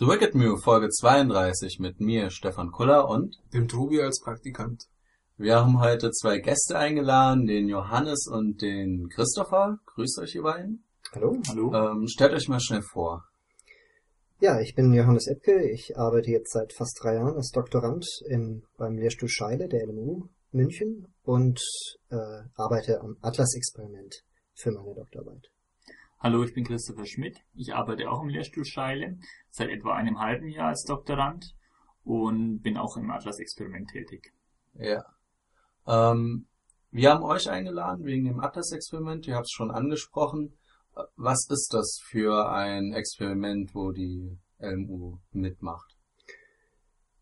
The Wicked Mew, Folge 32 mit mir, Stefan Kuller und dem Tobi als Praktikant. Wir haben heute zwei Gäste eingeladen, den Johannes und den Christopher. Grüßt euch ihr beiden. Hallo. Hallo. Ähm, stellt euch mal schnell vor. Ja, ich bin Johannes Epke. Ich arbeite jetzt seit fast drei Jahren als Doktorand im, beim Lehrstuhl Scheile der LMU München und äh, arbeite am Atlas-Experiment für meine Doktorarbeit. Hallo, ich bin Christopher Schmidt. Ich arbeite auch im Lehrstuhl Scheile seit etwa einem halben Jahr als Doktorand und bin auch im Atlas-Experiment tätig. Ja. Ähm, wir haben euch eingeladen wegen dem Atlas-Experiment. Ihr habt es schon angesprochen. Was ist das für ein Experiment, wo die LMU mitmacht?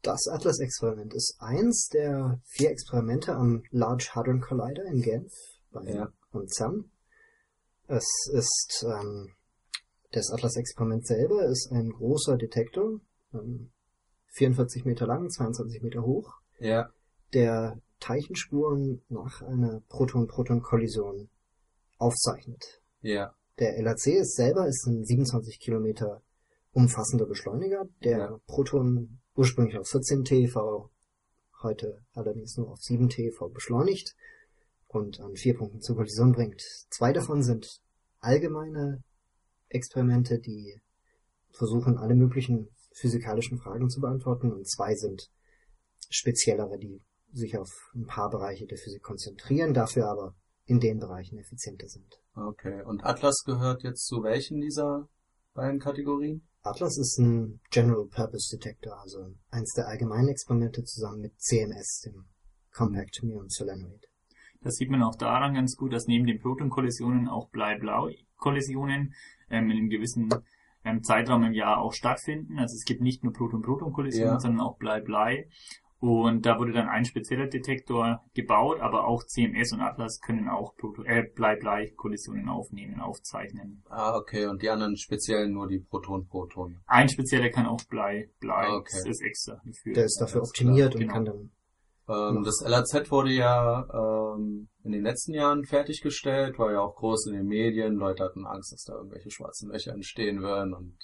Das Atlas-Experiment ist eins der vier Experimente am Large Hadron Collider in Genf bei Ja. am CERN. Es ist ähm, das Atlas-Experiment selber ist ein großer Detektor, ähm, 44 Meter lang, 22 Meter hoch, Ja. der Teilchenspuren nach einer Proton-Proton-Kollision aufzeichnet. Ja. Der LHC ist selber ist ein 27 Kilometer umfassender Beschleuniger, der Ja. Proton ursprünglich auf 14 TeV, heute allerdings nur auf 7 TeV beschleunigt und an vier Punkten zur Kollision bringt. Zwei davon sind allgemeine Experimente, die versuchen, alle möglichen physikalischen Fragen zu beantworten und zwei sind speziellere, die sich auf ein paar Bereiche der Physik konzentrieren, dafür aber in den Bereichen effizienter sind. Okay. Und Atlas gehört jetzt zu welchen dieser beiden Kategorien? Atlas ist ein General Purpose Detector, also eins der allgemeinen Experimente zusammen mit CMS, dem Compact Muon Solenoid. Das sieht man auch daran ganz gut, dass neben den Protonkollisionen auch Blei-Blau-Kollisionen ähm, in einem gewissen ähm, Zeitraum im Jahr auch stattfinden. Also es gibt nicht nur Proton-Proton-Kollisionen, Ja. sondern auch Blei-Blei. Und da wurde dann ein spezieller Detektor gebaut, aber auch CMS und Atlas können auch Proto äh, Blei-Blei-Kollisionen aufnehmen, aufzeichnen. Ah, okay. Und die anderen speziell nur die Proton-Proton. Ein spezieller kann auch Blei, Blei, Ah, okay. das ist extra dafür. Der ist dafür optimiert klar, und genau. kann dann Ähm, das LAZ wurde ja ähm, in den letzten Jahren fertiggestellt, war ja auch groß in den Medien. Leute hatten Angst, dass da irgendwelche schwarzen Löcher entstehen würden und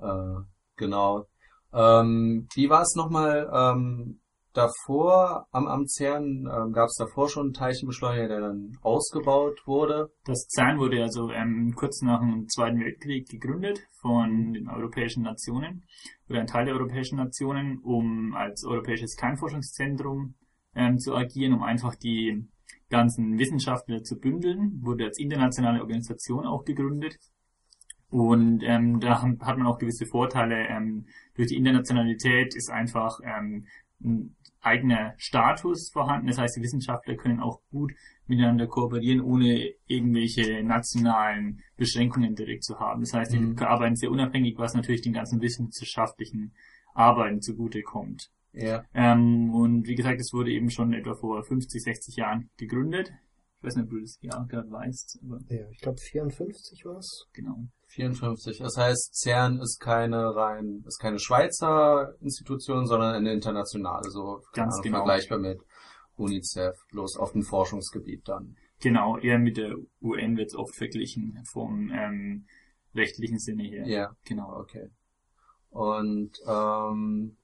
äh, genau. Ähm, wie war es nochmal ähm, davor am, am CERN? Ähm, Gab es davor schon einen Teilchenbeschleuniger, der dann ausgebaut wurde? Das CERN wurde also ähm, kurz nach dem Zweiten Weltkrieg gegründet von den europäischen Nationen oder ein Teil der europäischen Nationen, um als europäisches Kernforschungszentrum ähm, zu agieren, um einfach die ganzen Wissenschaftler zu bündeln. Wurde als internationale Organisation auch gegründet. Und ähm, da hat man auch gewisse Vorteile. Ähm, durch die Internationalität ist einfach ähm, eigener Status vorhanden. Das heißt, die Wissenschaftler können auch gut miteinander kooperieren, ohne irgendwelche nationalen Beschränkungen direkt zu haben. Das heißt, die Mhm. arbeiten sehr unabhängig, was natürlich den ganzen wissenschaftlichen Arbeiten zugutekommt. Ja. Ähm, und wie gesagt, es wurde eben schon etwa vor 50, 60 Jahren gegründet. Ich weiß nicht, ob du das Jahr gerade weißt, aber ja, ich glaube 54 war's. genau. 54. Das heißt, CERN ist keine rein, ist keine Schweizer Institution, sondern eine internationale, so Ganz Ahnung, genau. vergleichbar mit UNICEF, bloß auf dem Forschungsgebiet dann. Genau, eher mit der UN wird es oft verglichen vom ähm, rechtlichen Sinne her. Ja, Genau. okay. Und ähm,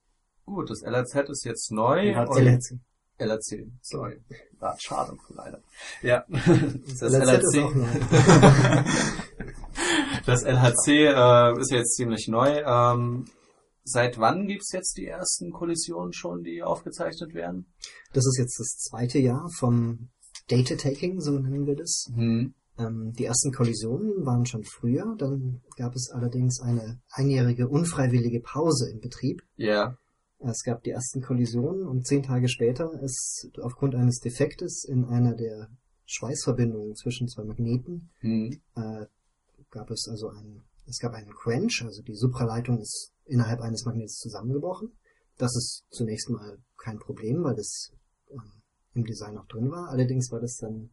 gut, das LAZ ist jetzt neu. LHC. LAC, sorry. Ah, schade, leider. Ja. Das LHC ist auch neu. das LHC äh, ist jetzt ziemlich neu. Ähm, seit wann gibt's jetzt die ersten Kollisionen schon, die aufgezeichnet werden? Das ist jetzt das zweite Jahr vom Data Taking, so nennen wir das. Hm. Ähm, die ersten Kollisionen waren schon früher, dann gab es allerdings eine einjährige unfreiwillige Pause im Betrieb. Ja. Es gab die ersten Kollisionen und zehn Tage später ist aufgrund eines Defektes in einer der Schweißverbindungen zwischen zwei Magneten Hm. äh, gab es also ein, es gab einen Quench, also die Supraleitung ist innerhalb eines Magnets zusammengebrochen. Das ist zunächst mal kein Problem, weil das ähm, im Design auch drin war. Allerdings war das dann,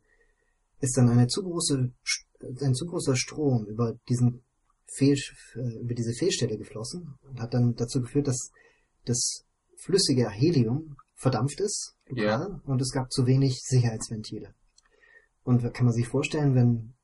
ist dann eine zu große, St- ein zu großer Strom über diesen Fehl, äh, über diese Fehlstelle geflossen und hat dann dazu geführt, dass das flüssige Helium verdampft ist, lokal, und es gab zu wenig Sicherheitsventile. Und kann man sich vorstellen, wenn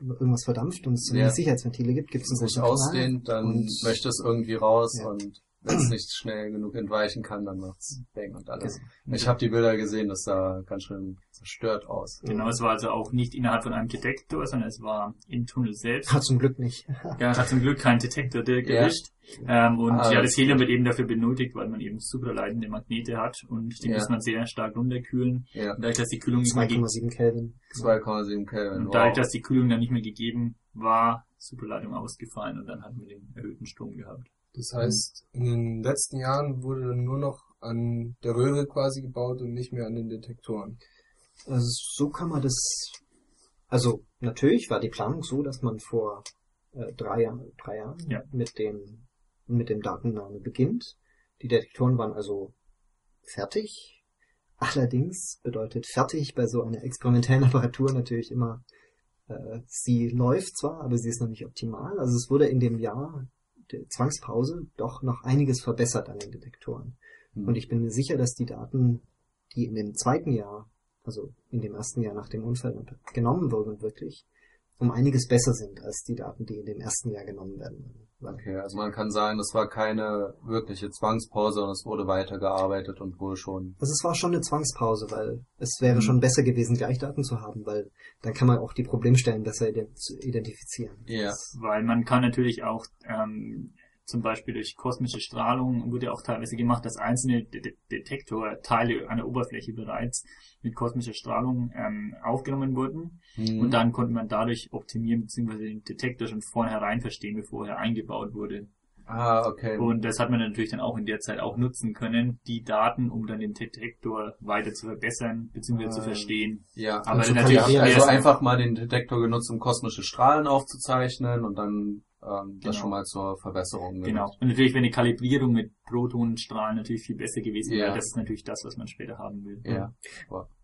irgendwas verdampft und es Ja. Sicherheitsventile gibt, gibt es einen großen ausdehnt, dann und- möchte es irgendwie raus Ja. und wenn es nicht schnell genug entweichen kann, dann macht's Bang und alles. Genau. Ich habe die Bilder gesehen, das sah ganz schön zerstört aus. Genau, es war also auch nicht innerhalb von einem Detektor, sondern es war im Tunnel selbst. Hat zum Glück nicht. Ja, hat zum Glück keinen Detektor direkt Ja. erwischt. Ähm, und Ah, ja, das Helium wird eben dafür benötigt, weil man eben supraleitende Magnete hat und die Ja. muss man sehr stark runterkühlen. Ja, Und dadurch, dass die Kühlung nicht mehr ge- 2,7 Kelvin. 2,7 Kelvin. und dadurch, dass die Kühlung dann nicht mehr gegeben war, Superleitung ausgefallen und dann hatten wir den erhöhten Strom gehabt. Das heißt, in den letzten Jahren wurde dann nur noch an der Röhre quasi gebaut und nicht mehr an den Detektoren. Also so kann man das. Also natürlich war die Planung so, dass man vor äh, drei, Jahren, drei Jahren Ja. mit dem mit dem Datennahme beginnt. Die Detektoren waren also fertig. Allerdings bedeutet fertig bei so einer experimentellen Apparatur natürlich immer, äh, sie läuft zwar, aber sie ist noch nicht optimal. Also es wurde in dem Jahr der Zwangspause doch noch einiges verbessert an den Detektoren. Hm. Und ich bin mir sicher, dass die Daten, die in dem zweiten Jahr, also in dem ersten Jahr nach dem Unfall genommen wurden, wirklich um einiges besser sind als die Daten, die in dem ersten Jahr genommen werden. Okay, also man kann sagen, das war keine wirkliche Zwangspause, sondern es wurde weitergearbeitet und wohl schon. Also es war schon eine Zwangspause, weil es wäre Mhm. schon besser gewesen, gleich Daten zu haben, weil dann kann man auch die Problemstellen besser identifizieren. Ja. Das- Weil man kann natürlich auch ähm, zum Beispiel durch kosmische Strahlung wurde auch teilweise gemacht, dass einzelne De De Detektorteile einer Oberfläche bereits mit kosmischer Strahlung ähm, aufgenommen wurden Hm. und dann konnte man dadurch optimieren bzw. den Detektor schon vornherein verstehen, bevor er eingebaut wurde. Ah, okay. Und das hat man natürlich dann auch in der Zeit auch nutzen können, die Daten, um dann den Detektor weiter zu verbessern bzw. zu Ah. verstehen. ja. Aber zu natürlich kalibrieren. also einfach mal den Detektor genutzt, um kosmische Strahlen aufzuzeichnen und dann ähm, das Genau. schon mal zur Verbesserung Genau. genutzt. Und natürlich wäre eine Kalibrierung mit Protonenstrahlen natürlich viel besser gewesen, Ja. weil das ist natürlich das, was man später haben will. Ja.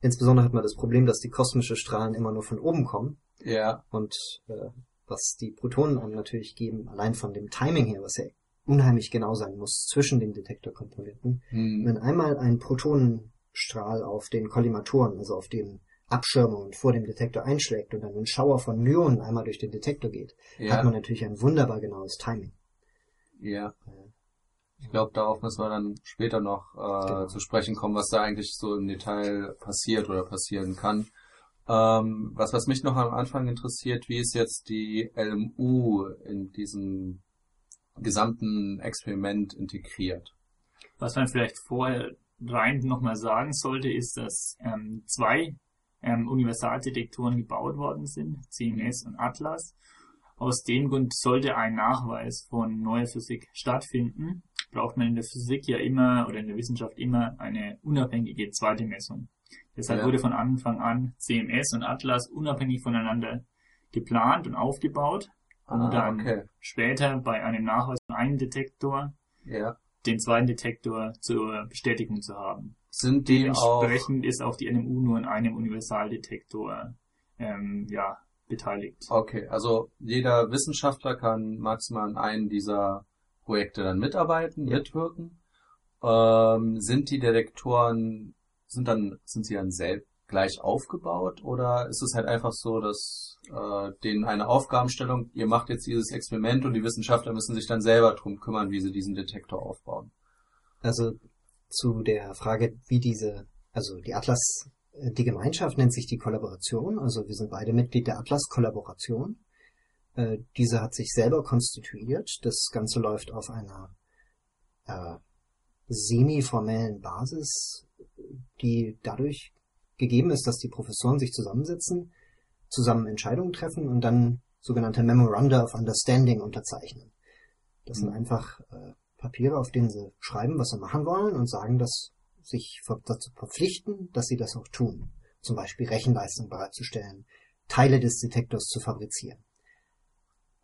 Insbesondere hat man das Problem, dass die kosmische Strahlen immer nur von oben kommen Ja. und äh, was die Protonen einem natürlich geben, allein von dem Timing her, was ja unheimlich genau sein muss zwischen den Detektorkomponenten. Hm. Wenn einmal ein Protonenstrahl auf den Kollimatoren, also auf den Abschirmungen vor dem Detektor einschlägt und dann ein Schauer von Myonen einmal durch den Detektor geht, hat man Ja. natürlich ein wunderbar genaues Timing. Ja. Ich glaube, darauf müssen wir dann später noch äh, Genau. zu sprechen kommen, was da eigentlich so im Detail passiert oder passieren kann. Ähm, was, was mich noch am Anfang interessiert, wie ist jetzt die LMU in diesem gesamten Experiment integriert? Was man vielleicht vorher rein nochmal sagen sollte, ist, dass ähm, zwei ähm, Universaldetektoren gebaut worden sind, CMS und Atlas. Aus dem Grund sollte ein Nachweis von neuer Physik stattfinden, braucht man in der Physik ja immer oder in der Wissenschaft immer eine unabhängige zweite Messung. Deshalb Ja. wurde von Anfang an CMS und Atlas unabhängig voneinander geplant und aufgebaut, um Ah, dann okay. später bei einem Nachweis von einem Detektor Ja. den zweiten Detektor zur Bestätigung zu haben. Sind die auch, Dementsprechend ist auch die NMU nur in einem Universaldetektor ähm, ja, beteiligt. okay, also jeder Wissenschaftler kann maximal an einem dieser Projekte dann mitarbeiten, Ja. mitwirken. Ähm, sind die Detektoren, sind dann, sind sie dann selbst gleich aufgebaut oder ist es halt einfach so, dass äh, denen eine Aufgabenstellung, ihr macht jetzt dieses Experiment und die Wissenschaftler müssen sich dann selber drum kümmern, wie sie diesen Detektor aufbauen? Also zu der Frage, wie diese, also die Atlas, äh, die Gemeinschaft nennt sich die Kollaboration, also wir sind beide Mitglied der Atlas-Kollaboration. Äh, diese hat sich selber konstituiert. Das Ganze läuft auf einer äh, semi-formellen Basis, die dadurch gegeben ist, dass die Professoren sich zusammensetzen, zusammen Entscheidungen treffen und dann sogenannte Memoranda of Understanding unterzeichnen. Das sind Mhm. einfach äh, Papiere, auf denen sie schreiben, was sie machen wollen und sagen, dass sich dazu verpflichten, dass sie das auch tun. Zum Beispiel Rechenleistung bereitzustellen, Teile des Detektors zu fabrizieren.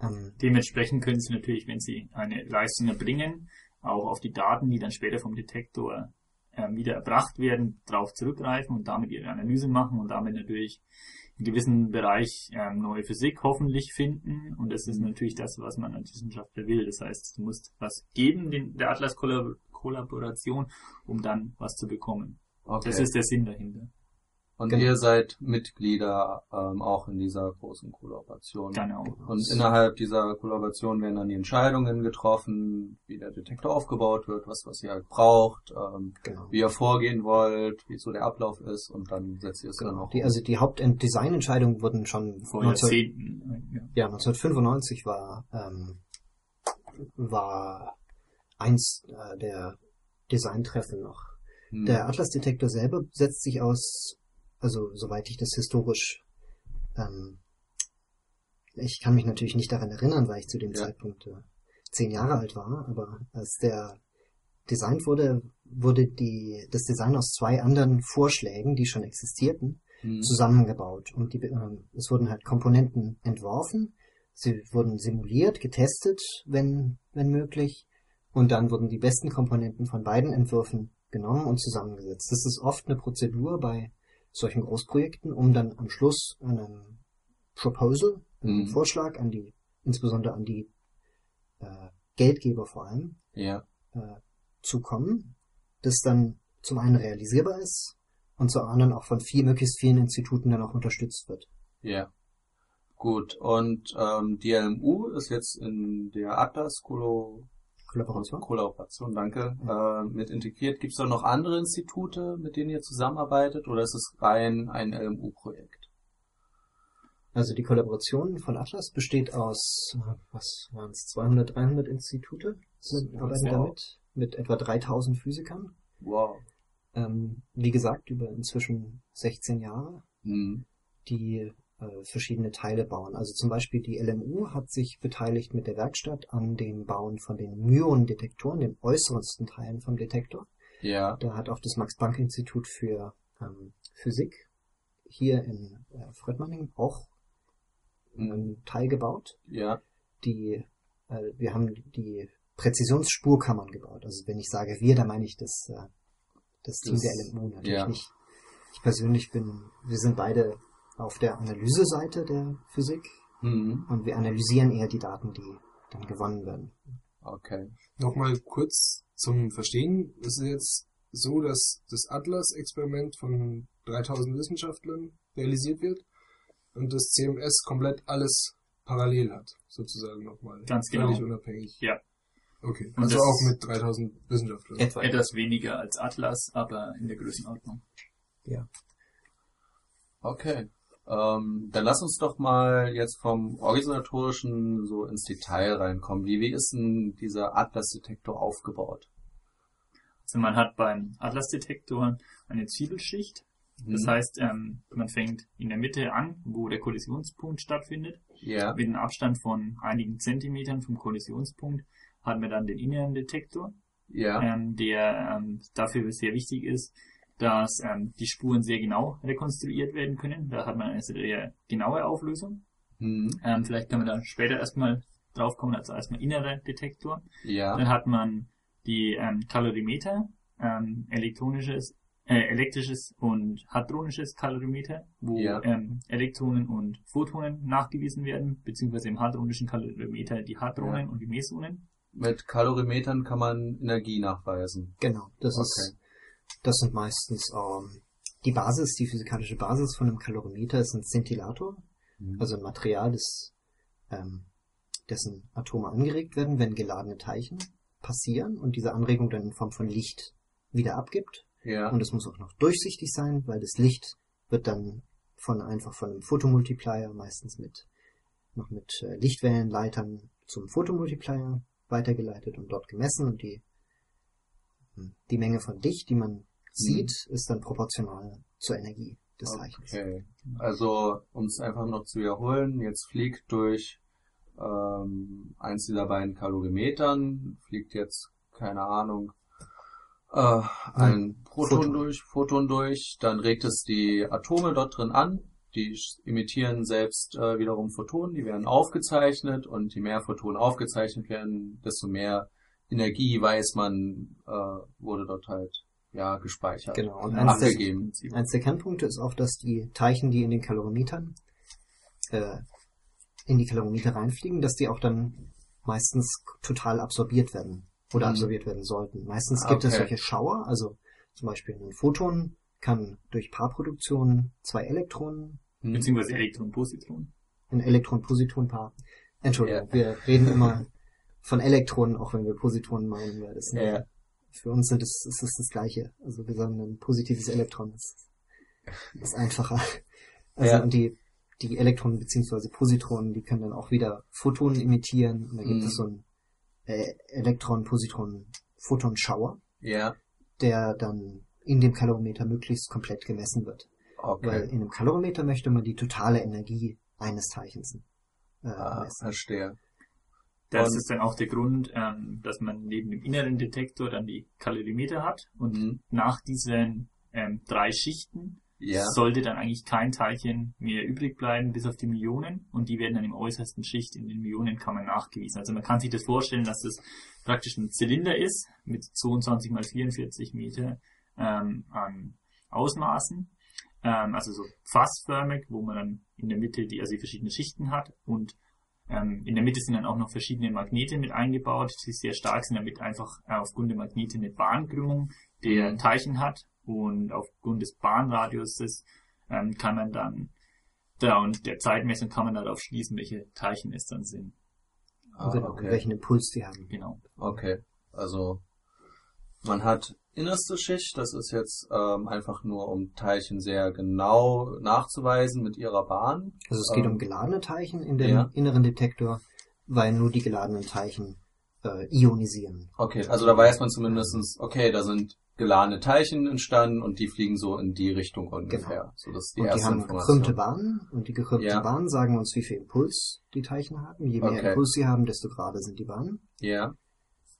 Ähm, Dementsprechend können Sie natürlich, wenn Sie eine Leistung erbringen, auch auf die Daten, die dann später vom Detektor ähm, wieder erbracht werden, darauf zurückgreifen und damit Ihre Analyse machen und damit natürlich in gewissen Bereich ähm, neue Physik hoffentlich finden. Und das ist natürlich das, was man als Wissenschaftler will. Das heißt, du musst was geben, den, der Atlas-Kollaboration, um dann was zu bekommen. Okay. Das ist der Sinn dahinter. Und Genau. ihr seid Mitglieder ähm, auch in dieser großen Kollaboration. Genau. Und innerhalb dieser Kollaboration werden dann die Entscheidungen getroffen, wie der Detektor aufgebaut wird, was, was ihr halt braucht, ähm, Genau. wie ihr vorgehen wollt, wie so der Ablauf ist und dann setzt ihr es dann genau. auch Die, also die Hauptdesignentscheidungen wurden schon Vor 19, Jahrzehnten. Ja. ja, 1995 war, ähm, war eins äh, der Designtreffen noch. Hm. Der Atlas-Detektor selber setzt sich aus, also soweit ich das historisch, ähm, ich kann mich natürlich nicht daran erinnern, weil ich zu dem Ja. Zeitpunkt äh, zehn Jahre alt war, aber als der designt wurde, wurde die, das Design aus zwei anderen Vorschlägen, die schon existierten, Hm. zusammengebaut. Und die, ähm, es wurden halt Komponenten entworfen, sie wurden simuliert, getestet, wenn, wenn möglich, und dann wurden die besten Komponenten von beiden Entwürfen genommen und zusammengesetzt. Das ist oft eine Prozedur bei solchen Großprojekten, um dann am Schluss einen Proposal, einen Mhm. Vorschlag an die, insbesondere an die äh, Geldgeber vor allem, Ja. äh, zu kommen, das dann zum einen realisierbar ist und zum anderen auch von viel, möglichst vielen Instituten dann auch unterstützt wird. Ja. Gut, und ähm, die LMU ist jetzt in der Atlas-Kollaboration, Kollaboration? Kollaboration, danke, äh, mit integriert. Gibt es da noch andere Institute, mit denen ihr zusammenarbeitet, oder ist es rein ein LMU-Projekt? Also die Kollaboration von Atlas besteht aus, äh, was waren es, 200, 300 Institute sind, arbeiten wow. damit, mit etwa 3000 Physikern. Wow. Ähm, wie gesagt, über inzwischen 16 Jahre, Hm. die äh, verschiedene Teile bauen. Also zum Beispiel die LMU hat sich beteiligt mit der Werkstatt an dem Bauen von den Myon-Detektoren, den äußersten Teilen vom Detektor. Ja. Da hat auch das Max-Planck-Institut für ähm, Physik hier in äh, Fröttmanning auch einen Teil gebaut. Ja. Die, äh, wir haben die Präzisionsspurkammern gebaut. Also wenn ich sage wir, dann meine ich das, äh, das Team Das- der LMU natürlich ja. nicht. Ich persönlich bin, wir sind beide auf der Analyseseite der Physik Hm. und wir analysieren eher die Daten, die dann gewonnen werden. Okay. Nochmal kurz zum Verstehen. Es ist jetzt so, dass das Atlas-Experiment von 3000 Wissenschaftlern realisiert wird und das CMS komplett alles parallel hat, sozusagen nochmal. Ganz Völlig genau. unabhängig. Ja. Okay. Und Also auch mit 3000 Wissenschaftlern. Etwa. Etwas weniger als Atlas, aber in der Größenordnung. Okay. Ähm, dann lass uns doch mal jetzt vom organisatorischen so ins Detail reinkommen. Wie, wie ist denn dieser Atlas-Detektor aufgebaut? Also man hat beim Atlas-Detektor eine Zwiebelschicht. Das Hm. heißt, ähm, man fängt in der Mitte an, wo der Kollisionspunkt stattfindet. Ja. Mit einem Abstand von einigen Zentimetern vom Kollisionspunkt hat man dann den inneren Detektor, Ja. ähm, der ähm, dafür sehr wichtig ist, dass ähm, die Spuren sehr genau rekonstruiert werden können. Da hat man eine sehr genaue Auflösung. Hm. Ähm, vielleicht kann man da später erstmal drauf kommen, also erstmal innerer Detektor. Ja. Dann hat man die ähm, Kalorimeter, ähm, elektronisches, äh, elektrisches und hadronisches Kalorimeter, wo Ja. ähm, Elektronen und Photonen nachgewiesen werden, beziehungsweise im hadronischen Kalorimeter die Hadronen und die Mesonen. Mit Kalorimetern kann man Energie nachweisen. Genau, das ist, das sind meistens ähm, die Basis, die physikalische Basis von einem Kalorimeter ist ein Szintillator, Mhm. also ein Material, das, ähm, dessen Atome angeregt werden, wenn geladene Teilchen passieren und diese Anregung dann in Form von Licht wieder abgibt. ja. Und es muss auch noch durchsichtig sein, weil das Licht wird dann von einfach von einem Photomultiplier, meistens mit noch mit äh, Lichtwellenleitern zum Photomultiplier weitergeleitet und dort gemessen und die die Menge von Licht, die man sieht, ist dann proportional zur Energie des Zeichens. Okay. Also, um es einfach noch zu wiederholen, jetzt fliegt durch ähm, eins dieser beiden Kalorimetern, fliegt jetzt, keine Ahnung, äh, ein Proton Photon. durch, Photon durch, dann regt es die Atome dort drin an, die emittieren selbst äh, wiederum Photonen, die werden aufgezeichnet und je mehr Photonen aufgezeichnet werden, desto mehr Energie weiß man, äh, wurde dort halt ja gespeichert. Genau. Und eins der, abgegeben. eins der Kernpunkte ist auch, dass die Teilchen, die in den Kalorimetern äh, in die Kalorimeter reinfliegen, dass die auch dann meistens total absorbiert werden oder Mhm. absorbiert werden sollten. Meistens gibt es Okay. solche Schauer, also zum Beispiel ein Photon kann durch Paarproduktion zwei Elektronen, Hm. Beziehungsweise Elektron und Positron. ein Elektron-Positron-Paar. Entschuldigung, Ja. wir reden immer von Elektronen, auch wenn wir Positronen meinen, weil das Ja. für uns sind es, es ist das Gleiche. Also wir sagen ein positives Elektron, das ist einfacher. Also Ja. und die, die Elektronen beziehungsweise Positronen, die können dann auch wieder Photonen emittieren und da gibt Mhm. es so einen äh, Elektron-Positron-Photonschauer, Ja, der dann in dem Kalorimeter möglichst komplett gemessen wird. Weil okay. in einem Kalorimeter möchte man die totale Energie eines Teilchens äh, Ah, messen. verstehe. Das Und- ist dann auch der Grund, ähm, dass man neben dem inneren Detektor dann die Kalorimeter hat. Und Mhm. nach diesen ähm, drei Schichten Ja, sollte dann eigentlich kein Teilchen mehr übrig bleiben, bis auf die Myonen und die werden dann im äußersten Schicht in den Myonenkammern nachgewiesen. Also man kann sich das vorstellen, dass das praktisch ein Zylinder ist mit 22 mal 44 Meter ähm, an Ausmaßen, ähm, also so fassförmig, wo man dann in der Mitte die, also die verschiedenen Schichten hat. Und ähm, in der Mitte sind dann auch noch verschiedene Magnete mit eingebaut, die sehr stark sind, damit einfach äh, aufgrund der Magnete eine Bahnkrümmung der Mhm. Teilchen hat und aufgrund des Bahnradiuses ähm, kann man dann da und der Zeitmessung kann man darauf schließen, welche Teilchen es dann sind. ah, okay. welchen Impuls die haben. Genau. Okay, also man hat innerste Schicht, das ist jetzt ähm, einfach nur um Teilchen sehr genau nachzuweisen mit ihrer Bahn. Also es geht Ähm, um geladene Teilchen in dem ja. inneren Detektor, weil nur die geladenen Teilchen äh, ionisieren. Okay, also da weiß man zumindestens, okay, da sind geladene Teilchen entstanden und die fliegen so in die Richtung ungefähr. So, das ist die und die erste haben Information. gekrümmte Bahnen und die gekrümmten Ja. Bahnen sagen uns, wie viel Impuls die Teilchen haben. Je mehr Okay. Impuls sie haben, desto gerade sind die Bahnen. Ja,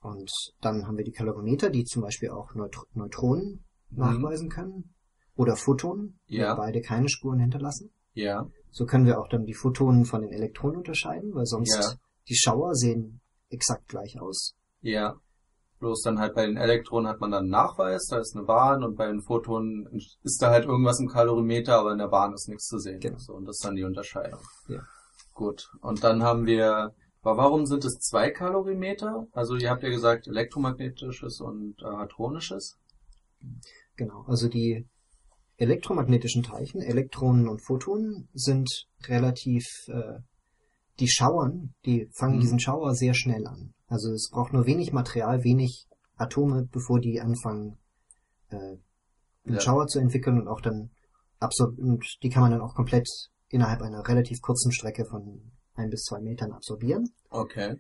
Und dann haben wir die Kalorimeter, die zum Beispiel auch Neut Neutronen nachweisen können. Oder Photonen, die Mhm. Ja. beide keine Spuren hinterlassen. ja, So können wir auch dann die Photonen von den Elektronen unterscheiden, weil sonst Ja. die Schauer sehen exakt gleich aus. ja. Bloß dann halt bei den Elektronen hat man dann einen Nachweis, da ist eine Bahn und bei den Photonen ist da halt irgendwas im Kalorimeter, aber in der Bahn ist nichts zu sehen. Genau. So, und das ist dann die Unterscheidung. Ja. Gut. Und dann haben wir, aber warum sind es zwei Kalorimeter? Also ihr habt ja gesagt elektromagnetisches und äh, hadronisches. Genau, also die elektromagnetischen Teilchen, Elektronen und Photonen, sind relativ, äh, die schauern, die fangen Mhm. diesen Schauer sehr schnell an. Also es braucht nur wenig Material, wenig Atome, bevor die anfangen, äh, einen Ja. Schauer zu entwickeln und auch dann absor und die kann man dann auch komplett innerhalb einer relativ kurzen Strecke von ein bis zwei Metern absorbieren. Okay.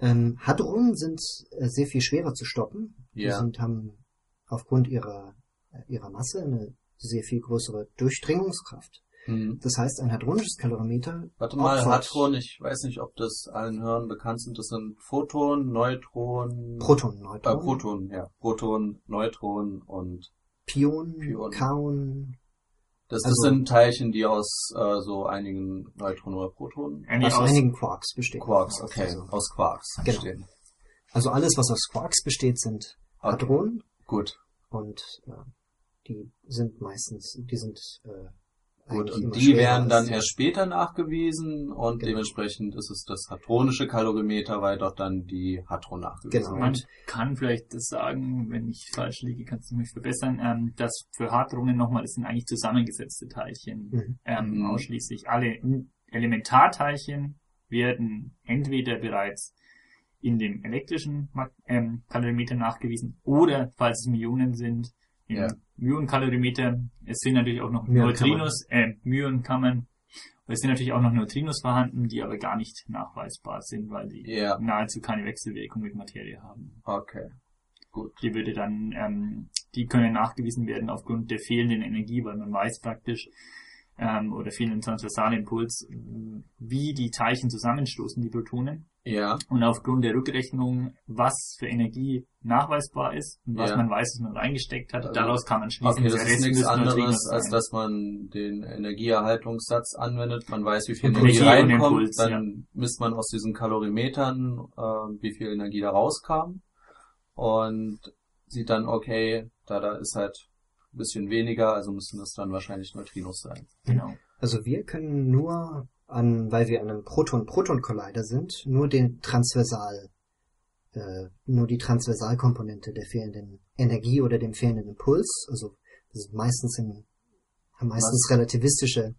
Ähm, Hadronen sind äh, sehr viel schwerer zu stoppen. Die Ja. sind, haben aufgrund ihrer, äh, ihrer Masse eine sehr viel größere Durchdringungskraft. Hm. Das heißt, ein hadronisches Kalorimeter Warte mal, opfert Hadron, ich weiß nicht, ob das allen Hörern bekannt sind. Das sind Photon, Neutron, Protonen, äh, Neutronen, Proton, ja. Proton, Neutron und Pion, Pion. Kaon. Das, das Also- sind Teilchen, die aus äh, so einigen Neutronen oder Protonen, Äh, nee, aus, aus, einigen Quarks bestehen. Quarks, okay, Also, aus Quarks Genau. bestehen. also alles, was aus Quarks besteht, sind Okay. Hadronen Gut, und äh, die sind meistens, die sind äh, gut. die werden dann erst später nachgewiesen und Genau. dementsprechend ist es das hadronische Kalorimeter, weil dort dann die Hadron nachgewiesen Genau. werden. man kann vielleicht das sagen, wenn ich falsch liege, kannst du mich verbessern, ähm, dass für Hadronen nochmal, das sind eigentlich zusammengesetzte Teilchen. Mhm. ähm, Mhm. ausschließlich alle Elementarteilchen werden entweder bereits in dem elektrischen ähm, Kalorimeter nachgewiesen oder, falls es Myonen sind, Ja. Myonen-Kalorimeter. Es sind natürlich auch noch. Neutrinos, äh, Myonenkammern. Es sind natürlich auch noch Neutrinos vorhanden, die aber gar nicht nachweisbar sind, weil die Ja, nahezu keine Wechselwirkung mit Materie haben. okay. Gut. Die würde dann, ähm, die können nachgewiesen werden aufgrund der fehlenden Energie, weil man weiß praktisch, ähm, oder fehlenden Transversalimpuls, mh, wie die Teilchen zusammenstoßen, die Protonen. Ja, Und aufgrund der Rückrechnung, was für Energie nachweisbar ist und was Ja. man weiß, was man reingesteckt hat, Also- daraus kann man schließen, Okay, das ist Rest nichts anderes, als dass man den Energieerhaltungssatz anwendet. Man weiß, wie viel Impuls. Energie und reinkommt. Impuls, dann misst man aus diesen Kalorimetern, äh, wie viel Energie da rauskam. Und sieht dann, okay, da, da ist halt ein bisschen weniger, also müssen das dann wahrscheinlich Neutrinos sein. Genau. Also wir können nur an, weil wir an einem Proton-Proton-Collider sind, nur den Transversal, äh, nur die Transversalkomponente der fehlenden Energie oder dem fehlenden Impuls, also Das sind meistens in, haben meistens relativistische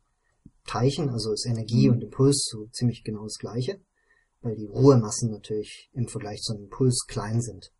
Teilchen, also ist Energie und Impuls so ziemlich genau das gleiche, weil die Ruhemassen natürlich im Vergleich zu einem Impuls klein sind.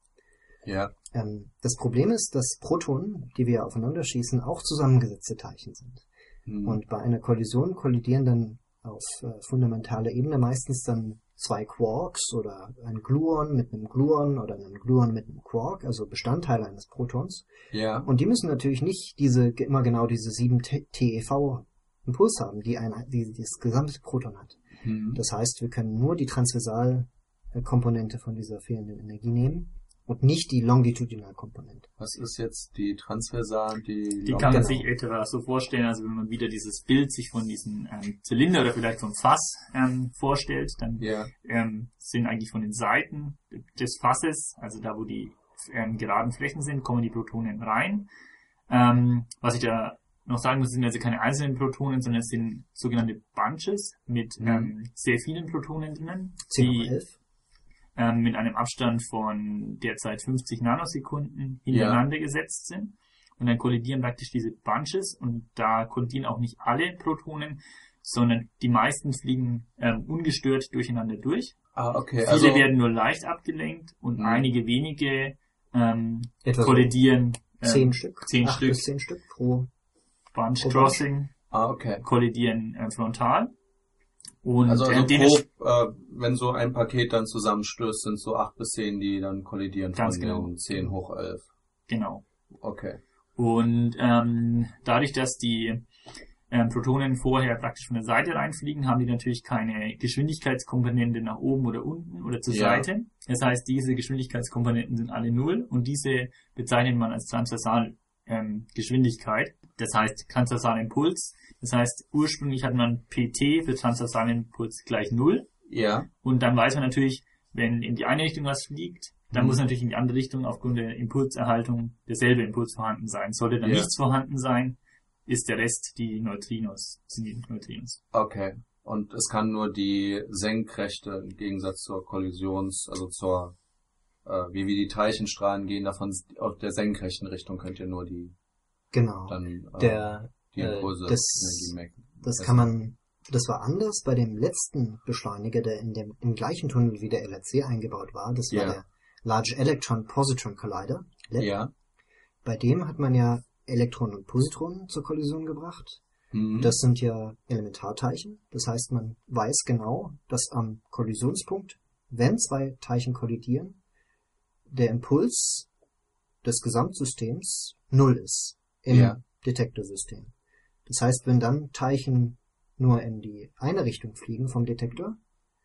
Ja. Ähm, das Problem ist, dass Protonen, die wir aufeinander schießen, auch zusammengesetzte Teilchen sind. Hm. Und bei einer Kollision kollidieren dann auf äh, fundamentaler Ebene meistens dann zwei Quarks oder ein Gluon mit einem Gluon oder ein Gluon mit einem Quark, also Bestandteile eines Protons. ja. Und die müssen natürlich nicht diese immer genau diese 7 TeV Impuls haben, die ein die, die das gesamte Proton hat. Hm. Das heißt, wir können nur die Transversalkomponente von dieser fehlenden Energie nehmen und nicht die Longitudinalkomponente. Was ist jetzt die Transversal, die Die kann man sich etwa so vorstellen, also wenn man wieder dieses Bild sich von diesem ähm, Zylinder oder vielleicht vom Fass ähm, vorstellt, dann Ja. ähm, sind eigentlich von den Seiten des Fasses, also da wo die ähm, geraden Flächen sind, kommen die Protonen rein. Ähm, was ich da noch sagen muss, sind also keine einzelnen Protonen, sondern es sind sogenannte Bunches mit Mhm. ähm, sehr vielen Protonen drinnen, 10 die hoch 11. ähm, mit einem Abstand von derzeit 50 Nanosekunden hintereinander gesetzt sind. Und dann kollidieren praktisch diese Bunches und da kollidieren auch nicht alle Protonen, sondern die meisten fliegen ähm, ungestört durcheinander durch. Ah, okay. Viele Also, werden nur leicht abgelenkt und Mhm. einige wenige ähm, Etwa kollidieren. ähm, 10 Stück. zehn 8 Stück. bis 10 Stück pro. Bunch Crossing ah, okay. kollidieren äh, frontal. Und Also, also äh, grob, äh, wenn so ein Paket dann zusammenstößt, sind so acht bis zehn, die dann kollidieren Ganz von genau. den 10 hoch 11. genau. Okay. Und ähm, dadurch, dass die ähm, Protonen vorher praktisch von der Seite reinfliegen, haben die natürlich keine Geschwindigkeitskomponente nach oben oder unten oder zur Ja. Seite. Das heißt, diese Geschwindigkeitskomponenten sind alle null und diese bezeichnet man als Transversal ähm, Geschwindigkeit. Das heißt transversaler Impuls. Das heißt, ursprünglich hat man PT für transversalen Impuls gleich null. Ja. Und dann weiß man natürlich, wenn in die eine Richtung was fliegt, dann Mhm. muss natürlich in die andere Richtung aufgrund der Impulserhaltung derselbe Impuls vorhanden sein. Sollte dann Ja. nichts vorhanden sein, ist der Rest die Neutrinos, sind die Neutrinos. Okay. Und es kann nur die Senkrechte im Gegensatz zur Kollisions, also zur, äh, wie wir die Teilchenstrahlen gehen, davon auf der senkrechten Richtung könnt ihr nur die Genau. dann äh, Der, die äh, Impulse das- das kann man, das war anders bei dem letzten Beschleuniger, der in dem, im gleichen Tunnel wie der LRC eingebaut war. Das war Ja. der Large Electron Positron Collider. LED. Ja. Bei dem hat man ja Elektronen und Positronen zur Kollision gebracht. Mhm. Das sind ja Elementarteilchen. Das heißt, man weiß genau, dass am Kollisionspunkt, wenn zwei Teilchen kollidieren, der Impuls des Gesamtsystems null ist im Ja. Detektorsystem. Das heißt, wenn dann Teilchen nur in die eine Richtung fliegen vom Detektor,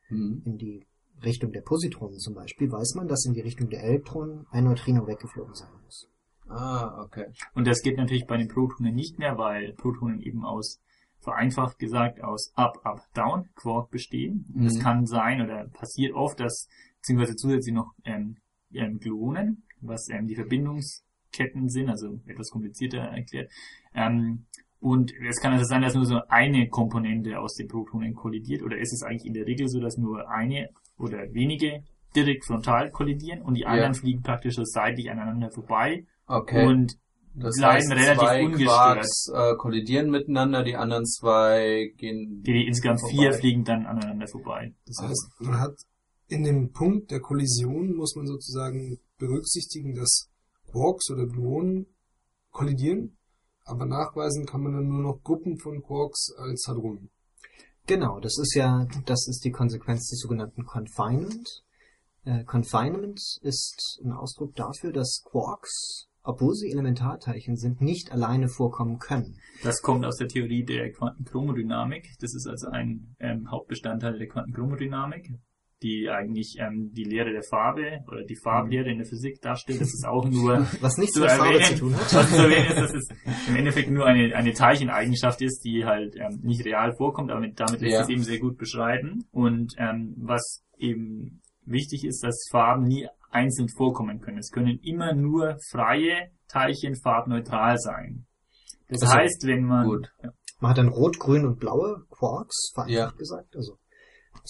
Mhm. in die Richtung der Positronen zum Beispiel, weiß man, dass in die Richtung der Elektronen ein Neutrino weggeflogen sein muss. Ah, okay. Und das geht natürlich bei den Protonen nicht mehr, weil Protonen eben aus, vereinfacht gesagt, aus Up, Up, Down Quark bestehen. Und es Mhm. kann sein oder passiert oft, dass, beziehungsweise zusätzlich noch ähm, ähm, Gluonen, was ähm, die Verbindungsketten sind, also etwas komplizierter erklärt. Ähm, und es kann also sein, dass nur so eine Komponente aus den Protonen kollidiert, oder ist es eigentlich in der Regel so, dass nur eine oder wenige direkt frontal kollidieren und die Ja. anderen fliegen praktisch so seitlich aneinander vorbei Okay. und das bleiben heißt, relativ zwei ungestört. Quarks äh, kollidieren miteinander, die anderen zwei gehen. Die insgesamt Vorbei. vier fliegen dann aneinander vorbei. Das heißt, man hat in dem Punkt der Kollision muss man sozusagen berücksichtigen, dass Quarks oder Gluonen kollidieren, aber nachweisen kann man dann nur noch Gruppen von Quarks als Hadronen. Genau, das ist ja, das ist die Konsequenz des sogenannten Confinement. Äh, Confinement ist ein Ausdruck dafür, dass Quarks, obwohl sie Elementarteilchen sind, nicht alleine vorkommen können. Das kommt aus der Theorie der Quantenchromodynamik. Das ist also ein ähm, Hauptbestandteil der Quantenchromodynamik, die eigentlich ähm, die Lehre der Farbe oder die Farblehre in der Physik darstellt. Das ist auch nur Was nichts zu mit Farbe erwähnen, zu tun hat. was zu erwähnen ist, dass es im Endeffekt nur eine, eine Teilcheneigenschaft ist, die halt ähm, nicht real vorkommt, aber mit, damit lässt Ja. es eben sehr gut beschreiben. Und ähm, was eben wichtig ist, dass Farben nie einzeln vorkommen können. Es können immer nur freie Teilchen farbneutral sein. Das Also, heißt, wenn man gut. Ja, Man hat dann rot, grün und blaue Quarks, vereinfacht Ja. gesagt. Also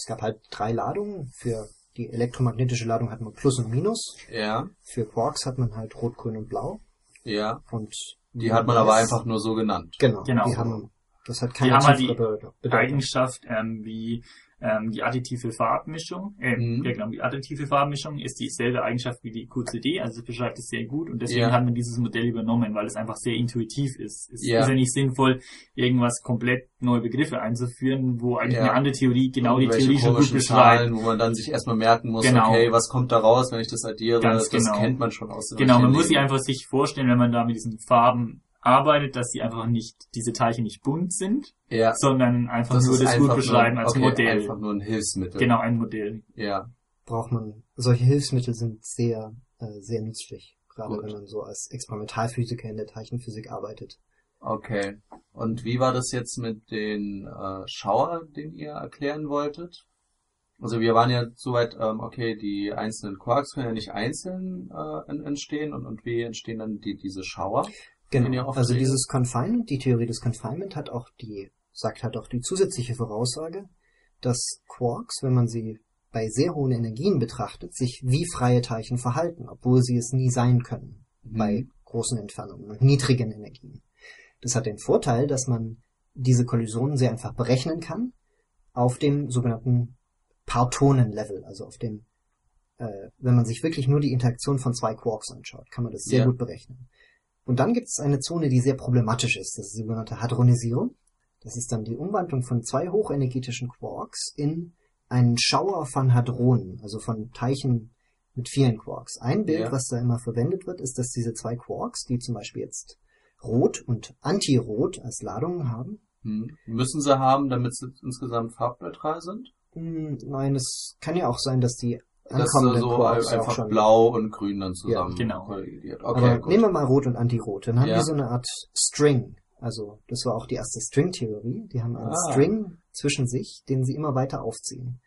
es gab halt drei Ladungen. Für die elektromagnetische Ladung hat man Plus und Minus. Ja. Für Quarks hat man halt rot, grün und blau. Ja. Und Die hat man aber einfach nur so genannt. Genau, Genau. die haben, das hat Die keine haben halt die. Bedeutung. Eigenschaft ähm, wie ähm, die additive Farbmischung, äh, Mhm. ja genau, die additive Farbmischung ist dieselbe Eigenschaft wie die QCD, also es beschreibt es sehr gut und deswegen Ja. hat man dieses Modell übernommen, weil es einfach sehr intuitiv ist. Es Ja. ist ja nicht sinnvoll, irgendwas komplett neue Begriffe einzuführen, wo eigentlich Ja. eine andere Theorie genau die Theorie schon gut beschreibt. Zahlen, wo man dann sich erstmal merken muss, Genau. okay, was kommt da raus, wenn ich das addiere, Ganz das genau. kennt man schon aus dem Genau, man muss sich einfach sich vorstellen, wenn man da mit diesen Farben arbeitet, dass die einfach nicht, diese Teilchen nicht bunt sind, ja, sondern einfach das nur das einfach gut beschreiben nur, als okay, Modell. einfach nur ein Hilfsmittel. Genau, ein Modell. Ja, braucht man, solche Hilfsmittel sind sehr, äh, sehr nützlich. Gerade Gut. wenn man so als Experimentalphysiker in der Teilchenphysik arbeitet. okay. Und wie war das jetzt mit den äh, Schauer, den ihr erklären wolltet? Also wir waren ja soweit, ähm, okay, die einzelnen Quarks können ja nicht einzeln äh, en- entstehen und, und wie entstehen dann die, diese Schauer? Genau. Also dieses Confinement, die Theorie des Confinement hat auch die, sagt halt auch die zusätzliche Voraussage, dass Quarks, wenn man sie bei sehr hohen Energien betrachtet, sich wie freie Teilchen verhalten, obwohl sie es nie sein können Mhm. bei großen Entfernungen und niedrigen Energien. Das hat den Vorteil, dass man diese Kollisionen sehr einfach berechnen kann auf dem sogenannten Partonen-Level, also auf dem, äh, wenn man sich wirklich nur die Interaktion von zwei Quarks anschaut, kann man das sehr Ja. gut berechnen. Und dann gibt es eine Zone, die sehr problematisch ist, das ist die sogenannte Hadronisierung. Das ist dann die Umwandlung von zwei hochenergetischen Quarks in einen Schauer von Hadronen, also von Teilchen mit vielen Quarks. Ein Bild, Ja. was da immer verwendet wird, ist, dass diese zwei Quarks, die zum Beispiel jetzt Rot und Antirot als Ladungen haben, Hm. Müssen sie haben, damit sie insgesamt farbneutral sind? hm, nein, es kann ja auch sein, dass die Dass sie ankommenden so Quarks auch einfach schon blau und grün dann zusammen genau. kollidiert. Aber Okay, gut. nehmen wir mal Rot und Antirot. Dann haben Ja. die so eine Art String. Also das war auch die erste String-Theorie. Die haben einen Ah. String zwischen sich, den sie immer weiter aufziehen.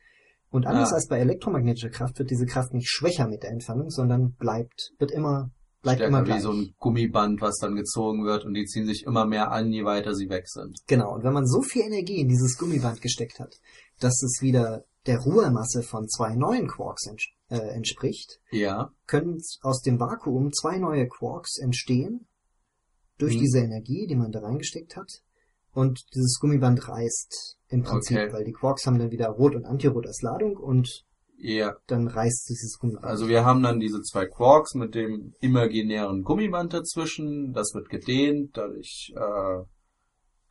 Und anders Ah. als bei elektromagnetischer Kraft wird diese Kraft nicht schwächer mit der Entfernung, sondern bleibt, wird immer, bleibt Stärker immer wie gleich. so ein Gummiband, was dann gezogen wird und die ziehen sich immer mehr an, je weiter sie weg sind. Genau. Und wenn man so viel Energie in dieses Gummiband gesteckt hat, dass es wieder der Ruhemasse von zwei neuen Quarks ents äh, entspricht, Ja, können aus dem Vakuum zwei neue Quarks entstehen durch Mhm. diese Energie, die man da reingesteckt hat. Und dieses Gummiband reißt im Prinzip, Okay. weil die Quarks haben dann wieder Rot und Antirot als Ladung und ja. dann reißt dieses Gummiband. Also wir haben dann diese zwei Quarks mit dem imaginären Gummiband dazwischen. Das wird gedehnt, dadurch äh,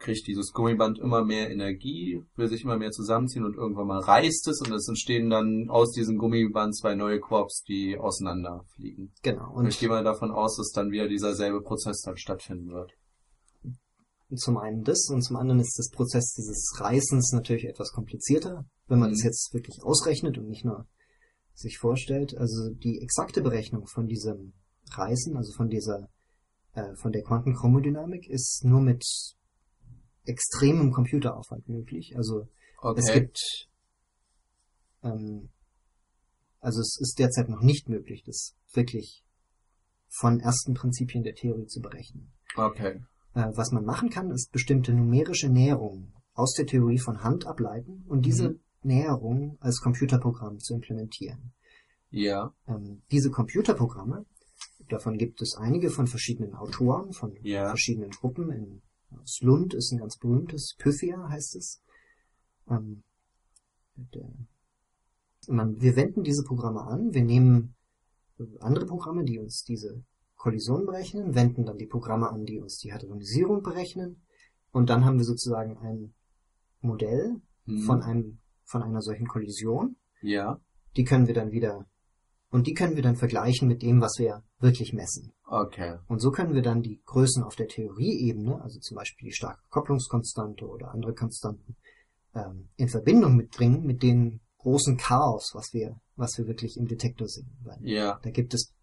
kriegt dieses Gummiband immer mehr Energie, will sich immer mehr zusammenziehen und irgendwann mal reißt es und es entstehen dann aus diesem Gummiband zwei neue Quarks, die auseinanderfliegen. genau. Und ich Und gehe mal davon aus, dass dann wieder dieser selbe Prozess dann stattfinden wird. zum einen das und zum anderen ist das Prozess dieses Reißens natürlich etwas komplizierter, wenn man Mhm. das jetzt wirklich ausrechnet und nicht nur sich vorstellt. Also die exakte Berechnung von diesem Reißen, also von dieser, äh, von der Quantenchromodynamik ist nur mit extremem Computeraufwand möglich. Also Okay. es gibt, ähm, also es ist derzeit noch nicht möglich, das wirklich von ersten Prinzipien der Theorie zu berechnen. okay. Äh, was man machen kann, ist bestimmte numerische Näherungen aus der Theorie von Hand ableiten und diese Mhm. Näherungen als Computerprogramm zu implementieren. Ja, Ähm, diese Computerprogramme, davon gibt es einige von verschiedenen Autoren, von Ja. verschiedenen Gruppen. In, aus Lund ist ein ganz berühmtes, Pythia heißt es. Ähm, der, man, wir wenden diese Programme an, wir nehmen andere Programme, die uns diese Kollision berechnen, wenden dann die Programme an, die uns die Hadronisierung berechnen und dann haben wir sozusagen ein Modell hm. von einem von einer solchen Kollision ja, die können wir dann wieder und die können wir dann vergleichen mit dem, was wir wirklich messen. okay. Und so können wir dann die Größen auf der Theorieebene, also zum Beispiel die starke Kopplungskonstante oder andere Konstanten, ähm, in Verbindung mitbringen mit dem großen Chaos, was wir, was wir wirklich im Detektor sehen. Weil Ja, da gibt es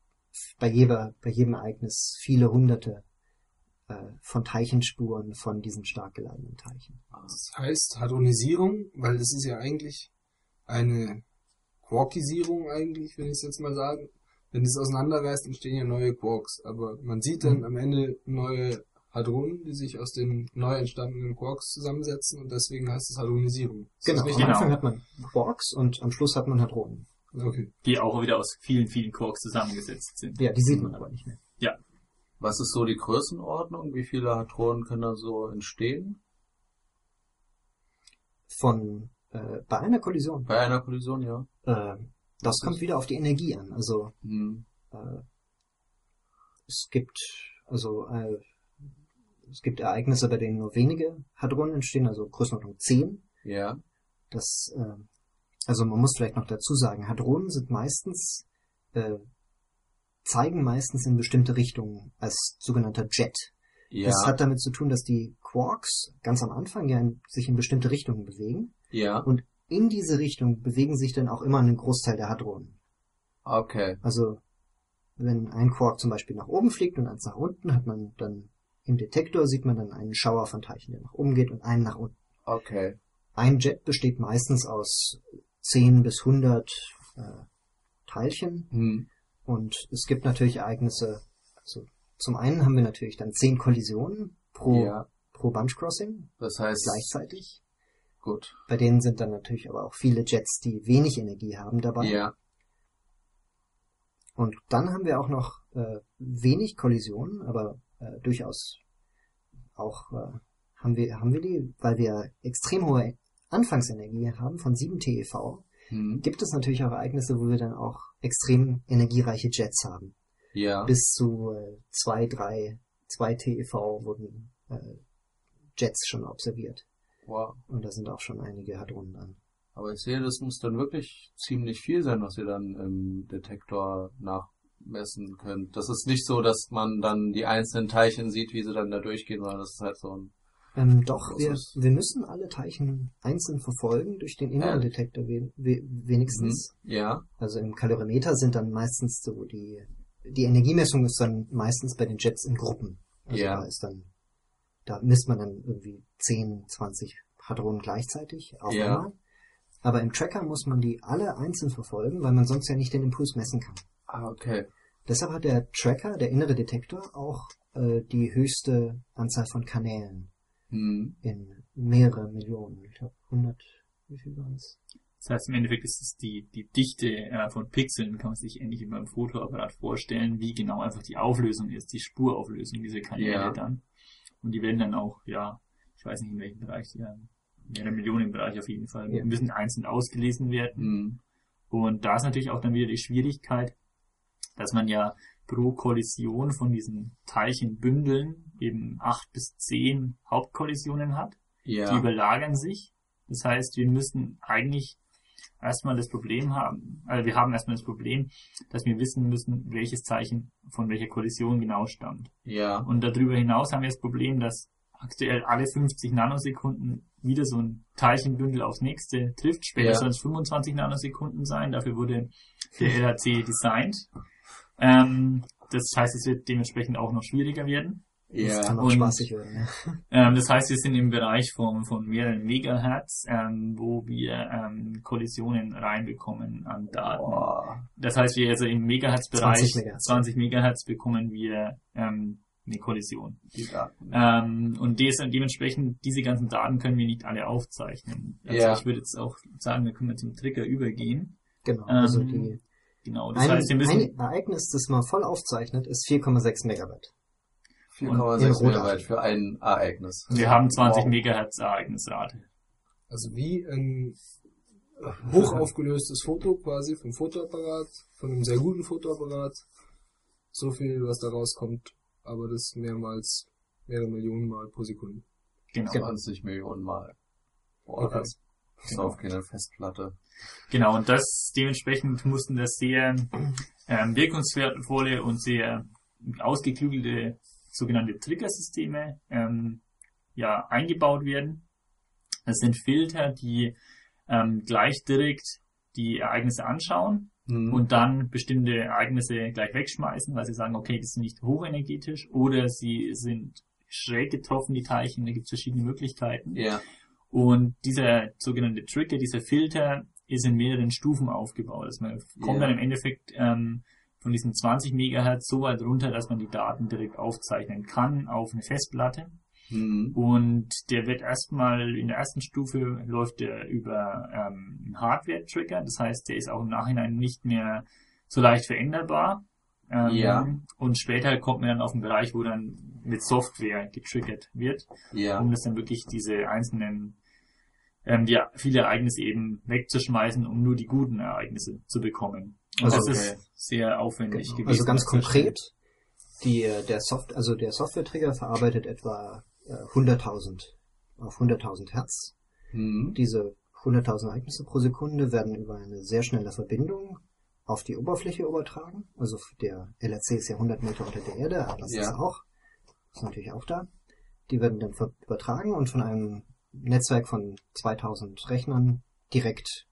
bei jeder, bei jedem Ereignis viele hunderte äh, von Teilchenspuren von diesen stark geladenen Teilchen. Das heißt Hadronisierung, weil das ist ja eigentlich eine Quarkisierung eigentlich, wenn ich es jetzt mal sagen. Wenn es auseinanderreißt, entstehen ja neue Quarks. Aber man sieht dann Mhm. am Ende neue Hadronen, die sich aus den neu entstandenen Quarks zusammensetzen und deswegen heißt es Hadronisierung. Genau, am richtig? Genau. Anfang hat man Quarks und am Schluss hat man Hadronen. Okay. die auch wieder aus vielen, vielen Quarks zusammengesetzt sind. Ja, die sieht man aber nicht mehr. Was ist so die Größenordnung? Wie viele Hadronen können da so entstehen? Von äh, bei einer Kollision. Bei einer Kollision, ja. Äh, das kommt wieder auf die Energie an. Also Hm. äh, es gibt also äh, es gibt Ereignisse, bei denen nur wenige Hadronen entstehen, also Größenordnung 10. Ja. Das, äh, also man muss vielleicht noch dazu sagen, Hadronen sind meistens, äh, zeigen meistens in bestimmte Richtungen als sogenannter Jet. Ja. Das hat damit zu tun, dass die Quarks ganz am Anfang ja in, sich in bestimmte Richtungen bewegen ja. und in diese Richtung bewegen sich dann auch immer ein Großteil der Hadronen. Okay. Also wenn ein Quark zum Beispiel nach oben fliegt und eins nach unten, hat man dann im Detektor sieht man dann einen Schauer von Teilchen, der nach oben geht und einen nach unten. Okay. Ein Jet besteht meistens aus 10 bis 100 äh, Teilchen Hm. und es gibt natürlich Ereignisse. Also zum einen haben wir natürlich dann 10 Kollisionen pro, Ja. pro Bunch Crossing Das heißt, gleichzeitig. Gut. Bei denen sind dann natürlich aber auch viele Jets, die wenig Energie haben dabei. Ja. Und dann haben wir auch noch äh, wenig Kollisionen, aber äh, durchaus auch äh, haben wir haben wir die, weil wir extrem hohe Anfangsenergie haben von 7 TeV, Hm. gibt es natürlich auch Ereignisse, wo wir dann auch extrem energiereiche Jets haben. Ja. Bis zu äh, 2, 3, 2 TeV wurden äh, Jets schon observiert. Wow. Und da sind auch schon einige Hadronen dran. Aber ich sehe, das muss dann wirklich ziemlich viel sein, was ihr dann im Detektor nachmessen könnt. Das ist nicht so, dass man dann die einzelnen Teilchen sieht, wie sie dann da durchgehen, sondern das ist halt so ein... Ähm, doch, wir, wir müssen alle Teilchen einzeln verfolgen durch den inneren? Detektor we we wenigstens. Mhm. Ja. Also im Kalorimeter sind dann meistens so die, die Energiemessung ist dann meistens bei den Jets in Gruppen. Also Ja. da ist dann, da misst man dann irgendwie 10, 20 Hadronen gleichzeitig auf Ja. einmal. Aber im Tracker muss man die alle einzeln verfolgen, weil man sonst ja nicht den Impuls messen kann. Ah, okay. Deshalb hat der Tracker, der innere Detektor, auch äh, die höchste Anzahl von Kanälen Hm. in mehrere Millionen. Ich glaube 100, wie viel waren es? Das heißt, im Endeffekt ist es die, die Dichte äh, von Pixeln, kann man sich ähnlich wie beim Fotoapparat vorstellen, wie genau einfach die Auflösung ist, die Spurauflösung dieser Kanäle Ja. dann. Und die werden dann auch, ja, ich weiß nicht in welchem Bereich, ja, mehrere Millionen im Bereich auf jeden Fall, Ja. müssen einzeln ausgelesen werden. Hm. Und da ist natürlich auch dann wieder die Schwierigkeit, dass man ja pro Kollision von diesen Teilchenbündeln eben acht bis zehn Hauptkollisionen hat. Die Ja. überlagern sich. Das heißt, wir müssen eigentlich erstmal das Problem haben, also wir haben erstmal das Problem, dass wir wissen müssen, welches Zeichen von welcher Kollision genau stammt. Ja. Und darüber hinaus haben wir das Problem, dass aktuell alle 50 Nanosekunden wieder so ein Teilchenbündel aufs nächste trifft. Später Ja. sollen es 25 Nanosekunden sein. Dafür wurde der LHC designt. Ähm, das heißt, es wird dementsprechend auch noch schwieriger werden. Das kann Ja. auch und- spaßig werden. Ja. Ähm, das heißt, wir sind im Bereich von, von mehreren Megahertz, ähm, wo wir ähm, Kollisionen reinbekommen an Daten. Boah. Das heißt, wir also im Megahertz-Bereich 20 Megahertz. 20 Megahertz bekommen wir ähm, eine Kollision. Die Daten. Ähm, und des, dementsprechend, diese ganzen Daten können wir nicht alle aufzeichnen. Also Ja. ich würde jetzt auch sagen, wir können zum Trigger übergehen. Genau. Also Ähm, die, Genau, das ein, heißt, wir müssen... ein Ereignis, das man voll aufzeichnet, ist 4,6 Megabyte. 4,6 in Megabyte für ein Ereignis. wir haben 20 Wow. Megahertz Ereignisrate. Also wie ein hochaufgelöstes Foto quasi vom Fotoapparat, von einem sehr guten Fotoapparat. So viel, was da rauskommt, aber das mehrmals, mehrere Millionen Mal pro Sekunde. Genau. 20 Millionen Mal. Boah, Okay. das ist auf keine Festplatte. Genau, und das dementsprechend mussten das sehr ähm, wirkungsvolle und sehr ausgeklügelte sogenannte Triggersysteme ähm, ja, eingebaut werden. Das sind Filter, die ähm, gleich direkt die Ereignisse anschauen Hm. und dann bestimmte Ereignisse gleich wegschmeißen, weil sie sagen, okay, die sind nicht hochenergetisch oder sie sind schräg getroffen, die Teilchen, da gibt es verschiedene Möglichkeiten. ja. Und dieser sogenannte Trigger, dieser Filter, ist in mehreren Stufen aufgebaut. Also man kommt Ja. dann im Endeffekt ähm, von diesen 20 Megahertz so weit runter, dass man die Daten direkt aufzeichnen kann auf eine Festplatte. Hm. Und der wird erstmal in der ersten Stufe läuft der über ähm, einen Hardware-Trigger. Das heißt, der ist auch im Nachhinein nicht mehr so leicht veränderbar. Ähm, Ja. Und später kommt man dann auf einen Bereich, wo dann mit Software getriggert wird, Ja. um das dann wirklich diese einzelnen, ähm, die viele Ereignisse eben wegzuschmeißen, um nur die guten Ereignisse zu bekommen. Also, das okay. ist sehr aufwendig Genau. gewesen. Also ganz das konkret, die, äh, der Soft, also der Software-Trigger verarbeitet etwa äh, 100.000 auf 100.000 Hertz. Hm. Diese 100.000 Ereignisse pro Sekunde werden über eine sehr schnelle Verbindung auf die Oberfläche übertragen. Also der LRC ist ja 100 Meter unter der Erde, Atlas Ja. ist auch. Ist natürlich auch da. Die werden dann übertragen und von einem Netzwerk von 2000 Rechnern direkt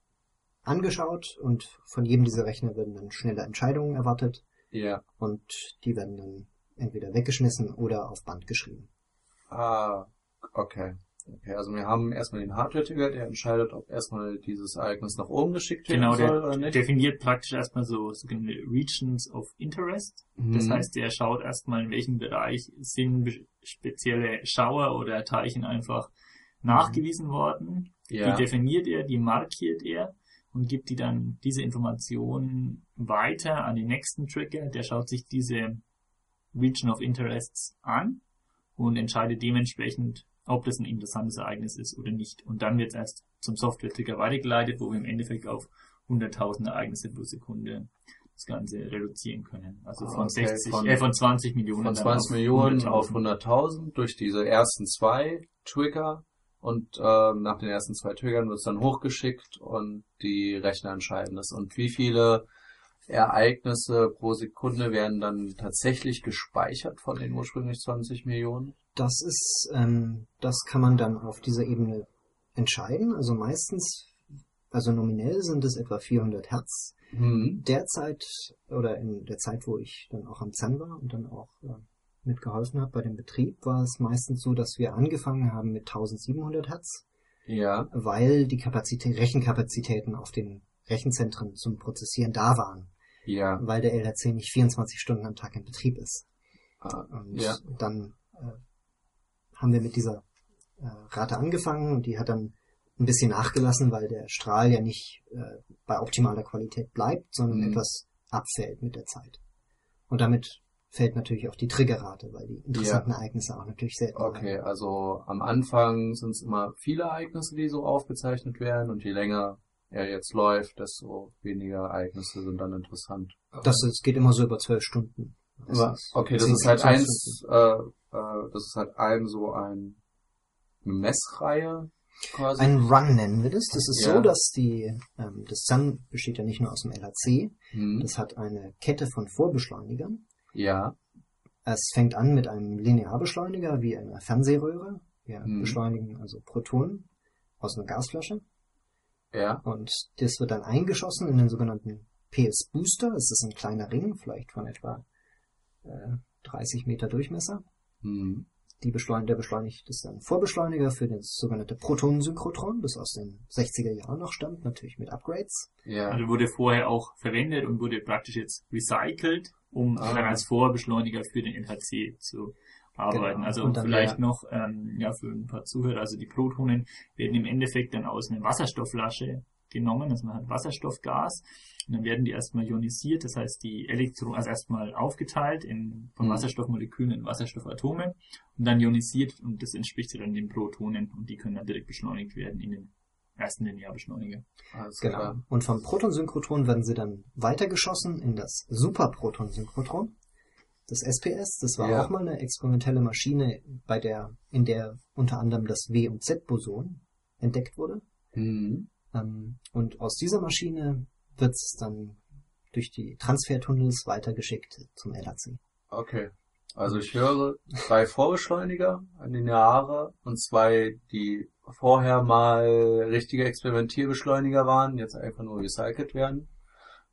angeschaut und von jedem dieser Rechner werden dann schnelle Entscheidungen erwartet Ja. und die werden dann entweder weggeschmissen oder auf Band geschrieben. Ah, okay. Okay, also wir haben erstmal den Hardware-Trigger, der entscheidet, ob erstmal dieses Ereignis nach oben geschickt werden Genau, soll oder der nicht. definiert praktisch erstmal so sogenannte Regions of Interest. Das Mhm. heißt, der schaut erstmal, in welchem Bereich sind spezielle Schauer oder Teilchen einfach nachgewiesen worden. ja. Die definiert er, die markiert er und gibt die dann diese Informationen weiter an den nächsten Trigger. Der schaut sich diese Region of Interests an und entscheidet dementsprechend, ob das ein interessantes Ereignis ist oder nicht. Und dann wird es erst zum Software-Trigger weitergeleitet, wo wir im Endeffekt auf 100.000 Ereignisse pro Sekunde das Ganze reduzieren können. Also von okay, 60, von- äh, von 20 Millionen von dann 20 auf Millionen 100.000. auf 100.000 durch diese ersten zwei Trigger und ähm, nach den ersten zwei Triggern wird es dann hochgeschickt und die Rechner entscheiden das. Und wie viele Ereignisse pro Sekunde werden dann tatsächlich gespeichert von den ursprünglich 20 Millionen? Das ist, ähm, das kann man dann auf dieser Ebene entscheiden. Also meistens, also nominell sind es etwa 400 Hertz. Hm. Derzeit oder in der Zeit, wo ich dann auch am ZAN war und dann auch äh, mitgeholfen habe bei dem Betrieb, war es meistens so, dass wir angefangen haben mit 1700 Hertz, Ja, weil die Kapazität, Rechenkapazitäten auf den Rechenzentren zum Prozessieren da waren, ja. weil der LRC nicht 24 Stunden am Tag in Betrieb ist. Ah, Und Ja. dann äh, haben wir mit dieser äh, Rate angefangen und die hat dann ein bisschen nachgelassen, weil der Strahl ja nicht äh, bei optimaler Qualität bleibt, sondern Mhm. etwas abfällt mit der Zeit. Und damit fällt natürlich auch die Triggerrate, weil die interessanten Ereignisse auch natürlich selten Okay, also am Anfang sind es immer viele Ereignisse, die so aufgezeichnet werden und je länger er jetzt läuft, desto weniger Ereignisse sind dann interessant. Das ist, geht immer so über zwölf Stunden. Das Aber, okay, das ist halt eins, äh, äh, das ist halt ein so ein eine Messreihe quasi. Ein Run nennen wir das. Das ist Ja. so, dass die, ähm, das SUN besteht ja nicht nur aus dem LHC, hm. das hat eine Kette von Vorbeschleunigern. Ja, Es fängt an mit einem Linearbeschleuniger wie einer Fernsehröhre. Wir Mhm. beschleunigen also Protonen aus einer Gasflasche. ja, Und das wird dann eingeschossen in den sogenannten PS Booster. Das ist ein kleiner Ring, vielleicht von etwa äh, 30 Meter Durchmesser. hm. Die beschleunigt, der beschleunigt ist dann Vorbeschleuniger für das sogenannte Protonensynchrotron, das aus den 60er Jahren noch stammt, natürlich mit Upgrades. ja, Also wurde vorher auch verwendet und wurde praktisch jetzt recycelt, um Ah. dann als Vorbeschleuniger für den NHC zu arbeiten. Genau. Also vielleicht der- noch ähm, ja für ein paar Zuhörer, also die Protonen werden im Endeffekt dann aus einer Wasserstoffflasche genommen, also man hat Wasserstoffgas und dann werden die erstmal ionisiert, das heißt die Elektronen, also erstmal aufgeteilt in von Mhm. Wasserstoffmolekülen in Wasserstoffatome und dann ionisiert und das entspricht dann den Protonen und die können dann direkt beschleunigt werden in den ersten Linearbeschleuniger. alles Genau. klar. Und vom Protonsynchrotron werden sie dann weitergeschossen in das Superprotonsynchrotron. Das SPS, das war Ja. auch mal eine experimentelle Maschine, bei der, in der unter anderem das W- und Z-Boson entdeckt wurde. Hm. Ähm, und aus dieser Maschine wird es dann durch die Transfertunnels weitergeschickt zum LHC. Okay. Also ich höre drei Vorbeschleuniger, ein lineare und zwei, die vorher mal richtige Experimentierbeschleuniger waren, jetzt einfach nur recycelt werden.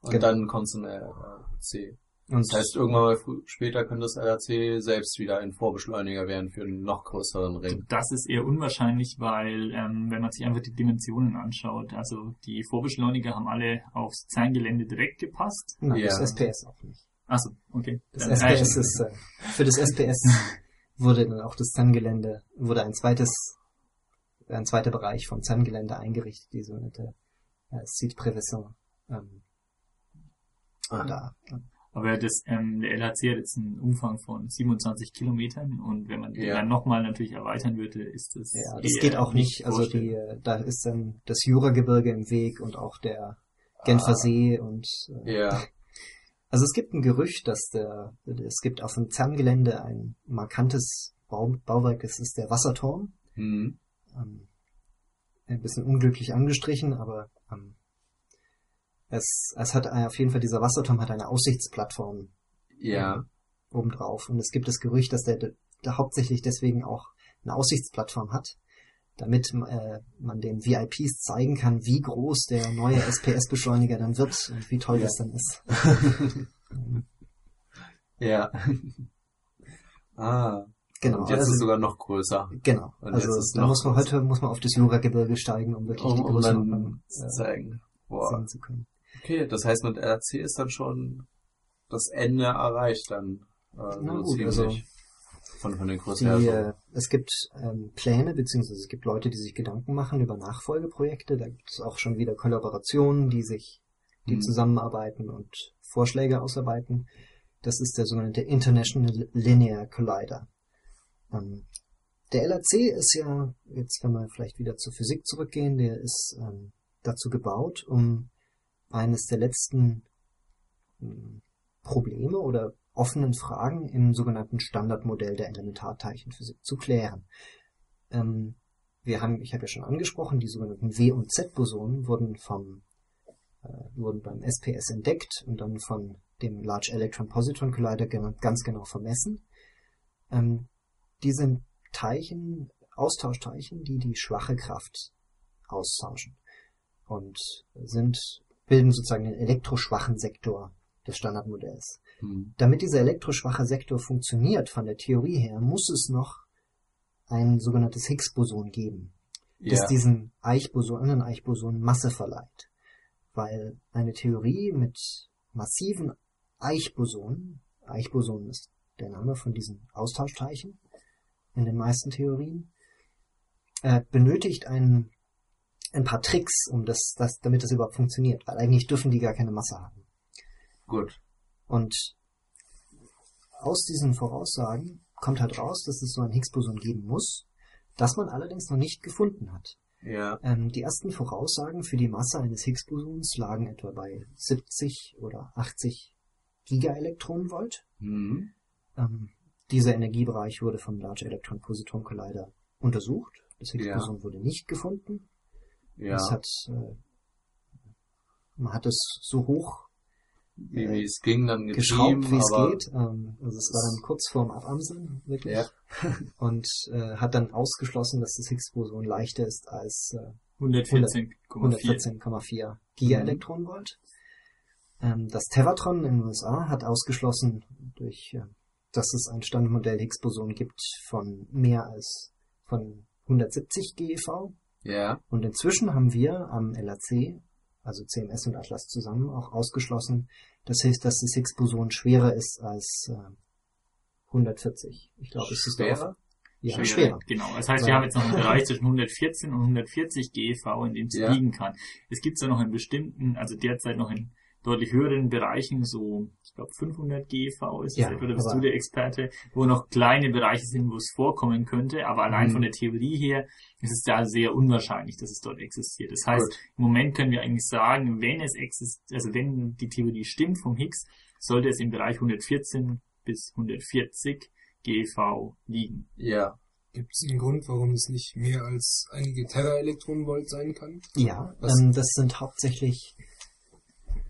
Und Genau. dann kommt ein LHC. Und Das heißt, irgendwann mal später könnte das LHC selbst wieder ein Vorbeschleuniger werden für einen noch größeren Ring. Das ist eher unwahrscheinlich, weil ähm, wenn man sich einfach die Dimensionen anschaut, also die Vorbeschleuniger haben alle aufs Zerngelände direkt gepasst. nein, das Ja. SPS auch nicht. Achso, okay. Das Dann- SPS äh, ist, äh, für das SPS wurde dann auch das ZAN-Gelände, wurde ein zweites, ein zweiter Bereich vom ZAN-Gelände eingerichtet, die sogenannte äh, Seat Prévention. Ähm, Ah. da, Aber das, ähm, der LHC hat jetzt einen Umfang von 27 Kilometern und wenn man den Ja. dann nochmal natürlich erweitern würde, ist das. Ja, das geht auch nicht. Also die, da ist dann das Juragebirge im Weg und auch der Genfer Ah. See und äh, Ja. also es gibt ein Gerücht, dass der es gibt auf dem CERN-Gelände ein markantes Bau, Bauwerk, das ist der Wasserturm. Hm. Ähm, ein bisschen unglücklich angestrichen, aber ähm, es, es hat äh, auf jeden Fall dieser Wasserturm hat eine Aussichtsplattform Ja. obendrauf. Und es gibt das Gerücht, dass der, der hauptsächlich deswegen auch eine Aussichtsplattform hat, damit äh, man den VIPs zeigen kann, wie groß der neue SPS-Beschleuniger dann wird und wie toll Ja. das dann ist. Ja. ah. Genau. Und jetzt also, ist es sogar noch größer. genau. und Also da muss man größer. heute muss man auf das Juragebirge steigen, um wirklich die Um, um dann zu äh, zeigen. Boah. sehen zu können. Okay, das heißt mit RC ist dann schon das Ende erreicht dann. Äh, Na so gut, also von, von den Die, Größen her. äh, es gibt ähm, Pläne, beziehungsweise es gibt Leute, die sich Gedanken machen über Nachfolgeprojekte. Da gibt es auch schon wieder Kollaborationen, die sich, die Hm. zusammenarbeiten und Vorschläge ausarbeiten. Das ist der sogenannte International Linear Collider. Ähm, der LHC ist ja, jetzt wenn wir vielleicht wieder zur Physik zurückgehen, der ist ähm, dazu gebaut, um eines der letzten ähm, Probleme oder offenen Fragen im sogenannten Standardmodell der Elementarteilchenphysik zu klären. Ähm, wir haben, ich habe ja schon angesprochen, die sogenannten W- und Z-Bosonen wurden vom äh, wurden beim SPS entdeckt und dann von dem Large Electron Positron Collider ganz genau vermessen. Ähm, die sind Teilchen, Austauschteilchen, die die schwache Kraft austauschen und sind bilden sozusagen den elektroschwachen Sektor des Standardmodells. Hm. Damit dieser elektroschwache Sektor funktioniert von der Theorie her, muss es noch ein sogenanntes Higgs-Boson geben, das Ja. diesem Eichboson, anderen Eichboson Masse verleiht. Weil eine Theorie mit massiven Eichbosonen, Eichboson ist der Name von diesen Austauschteilchen in den meisten Theorien, äh, benötigt ein, ein paar Tricks, um das, das, damit das überhaupt funktioniert, weil eigentlich dürfen die gar keine Masse haben. Gut. Und aus diesen Voraussagen kommt halt raus, dass es so ein Higgs-Boson geben muss, das man allerdings noch nicht gefunden hat. Ja. Ähm, die ersten Voraussagen für die Masse eines Higgs-Bosons lagen etwa bei 70 oder 80 Gigaelektronenvolt. Hm. Ähm, dieser Energiebereich wurde vom Large Electron Positron Collider untersucht. Das Higgs-Boson wurde nicht gefunden. Ja. Es hat, äh, man hat es so hoch wie, wie es ging dann geschraubt, wie es geht. Ähm, also es war dann kurz vorm Abamseln, wirklich. Ja. Und äh, hat dann ausgeschlossen, dass das Higgs-Boson leichter ist als äh, 114,4. 114,4 Gigaelektronenvolt. Ähm, das Tevatron in den USA hat ausgeschlossen, durch, äh, dass es ein Standardmodell Higgs-Boson gibt von mehr als von 170 GeV. ja. Und inzwischen haben wir am LHC, also CMS und Atlas zusammen, auch ausgeschlossen, das heißt, dass das Higgs-Boson schwerer ist als äh, 140. Ich glaube, es ist Schwerer? Ja, Schwerer, schwerer. Genau. Das heißt, Weil- wir haben jetzt noch einen Bereich zwischen 114 und 140 GeV, in dem es Ja. liegen kann. Es gibt ja noch in bestimmten, also derzeit noch in deutlich höheren Bereichen, so, ich glaube 500 GeV ist Ja, etwa, da bist du der Experte, wo noch kleine Bereiche sind, wo es vorkommen könnte, aber allein Mhm. von der Theorie her ist es da sehr unwahrscheinlich, dass es dort existiert. Das heißt, Gut. im Moment können wir eigentlich sagen, wenn es existiert, also wenn die Theorie stimmt vom Higgs, sollte es im Bereich 114 bis 140 GeV liegen. Ja. Gibt es einen Grund, warum es nicht mehr als einige Teraelektronenvolt sein kann? Ja, ähm, das sind hauptsächlich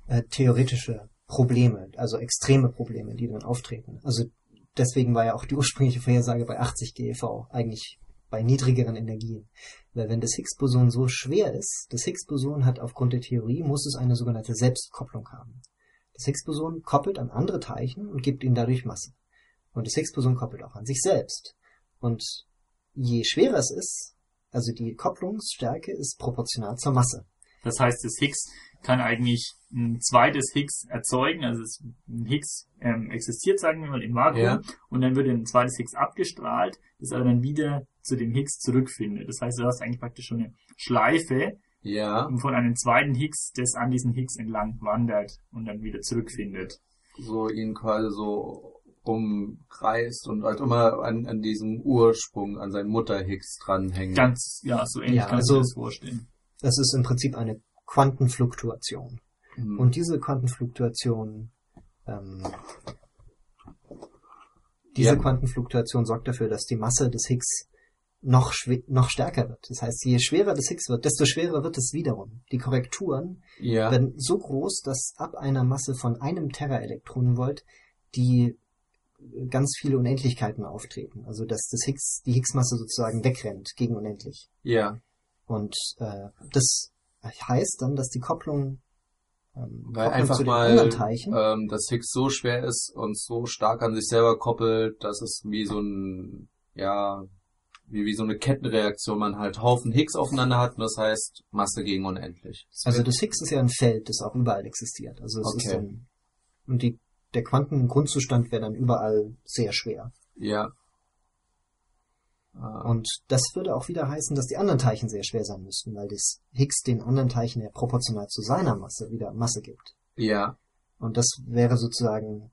äh, theoretische Probleme, also extreme Probleme, die dann auftreten. Also deswegen war ja auch die ursprüngliche Vorhersage bei 80 GeV eigentlich bei niedrigeren Energien. Weil wenn das Higgs-Boson so schwer ist, das Higgs-Boson hat aufgrund der Theorie, muss es eine sogenannte Selbstkopplung haben. Das Higgs-Boson koppelt an andere Teilchen und gibt ihnen dadurch Masse. Und das Higgs-Boson koppelt auch an sich selbst. Und je schwerer es ist, also die Kopplungsstärke ist proportional zur Masse. Das heißt, das Higgs kann eigentlich ein zweites Higgs erzeugen. Also es, ein Higgs ähm, existiert, sagen wir mal, im Vakuum Ja. und dann wird ein zweites Higgs abgestrahlt, das aber dann wieder zu dem Higgs zurückfindet. Das heißt, du hast eigentlich praktisch schon eine Schleife Ja. von einem zweiten Higgs, das an diesen Higgs entlang wandert und dann wieder zurückfindet. so ihn quasi so umkreist und halt immer an, an diesem Ursprung, an seinen Mutter-Higgs dranhängt. Ganz, ja, so ähnlich Ja, kannst also- du das vorstellen. Das ist im Prinzip eine Quantenfluktuation. Hm. Und diese Quantenfluktuation, ähm, diese Ja. Quantenfluktuation sorgt dafür, dass die Masse des Higgs noch, noch stärker wird. Das heißt, je schwerer das Higgs wird, desto schwerer wird es wiederum. Die Korrekturen ja, werden so groß, dass ab einer Masse von einem Teraelektronenvolt die äh, ganz viele Unendlichkeiten auftreten. Also dass das Higgs, die Higgs-Masse sozusagen wegrennt gegen unendlich. ja, Und äh, das heißt dann, dass die Kopplung, weil Kopplung einfach mal ähm, das Higgs so schwer ist und so stark an sich selber koppelt, dass es wie so ein, ja, wie, wie so eine Kettenreaktion man halt Haufen Higgs aufeinander hat und das heißt Masse gegen unendlich. also das Higgs ist ja ein Feld, das auch überall existiert. Also es ist Okay. dann, und die, der Quantengrundzustand wäre dann überall sehr schwer. Ja. Äh, Und das würde auch wieder heißen, dass die anderen Teilchen sehr schwer sein müssten, weil das Higgs den anderen Teilchen ja proportional zu seiner Masse wieder Masse gibt. ja, Und das wäre sozusagen,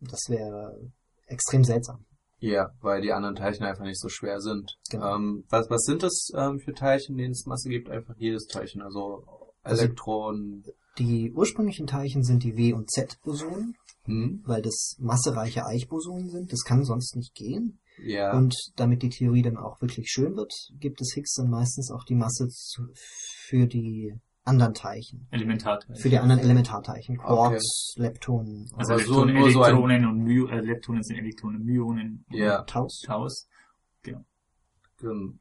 das wäre extrem seltsam. ja, weil die anderen Teilchen einfach nicht so schwer sind. Genau. Ähm, was, was sind das ähm, für Teilchen, denen es Masse gibt? Einfach jedes Teilchen, also Also- Elektronen. Die ursprünglichen Teilchen sind die W- und Z-Bosonen, Hm? weil das massereiche Eichbosonen sind. Das kann sonst nicht gehen. Ja. Und damit die Theorie dann auch wirklich schön wird, gibt es Higgs dann meistens auch die Masse zu, für die anderen Teilchen. Elementarteilchen. Für die anderen Elementarteilchen. Quarks, Leptonen, Also Aber so- Elektronen, nur so und Myo, äh, Leptonen sind Elektronen, Myonen und Ja. Taus. Taus. Gen-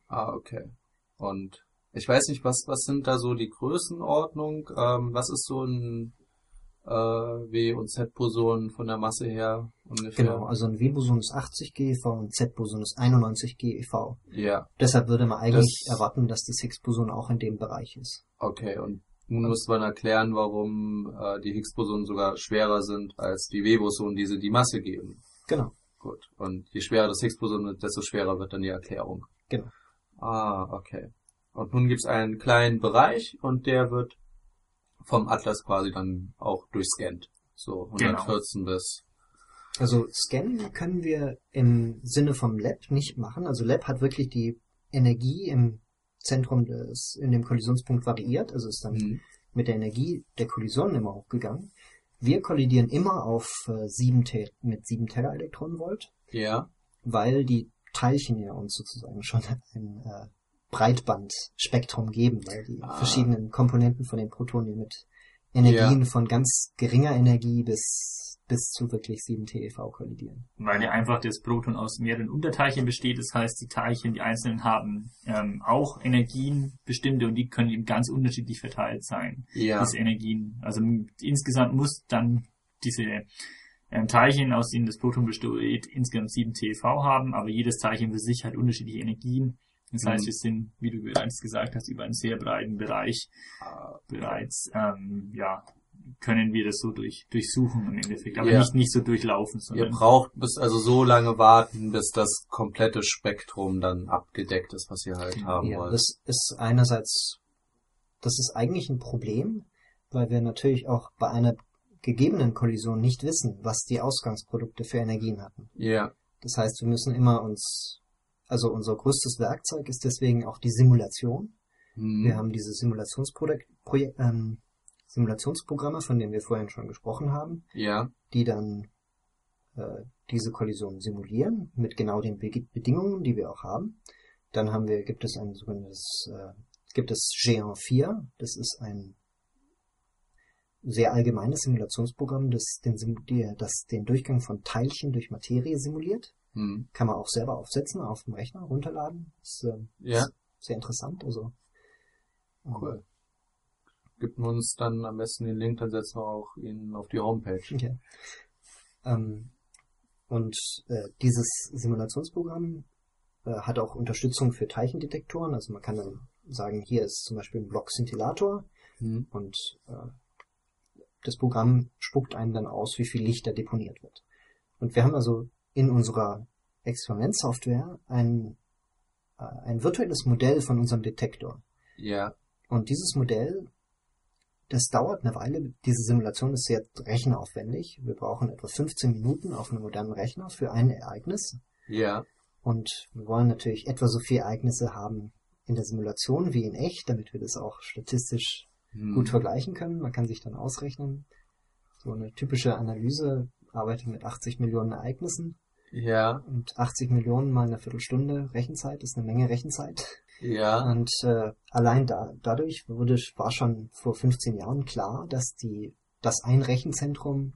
Ah, okay. Und ich weiß nicht, was, was sind da so die Größenordnung? Ähm, was ist so ein äh, W- und Z-Boson von der Masse her ungefähr? Genau, also ein W-Boson ist 80 GeV und Z-Boson ist 91 GeV. Ja, Deshalb würde man eigentlich Das- erwarten, dass das Higgs-Boson auch in dem Bereich ist. okay. Und nun muss man erklären, warum äh, die Higgs-Bosonen sogar schwerer sind als die W-Bosonen, die sie die Masse geben. Genau. Gut. Und je schwerer das Higgs-Boson ist, desto schwerer wird dann die Erklärung. Genau. Ah, okay. Und nun gibt es einen kleinen Bereich und der wird vom Atlas quasi dann auch durchscannt. So Genau. 114 bis. Also scannen können wir im Sinne vom Lab nicht machen. Also Lab hat wirklich die Energie im Zentrum des, in dem Kollisionspunkt variiert, also ist dann Mhm. mit der Energie der Kollision immer hochgegangen. Wir kollidieren immer auf äh, 7 Te mit 7 Teraelektronenvolt, Ja. weil die Teilchen ja uns sozusagen schon ein äh, Breitbandspektrum geben, weil die Ah. verschiedenen Komponenten von den Protonen mit Energien von ganz geringer Energie bis bis zu wirklich 7 TeV kollidieren. Weil ja einfach das Proton aus mehreren Unterteilchen besteht. Das heißt, die Teilchen, die einzelnen haben ähm, auch Energien bestimmte und die können eben ganz unterschiedlich verteilt sein. Ja. Diese Energien. Also insgesamt muss dann diese ähm, Teilchen, aus denen das Proton besteht, insgesamt 7 TeV haben, aber jedes Teilchen für sich hat unterschiedliche Energien. Das heißt, Mhm. wir sind, wie du bereits gesagt hast, über einen sehr breiten Bereich bereits, ähm, ja, können wir das so durch, durchsuchen im Endeffekt, aber Ja. nicht, nicht so durchlaufen, Ihr sondern braucht bis also so lange warten, bis das komplette Spektrum dann abgedeckt ist, was ihr halt haben Ja, wollt. das ist einerseits, das ist eigentlich ein Problem, weil wir natürlich auch bei einer gegebenen Kollision nicht wissen, was die Ausgangsprodukte für Energien hatten. Ja. Das heißt, wir müssen immer uns, also unser größtes Werkzeug ist deswegen auch die Simulation. Hm. Wir haben diese Simulationsprojekt, Projek- ähm, Simulationsprogramme, von denen wir vorhin schon gesprochen haben, Ja. die dann äh, diese Kollision simulieren mit genau den Be Bedingungen, die wir auch haben. Dann haben wir, gibt es ein sogenanntes, äh, gibt es Géant 4, das ist ein sehr allgemeines Simulationsprogramm, das den, das den Durchgang von Teilchen durch Materie simuliert. Hm. Kann man auch selber aufsetzen, auf dem Rechner runterladen. Ist äh, Ja. sehr interessant. Also ähm, Cool. Gibt uns dann am besten den Link, dann setzen wir auch ihn auf die Homepage. Okay. Ähm, und äh, dieses Simulationsprogramm äh, hat auch Unterstützung für Teilchendetektoren. Also man kann dann sagen, hier ist zum Beispiel ein Block Scintillator Hm. und äh, das Programm spuckt einen dann aus, wie viel Licht da deponiert wird. Und wir haben also in unserer Experimentsoftware ein, äh, ein virtuelles Modell von unserem Detektor. Ja. Und dieses Modell Das dauert eine Weile. Diese Simulation ist sehr rechenaufwendig. Wir brauchen etwa 15 Minuten auf einem modernen Rechner für ein Ereignis. Ja. Und wir wollen natürlich etwa so viele Ereignisse haben in der Simulation wie in echt, damit wir das auch statistisch Hm. gut vergleichen können. Man kann sich dann ausrechnen. So eine typische Analyse arbeitet mit 80 Millionen Ereignissen Ja. und 80 Millionen mal eine Viertelstunde Rechenzeit ist eine Menge Rechenzeit. Ja. Und äh, allein da, dadurch wurde, war schon vor 15 Jahren klar, dass die, dass ein Rechenzentrum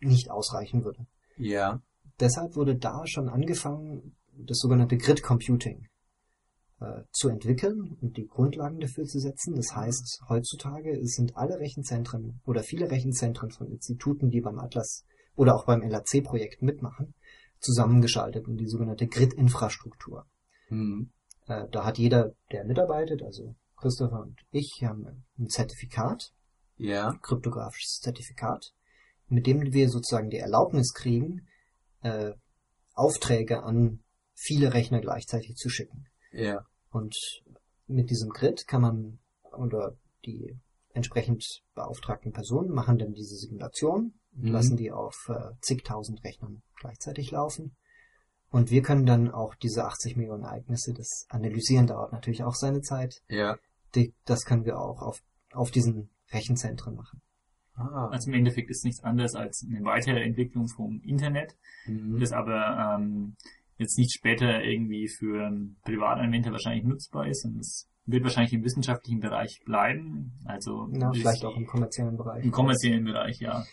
nicht ausreichen würde. Ja. Deshalb wurde da schon angefangen, das sogenannte Grid Computing äh, zu entwickeln und die Grundlagen dafür zu setzen. Das heißt, heutzutage sind alle Rechenzentren oder viele Rechenzentren von Instituten, die beim Atlas oder auch beim LAC-Projekt mitmachen, zusammengeschaltet in die sogenannte Grid-Infrastruktur. Hm. Äh, da hat jeder, der mitarbeitet, also Christopher und ich, haben ein Zertifikat, Ja. kryptografisches Zertifikat, mit dem wir sozusagen die Erlaubnis kriegen, äh, Aufträge an viele Rechner gleichzeitig zu schicken. Ja. Und mit diesem Grid kann man oder die entsprechend beauftragten Personen machen dann diese Simulation Mhm. lassen die auf äh, zigtausend Rechnern gleichzeitig laufen. Und wir können dann auch diese 80 Millionen Ereignisse, das Analysieren dauert natürlich auch seine Zeit, Ja. die, das können wir auch auf, auf diesen Rechenzentren machen. Ah. Also im Endeffekt ist nichts anderes als eine weitere Entwicklung vom Internet, Mhm. das aber ähm, jetzt nicht später irgendwie für einen Privatanwender wahrscheinlich nutzbar ist und es wird wahrscheinlich im wissenschaftlichen Bereich bleiben. Also das- vielleicht auch im kommerziellen Bereich. im kommerziellen Bereich, ja.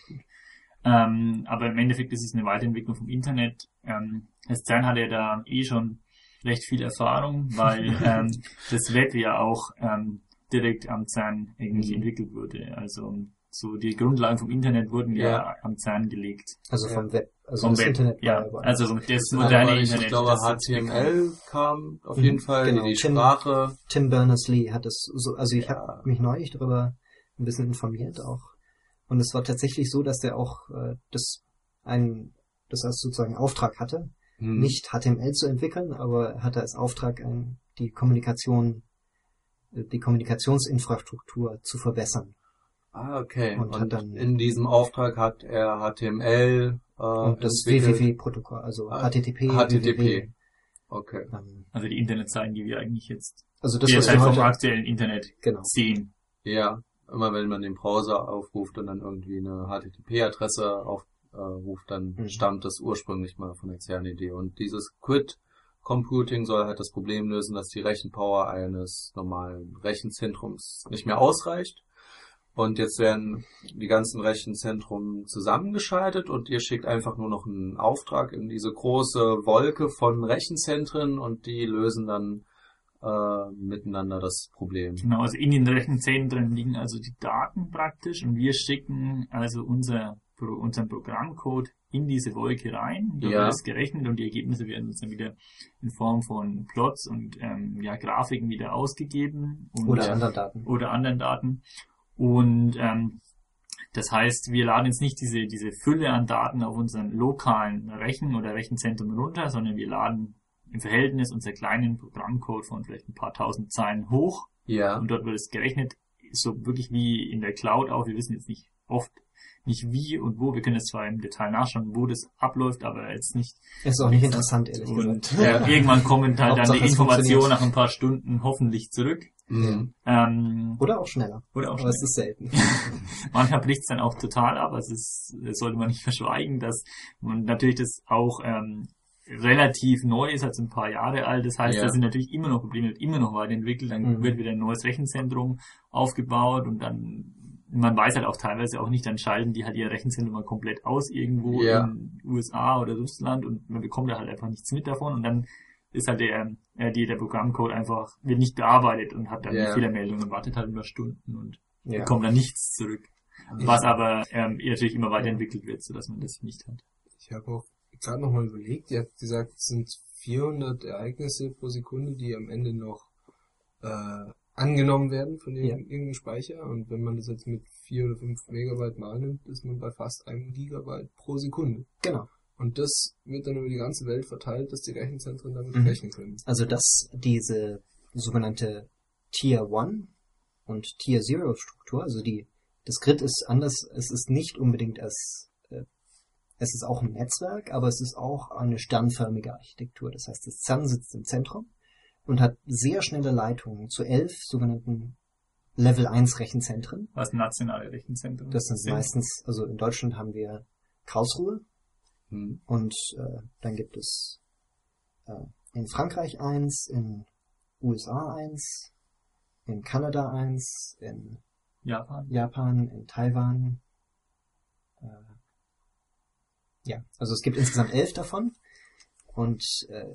Ähm, aber im Endeffekt ist es eine Weiterentwicklung vom Internet. Ähm, das CERN hatte ja da eh schon recht viel Erfahrung, weil ähm, das Web ja auch ähm, direkt am CERN irgendwie Mhm. entwickelt wurde. Also so die Grundlagen vom Internet wurden ja, Ja. am CERN gelegt. Also vom Web. Also Vom das Web, Internet ja. war. Also so das moderne ich, Internet. ich glaube, das HTML kam auf Mhm, jeden Fall, genau. die Tim- Sprache. Tim Berners-Lee hat es so, also ich Ja. habe mich neulich darüber ein bisschen informiert auch. Und es war tatsächlich so, dass der auch äh, das ein, das als sozusagen Auftrag hatte, Hm. nicht HTML zu entwickeln, aber er hatte als Auftrag ein, die Kommunikation, äh, die Kommunikationsinfrastruktur zu verbessern. Ah, okay. Und Und, hat dann- in diesem Auftrag hat er HTML äh, Und das. WWW-Protokoll, also Ah, HTTP, HTTP. WWW, Okay. ähm, Also die Internetseiten, die wir eigentlich jetzt also das, das was halt wir vom heute, aktuellen Internet genau. sehen. Ja, immer wenn man den Browser aufruft und dann irgendwie eine HTTP-Adresse aufruft, dann Mhm. stammt das ursprünglich mal von der CERN-Idee. Und dieses Quid Computing soll halt das Problem lösen, dass die Rechenpower eines normalen Rechenzentrums nicht mehr ausreicht. Und jetzt werden die ganzen Rechenzentren zusammengeschaltet und ihr schickt einfach nur noch einen Auftrag in diese große Wolke von Rechenzentren und die lösen dann äh, miteinander das Problem. Genau, also in den Rechenzentren liegen also die Daten praktisch und wir schicken also unser, unseren Programmcode in diese Wolke rein. Da Ja. wird es gerechnet und die Ergebnisse werden uns dann wieder in Form von Plots und ähm, ja, Grafiken wieder ausgegeben. Und, Oder andere Daten. oder anderen Daten. Und ähm, das heißt, wir laden jetzt nicht diese, diese Fülle an Daten auf unseren lokalen Rechen- oder Rechenzentrum runter, sondern wir laden im Verhältnis unser kleinen Programmcode von vielleicht ein paar tausend Zeilen hoch Ja. und dort wird es gerechnet, so wirklich wie in der Cloud auch. Wir wissen jetzt nicht oft nicht wie und wo. Wir können es zwar im Detail nachschauen, wo das abläuft, aber jetzt nicht. Ist auch nicht interessant, ehrlich Und gesagt. äh, irgendwann kommen halt dann die Informationen nach ein paar Stunden hoffentlich zurück. Mhm. Ähm, Oder auch schneller. oder auch Aber es ist selten. Manchmal bricht es dann auch total ab. Also es das sollte man nicht verschweigen, dass man natürlich das auch ähm, relativ neu ist, also ein paar Jahre alt. Das heißt, Ja. da sind natürlich immer noch Probleme, wird immer noch weiterentwickelt. Dann Mhm. wird wieder ein neues Rechenzentrum aufgebaut und dann man weiß halt auch teilweise auch nicht, dann schalten die halt ihr Rechenzentrum mal komplett aus irgendwo Ja. in USA oder Russland und man bekommt da halt einfach nichts mit davon und dann ist halt der, äh, die, der Programmcode einfach, wird nicht bearbeitet und hat dann Ja. eine Fehlermeldung und wartet halt über Stunden und Ja. bekommt dann nichts zurück. Was aber ähm, natürlich immer weiterentwickelt wird, sodass man das nicht hat. Ich habe auch gerade nochmal überlegt, ihr habt gesagt, es sind 400 Ereignisse pro Sekunde, die am Ende noch äh, angenommen werden von Ja. irgendeinem Speicher. Und wenn man das jetzt mit 4 oder 5 Megabyte mal nimmt, ist man bei fast einem Gigabyte pro Sekunde. Genau. Und das wird dann über die ganze Welt verteilt, dass die Rechenzentren damit Mhm. rechnen können. Also dass diese sogenannte Tier 1 und Tier 0 Struktur, also die Das Grid ist anders, es ist nicht unbedingt als, es ist auch ein Netzwerk, aber es ist auch eine sternförmige Architektur. Das heißt, das CERN sitzt im Zentrum und hat sehr schnelle Leitungen zu elf sogenannten Level 1 Rechenzentren. Was nationale Rechenzentren Das sind meistens, also in Deutschland haben wir Karlsruhe Hm. und äh, dann gibt es äh, in Frankreich eins, in USA eins, in Kanada eins, in Japan. Japan, in Taiwan. Äh, ja, also es gibt insgesamt elf davon und äh,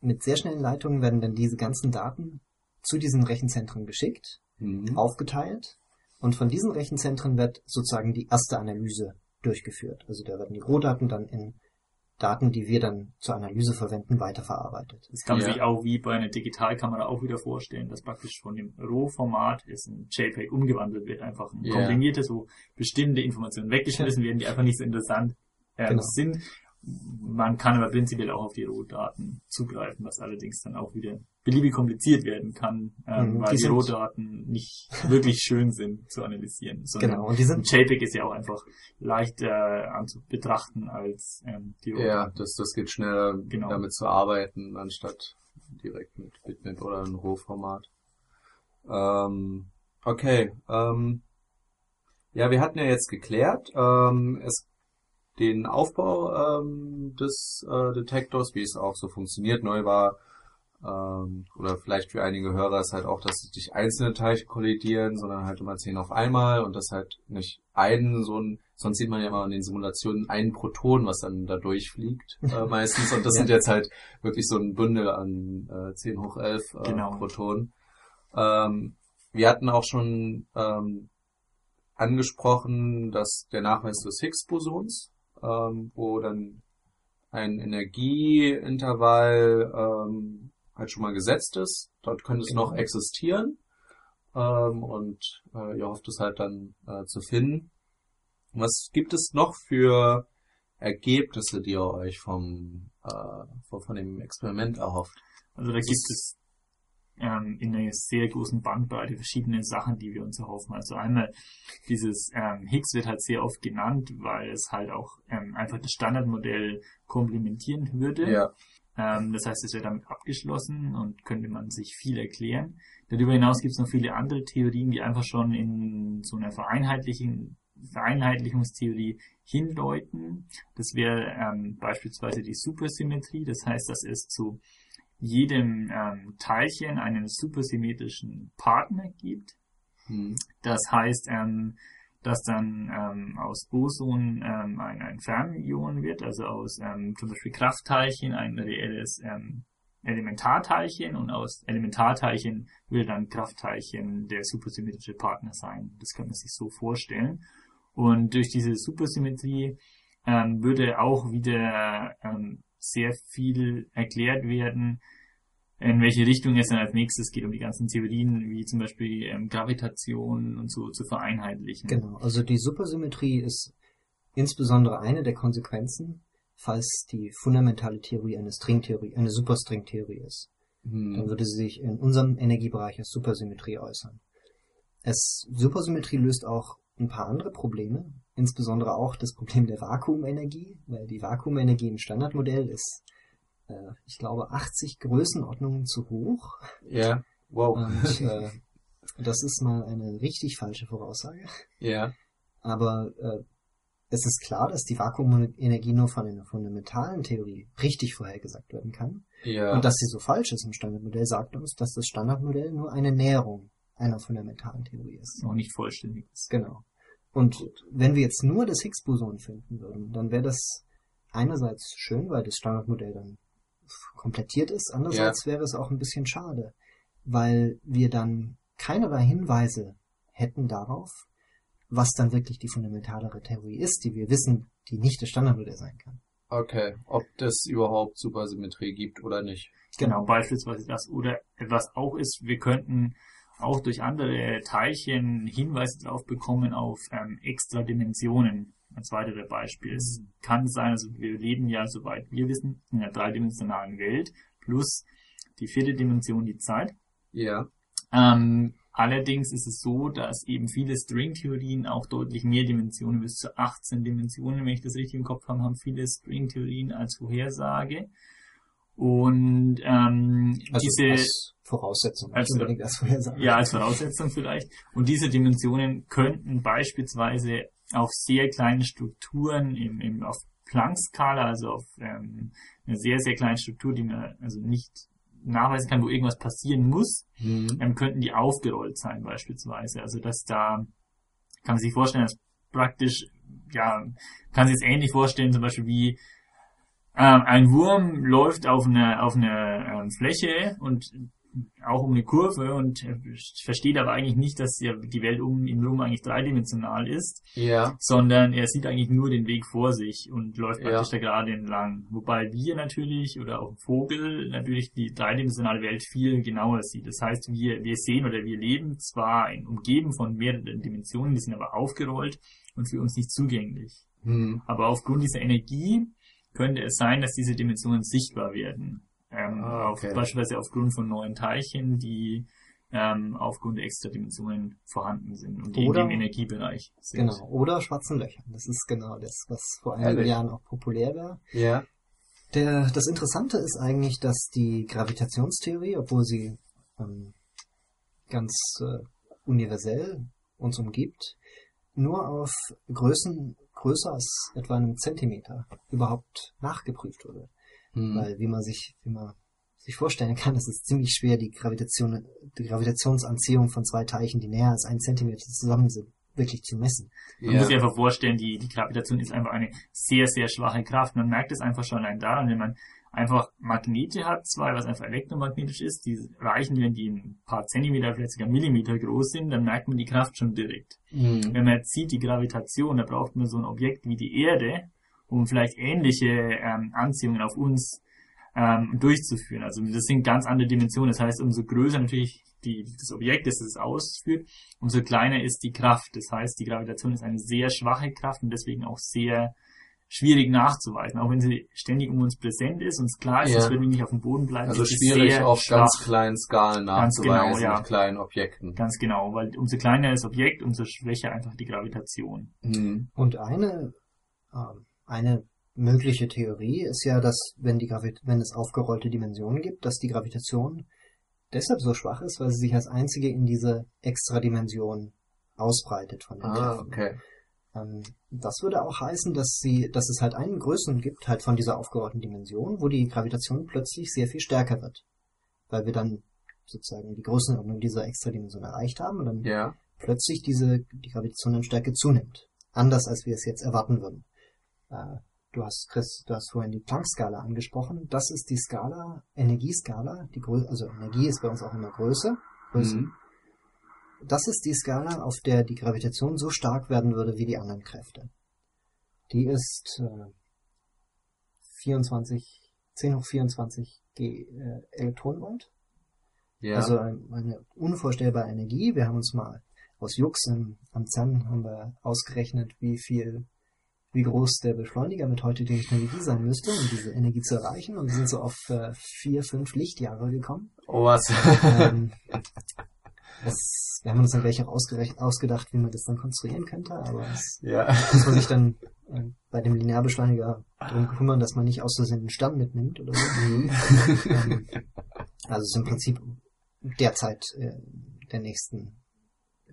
mit sehr schnellen Leitungen werden dann diese ganzen Daten zu diesen Rechenzentren geschickt, Hm. aufgeteilt und von diesen Rechenzentren wird sozusagen die erste Analyse durchgeführt. Also da werden die Rohdaten dann in Daten, die wir dann zur Analyse verwenden, weiterverarbeitet. Das kann man Ja. sich auch wie bei einer Digitalkamera auch wieder vorstellen, dass praktisch von dem Rohformat ist ein JPEG umgewandelt wird, einfach ein Ja. komprimiertes, wo bestimmte Informationen weggeschmissen werden, die einfach nicht so interessant ähm, Genau. sind. Man kann aber prinzipiell auch auf die Rohdaten zugreifen, was allerdings dann auch wieder beliebig kompliziert werden kann, ähm, Mhm, weil die die, Rohdaten nicht wirklich schön sind zu analysieren. Sondern Genau, und die sind JPEG ist ja auch einfach leichter anzubetrachten als ähm, die Rohdaten. Ja, das, das geht schneller, Genau. damit zu arbeiten, anstatt direkt mit Bitmap oder einem Rohformat. Ähm, okay, ähm, ja, wir hatten ja jetzt geklärt, ähm, es, den Aufbau ähm, des äh, Detektors, wie es auch so funktioniert. Neu war, ähm, oder vielleicht für einige Hörer ist halt auch, dass nicht einzelne Teilchen kollidieren, sondern halt immer zehn auf einmal und das halt nicht einen so ein, sonst sieht man ja immer in den Simulationen einen Proton, was dann da durchfliegt äh, meistens und das Ja. sind jetzt halt wirklich so ein Bündel an äh, 10 hoch 11 äh, Genau. Protonen. Ähm, wir hatten auch schon ähm, angesprochen, dass der Nachweis des Higgs-Bosons, ähm, wo dann ein Energieintervall ähm, halt schon mal gesetzt ist. Dort könnte es noch existieren. Ähm, und äh, ihr hofft es halt dann äh, zu finden. Was gibt es noch für Ergebnisse, die ihr euch vom, äh, von, von dem Experiment erhofft? Also da gibt es ähm, in einer sehr großen Bandbreite verschiedene Sachen, die wir uns erhoffen. Also einmal dieses ähm, Higgs wird halt sehr oft genannt, weil es halt auch ähm, einfach das Standardmodell komplementieren würde. Ja. Ähm, das heißt, es wäre damit abgeschlossen und könnte man sich viel erklären. Darüber hinaus gibt es noch viele andere Theorien, die einfach schon in so einer vereinheitlichen Vereinheitlichungstheorie hindeuten. Das wäre ähm, beispielsweise die Supersymmetrie. Das heißt, dass es zu jedem ähm, Teilchen einen supersymmetrischen Partner gibt. Hm. Das heißt, ähm, dass dann ähm, aus Boson ähm, ein, ein Fermion wird, also aus ähm, zum Beispiel Kraftteilchen ein reelles ähm, Elementarteilchen und aus Elementarteilchen will dann Kraftteilchen der supersymmetrische Partner sein. Das kann man sich so vorstellen. Und durch diese Supersymmetrie ähm, würde auch wieder ähm, sehr viel erklärt werden, in welche Richtung es dann als nächstes geht, um die ganzen Theorien wie zum Beispiel ähm, Gravitation und so zu vereinheitlichen. Genau, also die Supersymmetrie ist insbesondere eine der Konsequenzen, falls die fundamentale Theorie eine Stringtheorie, eine Superstringtheorie ist. Dann Hm. würde sie sich in unserem Energiebereich als Supersymmetrie äußern. Es, Supersymmetrie löst auch ein paar andere Probleme, insbesondere auch das Problem der Vakuumenergie, weil die Vakuumenergie im Standardmodell ist, äh, ich glaube, 80 Größenordnungen zu hoch. Ja. Wow. Und äh, das ist mal eine richtig falsche Voraussage. Ja. Aber äh, es ist klar, dass die Vakuumenergie nur von einer fundamentalen Theorie richtig vorhergesagt werden kann. Ja. Und dass sie so falsch ist im Standardmodell, sagt uns, dass das Standardmodell nur eine Näherung einer fundamentalen Theorie ist. Noch nicht vollständig ist. Genau. Und wenn wir jetzt nur das Higgs-Boson finden würden, dann wäre das einerseits schön, weil das Standardmodell dann komplettiert ist. Andererseits wäre es auch ein bisschen schade, weil wir dann keinerlei Hinweise hätten darauf, was dann wirklich die fundamentalere Theorie ist, die wir wissen, die nicht das Standardmodell sein kann. Okay. Ob das überhaupt Supersymmetrie gibt oder nicht. Genau, beispielsweise das. Oder was auch ist, wir könnten auch durch andere Teilchen Hinweise darauf bekommen auf ähm, extra Dimensionen. Als weitere Beispiel. Es kann sein, also wir leben ja, soweit wir wissen, in einer dreidimensionalen Welt plus die vierte Dimension, die Zeit. Ja. Ähm, Allerdings ist es so, dass eben viele Stringtheorien auch deutlich mehr Dimensionen, bis zu 18 Dimensionen, wenn ich das richtig im Kopf habe, haben viele Stringtheorien als Vorhersage. Und ähm, Also diese als Voraussetzung, als- unbedingt als Vorhersage. ja, als Voraussetzung vielleicht. Und diese Dimensionen könnten beispielsweise auf sehr kleinen Strukturen im, im, auf Planck-Skala, also auf ähm, eine sehr, sehr kleine Struktur, die man also nicht nachweisen kann, wo irgendwas passieren muss, Mhm. ähm, könnten die aufgerollt sein beispielsweise. Also dass da, kann man sich vorstellen, dass praktisch, ja, kann sich jetzt ähnlich vorstellen, zum Beispiel wie ähm, ein Wurm läuft auf eine, auf eine ähm, Fläche und auch um eine Kurve und äh, versteht aber eigentlich nicht, dass ja die Welt um ihn herum eigentlich dreidimensional ist, Ja. sondern er sieht eigentlich nur den Weg vor sich und läuft Ja. praktisch da gerade entlang. Wobei wir natürlich oder auch ein Vogel natürlich die dreidimensionale Welt viel genauer sieht. Das heißt, wir, wir sehen oder wir leben zwar in, umgeben von mehreren Dimensionen, die sind aber aufgerollt und für uns nicht zugänglich. Mhm. Aber aufgrund dieser Energie könnte es sein, dass diese Dimensionen sichtbar werden. Ähm, Ah, auf, okay. beispielsweise aufgrund von neuen Teilchen, die ähm, aufgrund der extra Dimensionen vorhanden sind und die Oder- in dem Energiebereich sind. Genau. Oder schwarzen Löchern. Das ist genau das, was vor einigen Ehrlich? Jahren auch populär war. Ja. Der, das Interessante ist eigentlich, dass die Gravitationstheorie, obwohl sie ähm, ganz äh, universell uns umgibt, nur auf Größen größer als etwa einem Zentimeter überhaupt nachgeprüft wurde. Mhm. Weil wie man sich, wie man sich vorstellen kann, ist es ziemlich schwer, die Gravitation, die Gravitationsanziehung von zwei Teilchen, die näher als ein Zentimeter zusammen sind, wirklich zu messen. Man muss sich einfach vorstellen, die, die Gravitation ist einfach eine sehr, sehr schwache Kraft. Man merkt es einfach schon allein daran, wenn man einfach Magnete hat, zwei, was einfach elektromagnetisch ist, die reichen, wenn die ein paar Zentimeter, vielleicht sogar Millimeter groß sind, dann merkt man die Kraft schon direkt. Mhm. Wenn man jetzt sieht, die Gravitation, da braucht man so ein Objekt wie die Erde, um vielleicht ähnliche ähm, Anziehungen auf uns ähm, durchzuführen. Also das sind ganz andere Dimensionen. Das heißt, umso größer natürlich die, das Objekt ist, das es ausführt, umso kleiner ist die Kraft. Das heißt, die Gravitation ist eine sehr schwache Kraft und deswegen auch sehr schwierig nachzuweisen. Auch wenn sie ständig um uns präsent ist und es klar ist, Ja. dass wir nicht auf dem Boden bleiben. Also schwierig sehr auf schwach. ganz kleinen Skalen Ganz genau, nachzuweisen ja. mit kleinen Objekten. Ganz genau, weil umso kleiner das Objekt, umso schwächer einfach die Gravitation. Mhm. Und eine, ähm, eine mögliche Theorie ist ja, dass wenn, die Gravi wenn es aufgerollte Dimensionen gibt, dass die Gravitation deshalb so schwach ist, weil sie sich als einzige in diese Extradimension ausbreitet von den Ah, Kräften. okay. Ähm, das würde auch heißen, dass sie, dass es halt einen Größen gibt, halt von dieser aufgerollten Dimension, wo die Gravitation plötzlich sehr viel stärker wird. Weil wir dann sozusagen die Größenordnung dieser Extradimension erreicht haben und dann Ja. plötzlich diese, die Gravitation an Stärke zunimmt. Anders als wir es jetzt erwarten würden. Äh, du hast, Chris, du hast vorhin die Planck-Skala angesprochen. Das ist die Skala, Energieskala, die Grö also Energie ist bei uns auch immer Größe. Größe. Mhm. Das ist die Skala, auf der die Gravitation so stark werden würde wie die anderen Kräfte. Die ist äh, 24, 10 hoch 24 G, äh, Elektronenvolt. Ja. Also ein- eine unvorstellbare Energie. Wir haben uns mal aus Jux im, am CERN haben wir ausgerechnet, wie viel, wie groß der Beschleuniger mit heutiger Technologie sein müsste, um diese Energie zu erreichen. Und wir sind so auf äh, vier, fünf Lichtjahre gekommen. oh, was? ähm, das, wir haben uns dann gleich auch ausgedacht, wie man das dann konstruieren könnte, aber das ja. muss man sich dann äh, bei dem Linearbeschleuniger darum kümmern, dass man nicht aus Versehen einen Stern mitnimmt oder so. ähm, also es ist im Prinzip derzeit äh, der nächsten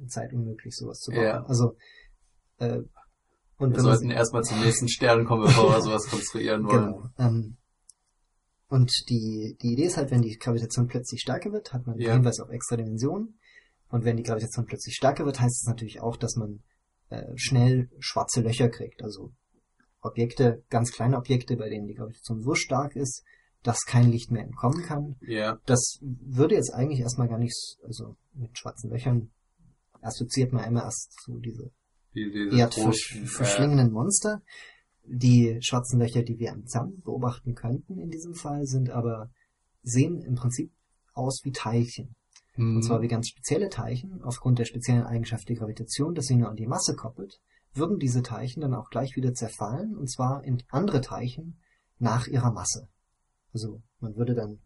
Zeit unmöglich, sowas zu bauen. Ja. Also äh, und Wir sollten erstmal zum nächsten Stern kommen, bevor wir sowas konstruieren wollen. Genau. Ähm, und die, die Idee ist halt, wenn die Gravitation plötzlich stärker wird, hat man den Ja. Hinweis auf extra Dimensionen. Und wenn die Gravitation plötzlich stärker wird, heißt es natürlich auch, dass man äh, schnell schwarze Löcher kriegt. Also Objekte, ganz kleine Objekte, bei denen die Gravitation so stark ist, dass kein Licht mehr entkommen kann. Ja. Das würde jetzt eigentlich erstmal gar nichts, also mit schwarzen Löchern assoziiert man immer erst so diese Die, diese großen, erdverschlingenden Monster. Die schwarzen Löcher, die wir am CERN beobachten könnten in diesem Fall, sind aber, sehen im Prinzip aus wie Teilchen. Mhm. Und zwar wie ganz spezielle Teilchen, aufgrund der speziellen Eigenschaft der Gravitation, dass sie nur an die Masse koppelt, würden diese Teilchen dann auch gleich wieder zerfallen, und zwar in andere Teilchen nach ihrer Masse. Also man würde dann,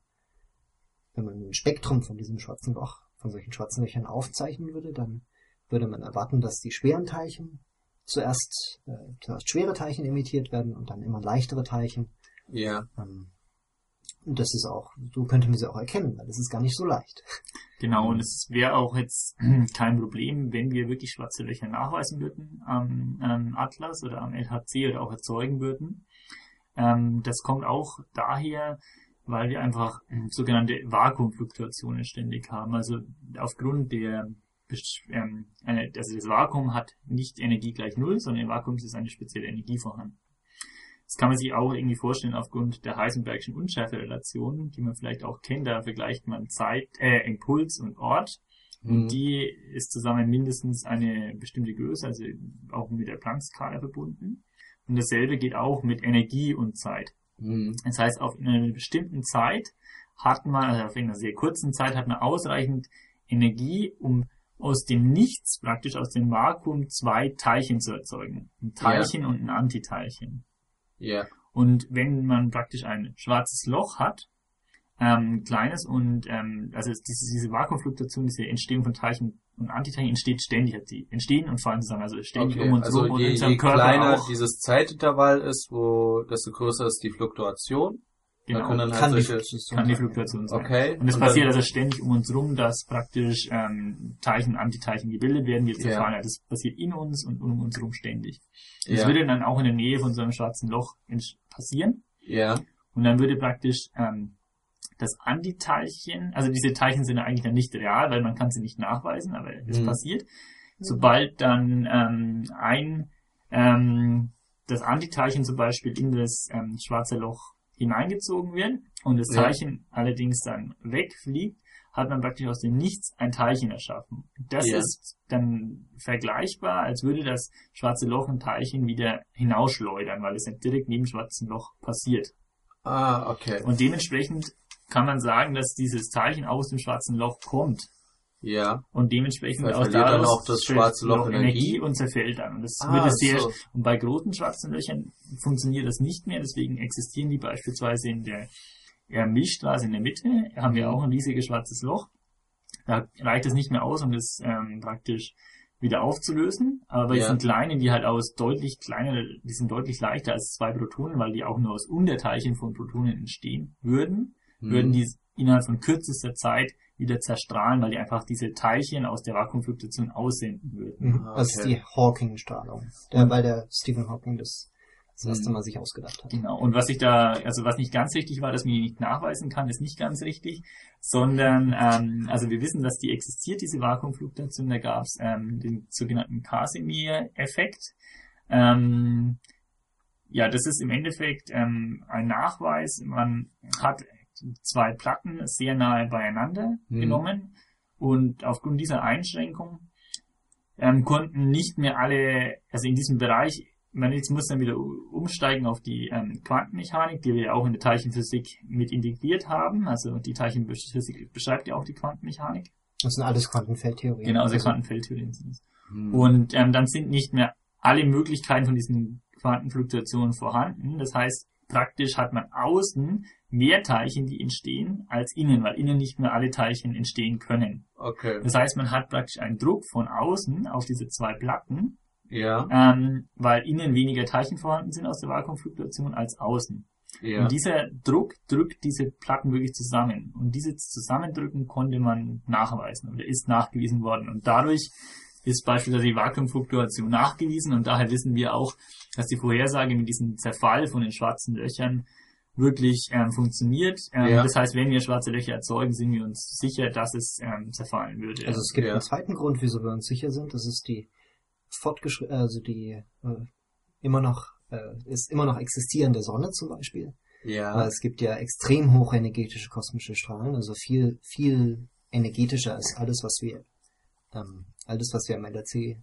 wenn man ein Spektrum von diesem schwarzen Loch von solchen schwarzen Löchern aufzeichnen würde, dann würde man erwarten, dass die schweren Teilchen zuerst, äh, zuerst schwere Teilchen emittiert werden und dann immer leichtere Teilchen. Ja. Ähm, das ist auch, so könnte man sie auch erkennen, weil das ist gar nicht so leicht. Genau, und es wäre auch jetzt kein Problem, wenn wir wirklich schwarze Löcher nachweisen würden am ähm, Atlas oder am LHC oder auch erzeugen würden. Ähm, das kommt auch daher, weil wir einfach ähm, sogenannte Vakuumfluktuationen ständig haben. Also aufgrund der ähm, also das Vakuum hat nicht Energie gleich Null, sondern im Vakuum ist eine spezielle Energie vorhanden. Das kann man sich auch irgendwie vorstellen aufgrund der Heisenbergschen Unschärferelation, die man vielleicht auch kennt. Da vergleicht man Zeit, äh, Impuls und Ort. Und Mhm. die ist zusammen mindestens eine bestimmte Größe, also auch mit der Planck-Skala verbunden. Und dasselbe geht auch mit Energie und Zeit. Mhm. Das heißt, auf einer bestimmten Zeit hat man, also auf einer sehr kurzen Zeit hat man ausreichend Energie, um aus dem Nichts, praktisch aus dem Vakuum, zwei Teilchen zu erzeugen. Ein Teilchen und ein Antiteilchen. Ja. Und wenn man praktisch ein schwarzes Loch hat, ähm, kleines und ähm, also es- diese, diese Vakuumfluktuation, diese Entstehung von Teilchen und Antiteilchen entsteht ständig, die entstehen und fallen zusammen, also ständig Okay. um uns Also und je, unserem je Körper kleiner auch. dieses Zeitintervall ist, wo desto größer ist die Fluktuation. Da Genau. können dann halt Kann die solche, Fluktuation kann die sein. Fluktuation sein. Okay. Und es passiert also ständig um uns rum, dass praktisch ähm, Teilchen, Antiteilchen gebildet werden, die zerfallen. Ja. Das passiert in uns und um uns rum ständig. Das ja. würde dann auch in der Nähe von so einem schwarzen Loch passieren. ja. Und dann würde praktisch ähm, das Antiteilchen, also diese Teilchen sind eigentlich dann nicht real, weil man kann sie nicht nachweisen, aber es Mhm. passiert. Sobald dann ähm, ein ähm, das Antiteilchen zum Beispiel in das ähm, schwarze Loch hineingezogen wird und das Ja. Teilchen allerdings dann wegfliegt, hat man praktisch aus dem Nichts ein Teilchen erschaffen. Das Ja. ist dann vergleichbar, als würde das schwarze Loch ein Teilchen wieder hinausschleudern, weil es nicht direkt neben dem schwarzen Loch passiert. Ah, okay. Und dementsprechend kann man sagen, dass dieses Teilchen aus dem schwarzen Loch kommt. Ja. Und dementsprechend Weil aus verliert dann daraus auch das schwarze Loch Energie? und zerfällt dann. Und das Ah, wird es sehr, so. und bei großen schwarzen Löchern funktioniert das nicht mehr, deswegen existieren die beispielsweise in der ja, Milchstraße in der Mitte, haben wir Mhm. auch ein riesiges schwarzes Loch. Da reicht es nicht mehr aus, um das ähm, praktisch wieder aufzulösen. Aber bei Ja. diesen kleinen, die halt aus deutlich kleiner, die sind deutlich leichter als zwei Protonen, weil die auch nur aus Unterteilchen von Protonen entstehen würden, Mhm. würden die innerhalb von kürzester Zeit wieder zerstrahlen, weil die einfach diese Teilchen aus der Vakuumfluktuation aussenden würden. Mhm. Ah, Das ist okay. die Hawking-Strahlung, der, weil der Stephen Hawking das das erste Mhm. Mal sich ausgedacht hat. Genau. Und was ich da, also was nicht ganz richtig war, dass man die nicht nachweisen kann, ist nicht ganz richtig, sondern ähm, also wir wissen, dass die existiert, diese Vakuumfluktuation. Da gab es ähm, den sogenannten Casimir-Effekt. Ähm, ja, das ist im Endeffekt ähm, ein Nachweis. Man hat zwei Platten sehr nahe beieinander Mhm. genommen und aufgrund dieser Einschränkung ähm, konnten nicht mehr alle, also in diesem Bereich, man jetzt muss dann wieder umsteigen auf die ähm, Quantenmechanik, die wir ja auch in der Teilchenphysik mit integriert haben. Also die Teilchenphysik beschreibt ja auch die Quantenmechanik. Das sind alles Quantenfeldtheorien. Genau, also Also, Quantenfeldtheorien sind es. Mhm. Und ähm, dann sind nicht mehr alle Möglichkeiten von diesen Quantenfluktuationen vorhanden. Das heißt, praktisch hat man außen mehr Teilchen, die entstehen, als innen, weil innen nicht mehr alle Teilchen entstehen können. Okay. Das heißt, man hat praktisch einen Druck von außen auf diese zwei Platten, Ja. ähm, weil innen weniger Teilchen vorhanden sind aus der Vakuumfluktuation als außen. Ja. Und dieser Druck drückt diese Platten wirklich zusammen. Und dieses Zusammendrücken konnte man nachweisen oder ist nachgewiesen worden. Und dadurch ist beispielsweise die Vakuumfluktuation nachgewiesen und daher wissen wir auch, dass die Vorhersage mit diesem Zerfall von den schwarzen Löchern wirklich ähm, funktioniert. Ähm, Ja. Das heißt, wenn wir schwarze Löcher erzeugen, sind wir uns sicher, dass es ähm, zerfallen würde. also es gibt Ja. einen zweiten Grund, wieso wir uns sicher sind. Das ist die fortgeschrittene, also die äh, immer noch äh, ist immer noch existierende Sonne zum Beispiel. Ja. es gibt ja extrem hochenergetische kosmische Strahlen, also viel, viel energetischer als alles, was wir, ähm, alles, was wir im LRC äh,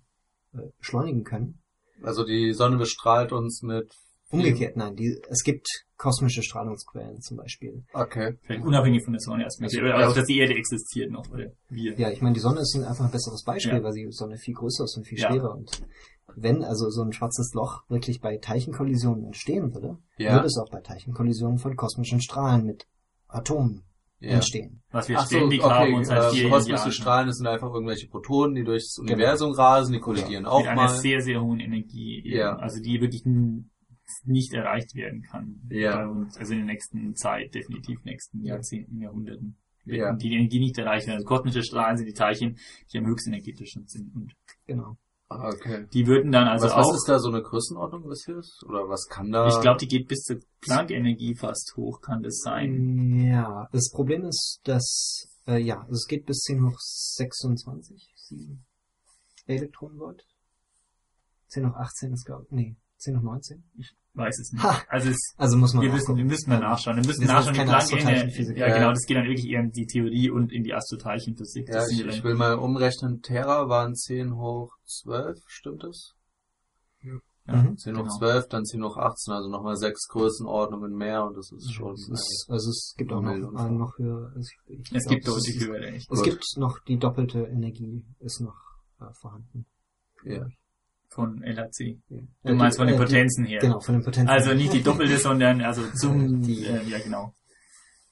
beschleunigen können. Also die Sonne bestrahlt uns mit. Umgekehrt, nein, die, es gibt kosmische Strahlungsquellen zum Beispiel. Okay. Vielleicht unabhängig von der Sonne erstmal. Also- auch, dass die Erde existiert noch, oder wir. Ja, ich meine, die Sonne ist ein- einfach ein besseres Beispiel, Ja. weil die Sonne viel größer ist und viel Ja. schwerer. Und wenn also so ein schwarzes Loch wirklich bei Teilchenkollisionen entstehen würde, Ja. würde es auch bei Teilchenkollisionen von kosmischen Strahlen mit Atomen Ja. entstehen. Was wir Ach so, ständig okay, haben und seit äh, kosmische. Strahlen, das sind einfach irgendwelche Protonen, die durchs Universum rasen, die kollidieren auch mit einer mal. sehr, sehr hohen Energie, eben. Ja. also die wirklich nicht erreicht werden kann. Ja. Uns, also in der nächsten Zeit, definitiv nächsten Jahrzehnten, Jahrhunderten. Wird Ja. Die Energie nicht erreicht werden. Also kosmische Strahlen sind die Teilchen, die am höchsten energetischen sind. Und Genau. Ah, okay. die würden dann also was, auch, was ist da so eine Größenordnung, was hier ist? Oder was kann da? ich glaube, die geht bis zur Planck-Energie fast hoch, kann das sein. Ja, das Problem ist, dass, äh, ja, also es geht bis 10 hoch 26 sieben Elektronenvolt. 10 hoch 18 ist, glaube nee, 10 hoch 19. Weiß es nicht. Ha! Also es, Also muss man wir müssen, wir müssen mal nachschauen. Wir müssen Wir nachschauen, die keine Planck-Energie. Astroteilchenphysik. Ja, Ja. genau, das geht dann wirklich eher in die Theorie und in die Astroteilchenphysik. ja, ich, ich will mal umrechnen, Terra waren 10 hoch 12, stimmt das? ja, Mhm. 10 genau. hoch 12, dann 10 hoch 18, also nochmal sechs Größenordnungen mehr und das ist schon... Es ist, also es gibt auch noch, äh, noch höher. Also ich, ich Es gibt es deutlich echt. Es gibt noch die doppelte Energie ist noch äh, vorhanden. Ja. Von LHC. Ja. Du meinst von den Äh, die- Potenzen her. Genau, von den Potenzen. Also nicht die doppelte, sondern also zum, Die- äh, ja genau.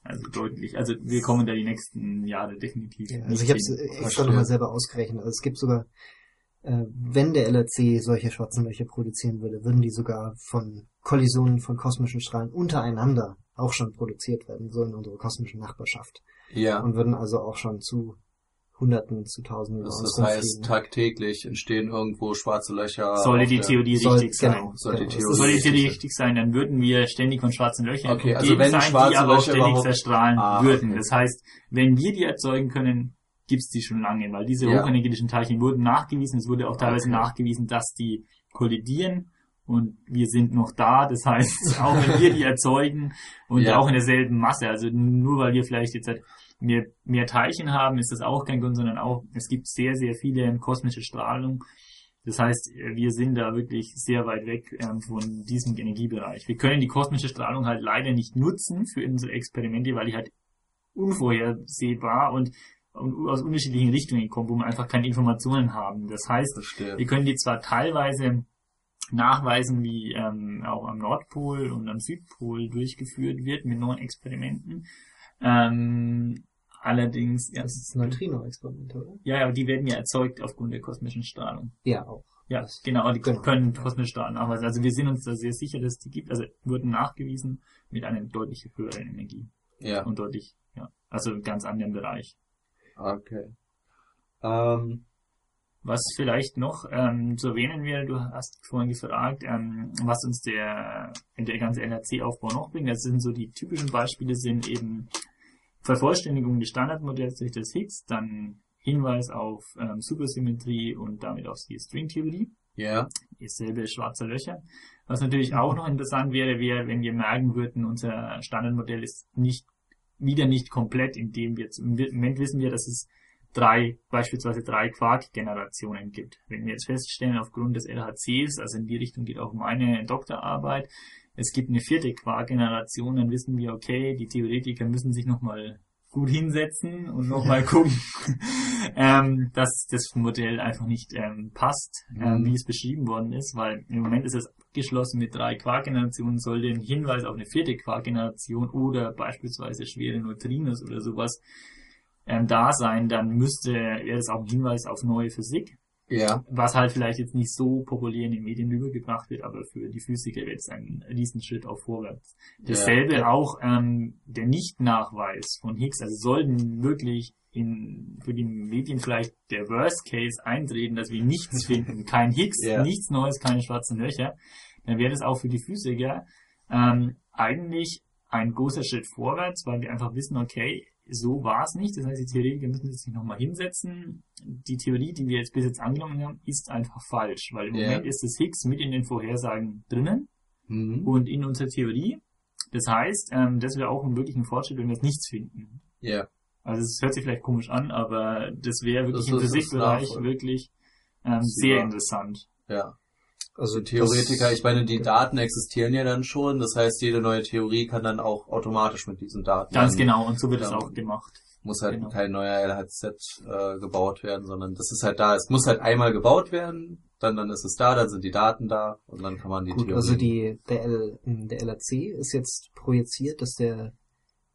Also deutlich. Also wir kommen da die nächsten Jahre definitiv. Ja, also ich habe es extra nochmal selber ausgerechnet. Also es gibt sogar, äh, wenn der LRC solche schwarzen Löcher produzieren würde, würden die sogar von Kollisionen von kosmischen Strahlen untereinander auch schon produziert werden, so in unserer kosmischen Nachbarschaft. Ja, Und würden also auch schon zu Hunderten, zu Tausenden das, uns das heißt, tagtäglich entstehen irgendwo schwarze Löcher. Sollte auf die der- Theorie Soll- richtig sein. genau, Soll die genau. Theorie- Soll die richtig Theorie sein. richtig sein, dann würden wir ständig von schwarzen Löchern Okay, also umgeben wenn sein, schwarze die aber auch Löcher ständig zerstrahlen Ah, würden. okay. Das heißt, wenn wir die erzeugen können, gibt's die schon lange, weil diese Ja. hochenergetischen Teilchen wurden nachgewiesen, es wurde auch teilweise Okay. nachgewiesen, dass die kollidieren und wir sind noch da. Das heißt, auch wenn wir die erzeugen und Ja. auch in derselben Masse, also nur weil wir vielleicht jetzt halt mehr, mehr Teilchen haben, ist das auch kein Grund, sondern auch, es gibt sehr, sehr viele kosmische Strahlung. Das heißt, wir sind da wirklich sehr weit weg ähm, von diesem Energiebereich. Wir können die kosmische Strahlung halt leider nicht nutzen für unsere Experimente, weil die halt unvorhersehbar und, und aus unterschiedlichen Richtungen kommen, wo wir einfach keine Informationen haben. Das heißt, Verstehe. wir können die zwar teilweise nachweisen, wie ähm, auch am Nordpol und am Südpol durchgeführt wird mit neuen Experimenten. Ähm, allerdings, ja, Das ist Neutrino-Experimente, oder? ja, aber die werden ja erzeugt aufgrund der kosmischen Strahlung. Ja, auch. Ja, genau, die genau. können kosmische Strahlung nachweisen. Also wir sind uns da sehr sicher, dass die gibt. Also wurden nachgewiesen mit einer deutlich höheren Energie Ja, und deutlich, ja, also einem ganz anderen Bereich. okay. Ähm, Was vielleicht noch ähm, zu erwähnen wäre, du hast vorhin gefragt, ähm, was uns der, der ganze NRC-Aufbau noch bringt. Das sind so die typischen Beispiele, sind eben Vervollständigung des Standardmodells durch das Higgs, dann Hinweis auf ähm, Supersymmetrie und damit auf die Stringtheorie. ja, Dasselbe schwarze Löcher. Was natürlich auch noch interessant wäre, wäre, wenn wir merken würden, unser Standardmodell ist nicht, wieder nicht komplett, indem wir, im Moment wissen wir, dass es drei, beispielsweise drei Quark-Generationen gibt. Wenn wir jetzt feststellen, aufgrund des LHCs, also in die Richtung geht auch meine Doktorarbeit, es gibt eine vierte Quark-Generation, dann wissen wir, okay, die Theoretiker müssen sich nochmal gut hinsetzen und nochmal gucken, ähm, dass das Modell einfach nicht ähm, passt, ähm, Mhm. wie es beschrieben worden ist, weil im Moment ist es abgeschlossen mit drei Quark-Generationen, sollte ein Hinweis auf eine vierte Quark-Generation oder beispielsweise schwere Neutrinos oder sowas ähm, da sein, dann müsste wäre es auch ein Hinweis auf neue Physik, ja, was halt vielleicht jetzt nicht so populär in den Medien rübergebracht wird, aber für die Physiker wird es ein Riesenschritt auch vorwärts. Dasselbe Ja. auch ähm, der Nicht-Nachweis von Higgs, also sollten wirklich in, für die Medien vielleicht der Worst Case eintreten, dass wir nichts finden, kein Higgs, Ja. nichts Neues, keine schwarzen Löcher, dann wäre das auch für die Physiker ähm, eigentlich ein großer Schritt vorwärts, weil wir einfach wissen, okay, so war es nicht. Das heißt, die Theoretiker müssen sich nochmal hinsetzen. Die Theorie, die wir jetzt bis jetzt angenommen haben, ist einfach falsch, weil im Ja. Moment ist das Higgs mit in den Vorhersagen drinnen mhm. und in unserer Theorie. Das heißt, ähm, das wäre auch ein wirklicher Fortschritt, wenn wir es nichts finden. ja, Also es hört sich vielleicht komisch an, aber das wäre wirklich Das im Physikbereich wirklich ähm, sehr interessant. ja. Also Theoretiker, ich meine, die Daten existieren ja dann schon, das heißt, jede neue Theorie kann dann auch automatisch mit diesen Daten. Ganz genau, und so wird es auch gemacht. Muss halt genau. kein neuer LHZ äh, gebaut werden, sondern das ist halt da. Es muss halt einmal gebaut werden, dann, dann ist es da, dann sind die Daten da und dann kann man die Gut, Theorie. also die, der, L, der LRC ist jetzt projiziert, dass der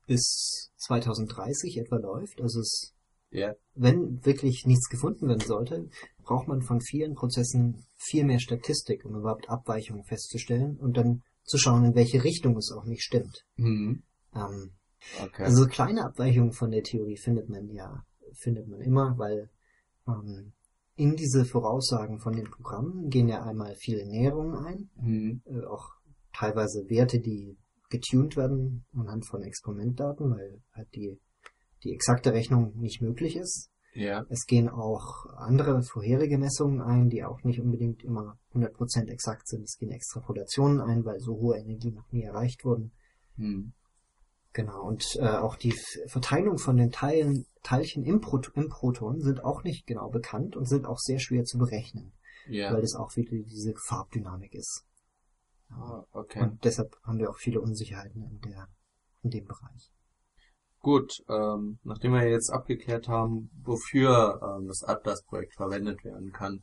bis 2030 etwa läuft. Also es, Ja. wenn wirklich nichts gefunden werden sollte, braucht man von vielen Prozessen viel mehr Statistik, um überhaupt Abweichungen festzustellen und dann zu schauen, in welche Richtung es auch nicht stimmt. Mhm. Ähm, Okay. Also kleine Abweichungen von der Theorie findet man ja, findet man immer, weil ähm, in diese Voraussagen von den Programmen gehen ja einmal viele Näherungen ein, mhm. äh, auch teilweise Werte, die getuned werden anhand von Experimentdaten, weil halt die, die exakte Rechnung nicht möglich ist. Ja. Es gehen auch andere vorherige Messungen ein, die auch nicht unbedingt immer 100% exakt sind. Es gehen Extrapolationen ein, weil so hohe Energien noch nie erreicht wurden. Mhm. Genau, und äh, auch die Verteilung von den Teilen, Teilchen im, Prot im Proton sind auch nicht genau bekannt und sind auch sehr schwer zu berechnen, Ja. weil das auch wieder diese Farbdynamik ist. Ah, okay. Und deshalb haben wir auch viele Unsicherheiten in, der, in dem Bereich. Gut, ähm, nachdem wir jetzt abgeklärt haben, wofür ähm, das Atlas-Projekt verwendet werden kann,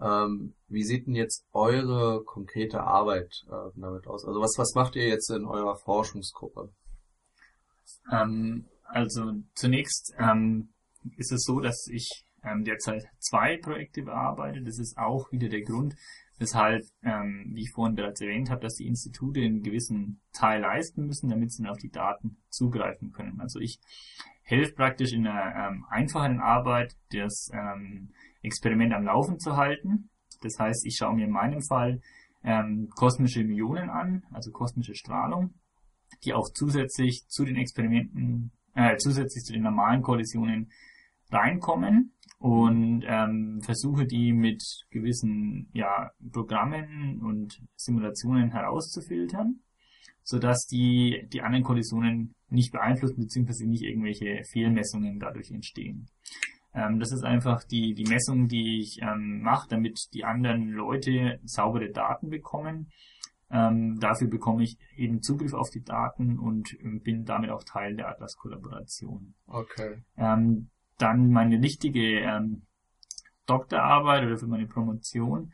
ähm, wie sieht denn jetzt eure konkrete Arbeit äh, damit aus? Also was, was macht ihr jetzt in eurer Forschungsgruppe? Ähm, also zunächst ähm, ist es so, dass ich ähm, derzeit zwei Projekte bearbeite. Das ist auch wieder der Grund, weshalb, ähm, wie ich vorhin bereits erwähnt habe, dass die Institute einen gewissen Teil leisten müssen, damit sie dann auf die Daten zugreifen können. Also ich helfe praktisch in einer ähm, einfachen Arbeit, das ähm, Experiment am Laufen zu halten. Das heißt, ich schaue mir in meinem Fall ähm, kosmische Myonen an, also kosmische Strahlung, die auch zusätzlich zu den Experimenten, äh, zusätzlich zu den normalen Kollisionen reinkommen und ähm, versuche die mit gewissen ja, Programmen und Simulationen herauszufiltern, sodass die die anderen Kollisionen nicht beeinflussen bzw. nicht irgendwelche Fehlmessungen dadurch entstehen. Ähm, das ist einfach die, die Messung, die ich ähm, mache, damit die anderen Leute saubere Daten bekommen. Ähm, dafür bekomme ich eben Zugriff auf die Daten und ähm, bin damit auch Teil der Atlas-Kollaboration. Okay. Ähm, dann meine wichtige ähm, Doktorarbeit oder für meine Promotion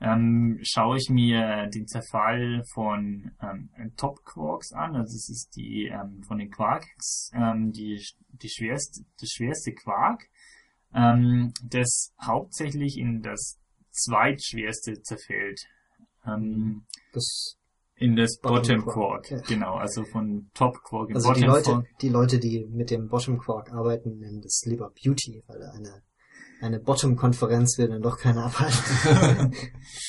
ähm, schaue ich mir den Zerfall von ähm, Top Quarks an. Also es ist die ähm, von den Quarks ähm, die die schwerste das schwerste Quark, ähm, das hauptsächlich in das zweitschwerste zerfällt. Ähm, Das, in das Bottom Bottom Quark, Quark, genau, also von Top Quark in also die Bottom Leute, Quark. die Leute, die mit dem Bottom Quark arbeiten, nennen das lieber Beauty, weil eine, eine Bottom-Konferenz will dann doch keiner abhalten.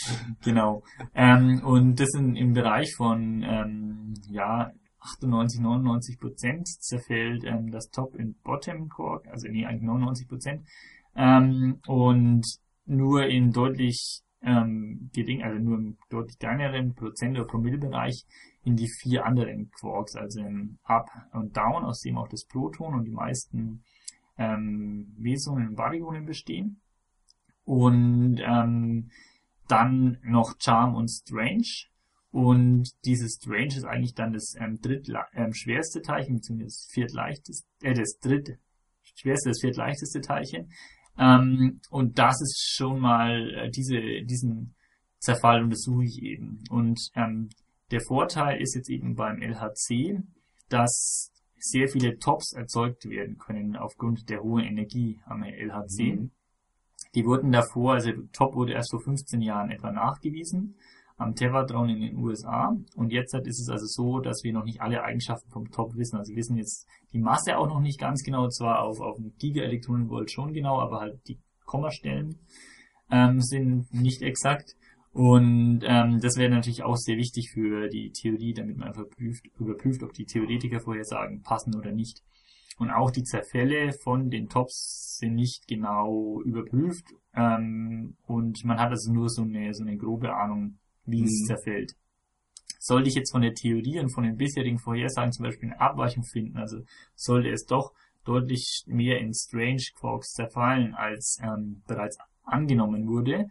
genau. Ähm, und das in, im Bereich von ähm, ja 98, 99 Prozent zerfällt ähm, das Top und Bottom Quark, also nee, eigentlich 99 Prozent. Ähm, und nur in deutlich ähm, gering, also nur im deutlich kleineren Prozent- oder Promillebereich in die vier anderen Quarks, also im Up und Down, aus dem auch das Proton und die meisten ähm, Mesonen und Baryonen bestehen. Und ähm, dann noch Charm und Strange. Und dieses Strange ist eigentlich dann das ähm, drittle ähm, schwerste Teilchen, beziehungsweise das viertleichteste, äh, das dritt schwerste, das viertleichteste Teilchen. Ähm, und das ist schon mal äh, diese, diesen Zerfall untersuche ich eben. Und ähm, der Vorteil ist jetzt eben beim LHC, dass sehr viele Tops erzeugt werden können aufgrund der hohen Energie am LHC. Mhm. Die wurden davor, also Top wurde erst vor 15 Jahren etwa nachgewiesen am Tevatron in den USA. Und jetzt ist es also so, dass wir noch nicht alle Eigenschaften vom Top wissen. Also wir wissen jetzt die Masse auch noch nicht ganz genau, zwar auf, auf einen Gigaelektronenvolt schon genau, aber halt die Kommastellen ähm, sind nicht exakt. Und ähm, das wäre natürlich auch sehr wichtig für die Theorie, damit man einfach prüft, überprüft, ob die Theoretikervorhersagen passen oder nicht. Und auch die Zerfälle von den Tops sind nicht genau überprüft. Ähm, und man hat also nur so eine, so eine grobe Ahnung, wie es Mhm. zerfällt. Sollte ich jetzt von der Theorie und von den bisherigen Vorhersagen zum Beispiel eine Abweichung finden, also sollte es doch deutlich mehr in Strange Quarks zerfallen, als ähm, bereits angenommen wurde,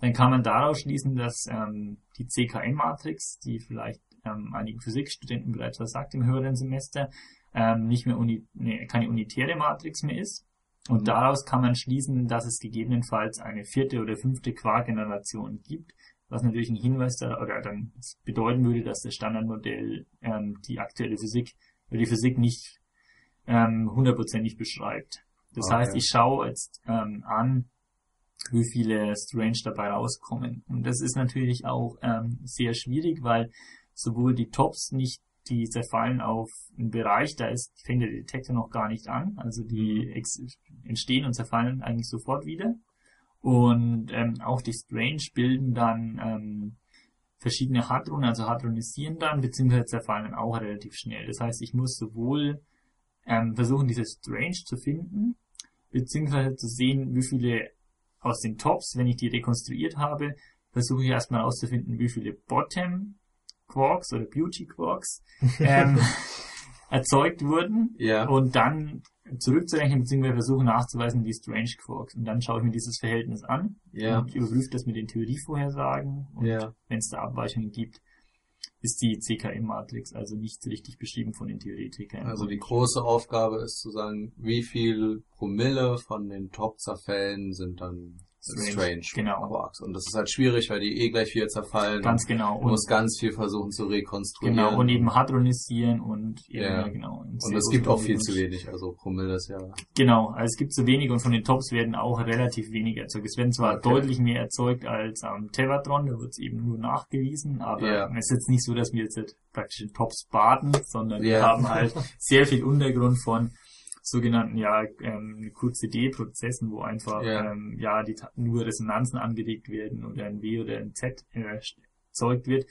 dann kann man daraus schließen, dass ähm, die CKM-Matrix, die vielleicht ähm, einigen Physikstudenten bereits versagt im höheren Semester, ähm, nicht mehr uni nee, keine unitäre Matrix mehr ist. Und Mhm. daraus kann man schließen, dass es gegebenenfalls eine vierte oder fünfte Quark-Generation gibt, was natürlich ein Hinweis da, oder dann bedeuten würde, dass das Standardmodell ähm, die aktuelle Physik weil die Physik nicht ähm, hundertprozentig beschreibt. Das Okay. heißt, ich schaue jetzt ähm, an, wie viele Strange dabei rauskommen. Und das ist natürlich auch ähm, sehr schwierig, weil sowohl die Tops nicht, die zerfallen auf einen Bereich, da ist, fängt der Detektor noch gar nicht an. Also die ex entstehen und zerfallen eigentlich sofort wieder. Und ähm, auch die Strange bilden dann ähm, verschiedene Hadronen, also hadronisieren dann, beziehungsweise zerfallen dann auch relativ schnell. Das heißt, ich muss sowohl ähm, versuchen, diese Strange zu finden, beziehungsweise zu sehen, wie viele aus den Tops, wenn ich die rekonstruiert habe, versuche ich erstmal herauszufinden, wie viele Bottom Quarks oder Beauty Quarks ähm, erzeugt wurden Ja. und dann zurückzurechnen, beziehungsweise versuchen nachzuweisen, die Strange Quarks. Und dann schaue ich mir dieses Verhältnis an Ja. und überprüfe das mit den Theorievorhersagen. Und Ja. wenn es da Abweichungen gibt, ist die CKM-Matrix also nicht richtig beschrieben von den Theoretikern. Also die große Aufgabe ist zu sagen, wie viel Promille von den Top-Zerfällen sind dann Strange, genau. Quarks. Und das ist halt schwierig, weil die eh gleich wieder zerfallen. Ganz genau. Du musst ganz viel versuchen zu rekonstruieren. Genau, und eben hadronisieren und eben, Ja. genau. Und es gibt auch viel zu wenig, also Promille ist ja. Genau, also es gibt zu wenig und von den Tops werden auch relativ wenig erzeugt. Es werden zwar Okay. deutlich mehr erzeugt als am Tevatron, da wird es eben nur nachgewiesen, aber Ja. es ist jetzt nicht so, dass wir jetzt praktisch in Tops baden, sondern wir Ja. haben halt sehr viel Untergrund von sogenannten ja ähm, QCD-Prozessen, wo einfach Ja. ähm, ja die nur Resonanzen angeregt werden oder ein W oder ein Z äh, erzeugt wird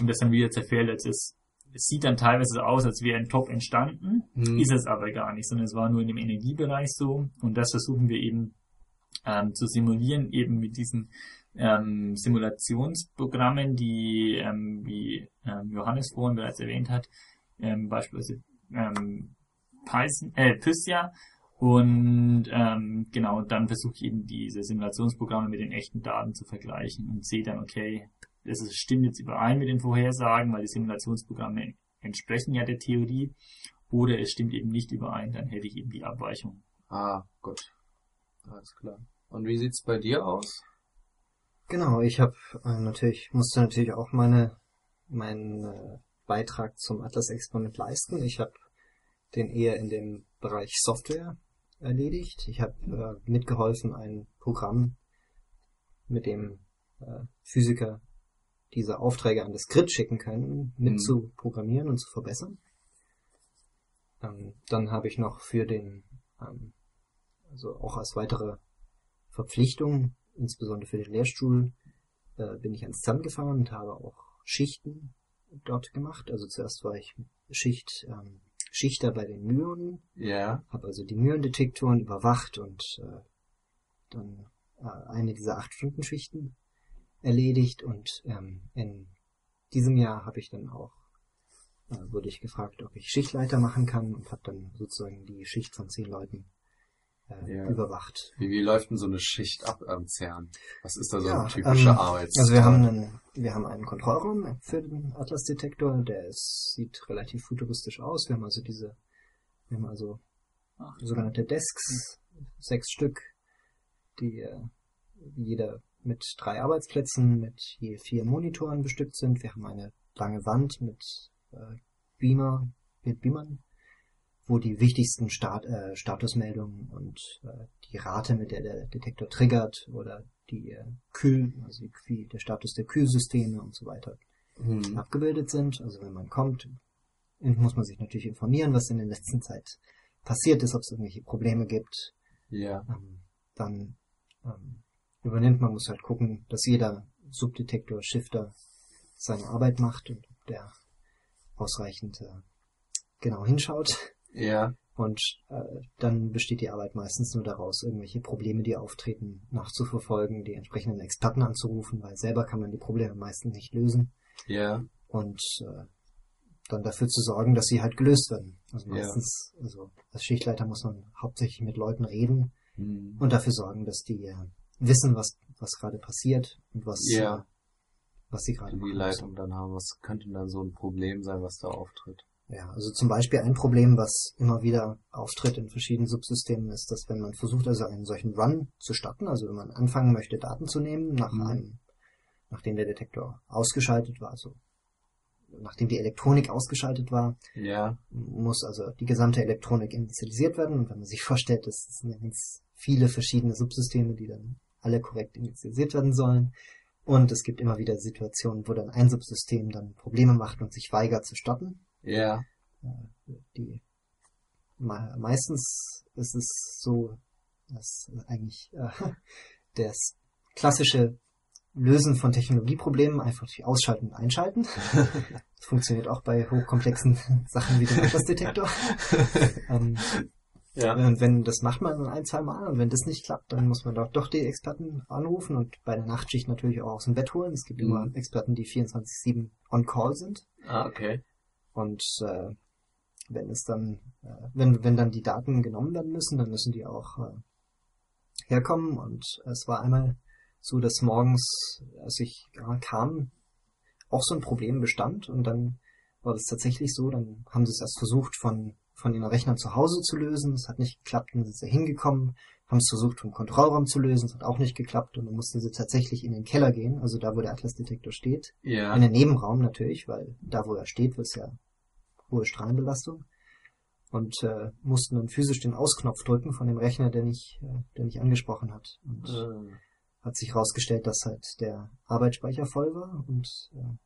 und das dann wieder zerfällt. Also es, es sieht dann teilweise so aus, als wäre ein Top entstanden, Hm. ist es aber gar nicht, sondern es war nur in dem Energiebereich so und das versuchen wir eben ähm, zu simulieren, eben mit diesen ähm, Simulationsprogrammen, die, ähm, wie ähm, Johannes vorhin bereits erwähnt hat, ähm, beispielsweise ähm, Python, äh, Pysja und ähm, genau, dann versuche ich eben diese Simulationsprogramme mit den echten Daten zu vergleichen und sehe dann, okay, das ist, stimmt jetzt überein mit den Vorhersagen, weil die Simulationsprogramme entsprechen ja der Theorie, oder es stimmt eben nicht überein, dann hätte ich eben die Abweichung. Ah, gut. Alles klar. Und wie sieht's bei dir aus? Genau, ich habe äh, natürlich, musste natürlich auch meine, meinen äh, Beitrag zum Atlas-Experiment leisten. Ich habe den eher in dem Bereich Software erledigt. Ich habe äh, mitgeholfen, ein Programm, mit dem äh, Physiker diese Aufträge an das Grid schicken können, mit Mhm. zu programmieren und zu verbessern. Ähm, dann habe ich noch für den, ähm, also auch als weitere Verpflichtung, insbesondere für den Lehrstuhl, äh, bin ich ans CERN gefahren und habe auch Schichten dort gemacht. Also zuerst war ich Schicht, ähm, Schichter bei den Myonen, Ja. habe also die Myondetektoren überwacht und äh, dann äh, eine dieser acht Stunden Schichten erledigt und ähm, in diesem Jahr habe ich dann auch äh, wurde ich gefragt, ob ich Schichtleiter machen kann und habe dann sozusagen die Schicht von zehn Leuten äh, Ja. überwacht. Wie, wie läuft denn so eine Schicht ab am CERN? Was ist da so Ja, ein typischer ähm, Arbeits? Also wir haben einen, wir haben einen Kontrollraum für den Atlas-Detektor, der ist, sieht relativ futuristisch aus. Wir haben also diese, wir haben also Ach. sogenannte Desks, sechs Stück, die äh, jeder mit drei Arbeitsplätzen mit je vier Monitoren bestückt sind. Wir haben eine lange Wand mit äh, Beamer, mit Beamern, wo die wichtigsten Stat äh, Statusmeldungen und äh, die Rate, mit der der Detektor triggert oder die äh, Kühl, also die, wie der Status der Kühlsysteme und so weiter Hm. abgebildet sind. Also wenn man kommt, muss man sich natürlich informieren, was in der letzten Zeit passiert ist, ob es irgendwelche Probleme gibt. Ja. Ähm, dann ähm, übernimmt man, muss halt gucken, dass jeder Subdetektor, Shifter seine Arbeit macht und ob der ausreichend äh, genau hinschaut. Ja. Und äh, dann besteht die Arbeit meistens nur daraus, irgendwelche Probleme, die auftreten, nachzuverfolgen, die entsprechenden Experten anzurufen, weil selber kann man die Probleme meistens nicht lösen Ja. und äh, dann dafür zu sorgen, dass sie halt gelöst werden. Also Ja. meistens, also als Schichtleiter muss man hauptsächlich mit Leuten reden Hm. und dafür sorgen, dass die äh, wissen, was was gerade passiert und was Ja. äh, was sie gerade Die machen. Leitung dann haben. Was könnte dann so ein Problem sein, was da auftritt? Ja, also zum Beispiel ein Problem, was immer wieder auftritt in verschiedenen Subsystemen, ist, dass wenn man versucht, also einen solchen Run zu starten, also wenn man anfangen möchte, Daten zu nehmen, nach Mhm. einem, nachdem der Detektor ausgeschaltet war, also nachdem die Elektronik ausgeschaltet war, Ja. muss also die gesamte Elektronik initialisiert werden. Und wenn man sich vorstellt, das sind ganz viele verschiedene Subsysteme, die dann alle korrekt initialisiert werden sollen. Und es gibt immer wieder Situationen, wo dann ein Subsystem dann Probleme macht und sich weigert zu starten. Ja. Die me- meistens ist es so, dass eigentlich äh, das klassische Lösen von Technologieproblemen einfach durch Ausschalten und Einschalten. Das funktioniert auch bei hochkomplexen Sachen wie dem Atlas-Detektor. ähm, Ja. und wenn das macht man dann ein, zwei Mal und wenn das nicht klappt, dann muss man doch, doch die Experten anrufen und bei der Nachtschicht natürlich auch aus dem Bett holen. Es gibt Mhm. immer Experten, die 24-7 on call sind. Ah, okay. Und äh, wenn es dann, äh, wenn, wenn dann die Daten genommen werden müssen, dann müssen die auch äh, herkommen. Und es war einmal so, dass morgens, als ich äh, kam, auch so ein Problem bestand. Und dann war das tatsächlich so, dann haben sie es erst versucht von, von ihren Rechnern zu Hause zu lösen. Es hat nicht geklappt, dann sind sie hingekommen, haben es versucht vom Kontrollraum zu lösen, es hat auch nicht geklappt. Und dann mussten sie tatsächlich in den Keller gehen, also da, wo der Atlas-Detektor steht. Ja. In den Nebenraum natürlich, weil da, wo er steht, ist ja hohe Strahlenbelastung. Und äh, mussten dann physisch den Ausknopf drücken von dem Rechner, der nicht, äh, der nicht angesprochen hat. Und Äh, hat sich herausgestellt, dass halt der Arbeitsspeicher voll war und äh,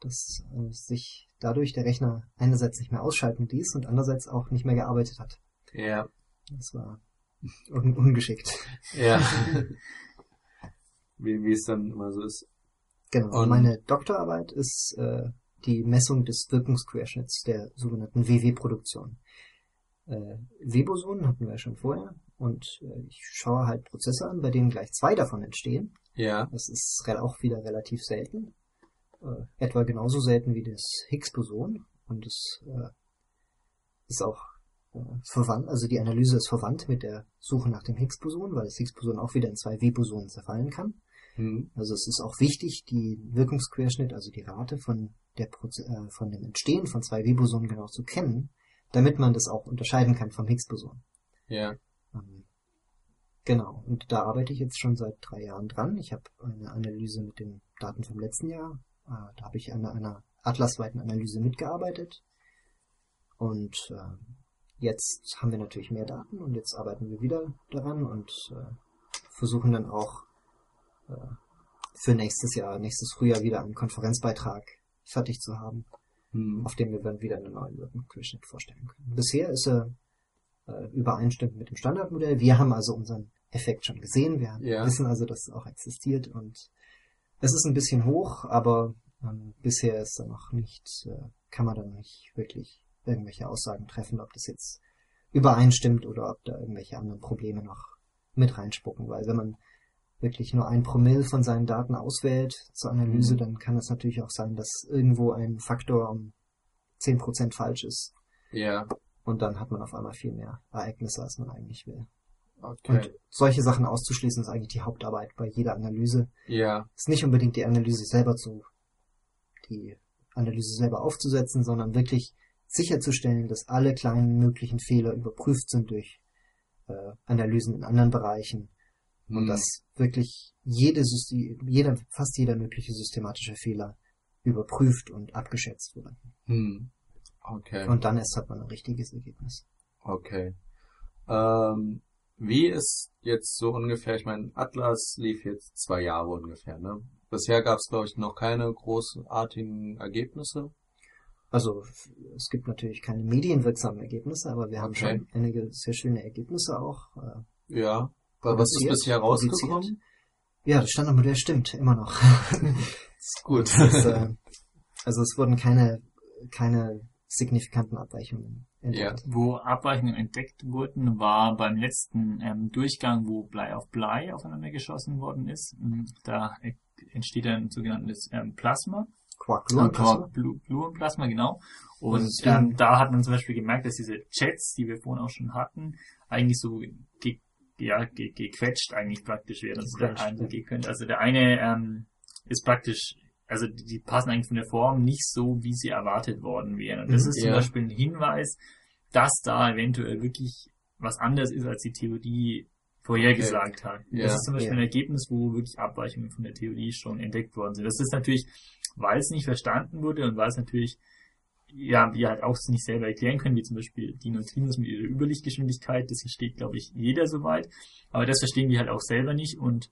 dass äh, sich dadurch der Rechner einerseits nicht mehr ausschalten ließ und andererseits auch nicht mehr gearbeitet hat. Ja. Das war un ungeschickt. Ja. wie, wie es dann immer so ist. Genau. Und- Meine Doktorarbeit ist äh, die Messung des Wirkungsquerschnitts der sogenannten WW-Produktion. Äh, W-Bosonen hatten wir ja schon vorher und äh, ich schaue halt Prozesse an, bei denen gleich zwei davon entstehen. Ja. Das ist auch wieder relativ selten. Äh, etwa genauso selten wie das Higgs-Boson. Und es äh, ist auch äh, verwandt, also die Analyse ist verwandt mit der Suche nach dem Higgs-Boson, weil das Higgs-Boson auch wieder in zwei W-Bosonen zerfallen kann. Hm. Also es ist auch wichtig, die Wirkungsquerschnitt, also die Rate von der Proze äh, von dem Entstehen von zwei W-Bosonen genau zu kennen, damit man das auch unterscheiden kann vom Higgs-Boson. Ja. Ähm, Genau, und da arbeite ich jetzt schon seit drei Jahren dran. Ich habe eine Analyse mit den Daten vom letzten Jahr. Äh, da habe ich an einer atlasweiten Analyse mitgearbeitet. Und äh, jetzt haben wir natürlich mehr Daten und jetzt arbeiten wir wieder daran und äh, versuchen dann auch für nächstes Jahr, nächstes Frühjahr wieder einen Konferenzbeitrag fertig zu haben Hm. auf dem wir dann wieder einen neuen Wirkungsquerschnitt vorstellen können. Bisher ist er äh, übereinstimmend mit dem Standardmodell. Wir haben also unseren Effekt schon gesehen. Wir Ja. wissen also, dass es auch existiert und es ist ein bisschen hoch, aber ähm, bisher ist er noch nicht, äh, kann man dann nicht wirklich irgendwelche Aussagen treffen, ob das jetzt übereinstimmt oder ob da irgendwelche anderen Probleme noch mit reinspucken, weil wenn man wirklich nur ein Promille von seinen Daten auswählt zur Analyse, Mhm. dann kann es natürlich auch sein, dass irgendwo ein Faktor um 10% falsch ist. Ja. Und dann hat man auf einmal viel mehr Ereignisse, als man eigentlich will. Okay. Und solche Sachen auszuschließen, ist eigentlich die Hauptarbeit bei jeder Analyse. ja. Ist nicht unbedingt die Analyse selber zu, die Analyse selber aufzusetzen, sondern wirklich sicherzustellen, dass alle kleinen möglichen Fehler überprüft sind durch äh, Analysen in anderen Bereichen und Hm. dass wirklich jede jeder, fast jeder mögliche systematische Fehler überprüft und abgeschätzt wurde. Hm. Okay. Und dann erst hat man ein richtiges Ergebnis. Okay. Ähm, wie ist jetzt so ungefähr, ich meine, Atlas lief jetzt zwei Jahre ungefähr, ne? Bisher gab es, glaube ich, noch keine großartigen Ergebnisse. Also es gibt natürlich keine medienwirksamen Ergebnisse, aber wir haben Okay. schon einige sehr schöne Ergebnisse auch. Äh, Ja. Aber was ist bisher rausgekommen? ja, das Standardmodell stimmt immer noch. Ist gut. Ist, äh, also es wurden keine keine signifikanten Abweichungen entdeckt. Wo Abweichungen entdeckt wurden, war beim letzten ähm, Durchgang, wo Blei auf Blei aufeinander geschossen worden ist. Ähm, Da entsteht ein sogenanntes ähm, Plasma. Quark-Gluon-Plasma. Blue, Plasma, genau. Und ähm, da hat man zum Beispiel gemerkt, dass diese Jets, die wir vorhin auch schon hatten, eigentlich so ge ja, ge gequetscht eigentlich praktisch werden. Also der, Gequetscht, eine, ja. gequetscht. also der eine ähm, ist praktisch, also die, die passen eigentlich von der Form nicht so, wie sie erwartet worden wären. Und das Mhm. ist zum Ja. Beispiel ein Hinweis, dass da eventuell wirklich was anderes ist, als die Theorie vorhergesagt hat. Ja. Das ist zum Beispiel Ja. ein Ergebnis, wo wirklich Abweichungen von der Theorie schon entdeckt worden sind. Das ist natürlich weil es nicht verstanden wurde und weil es natürlich, ja, wir halt auch nicht selber erklären können, wie zum Beispiel die Neutrinos mit ihrer Überlichtgeschwindigkeit, das versteht, glaube ich, jeder soweit, aber das verstehen wir halt auch selber nicht und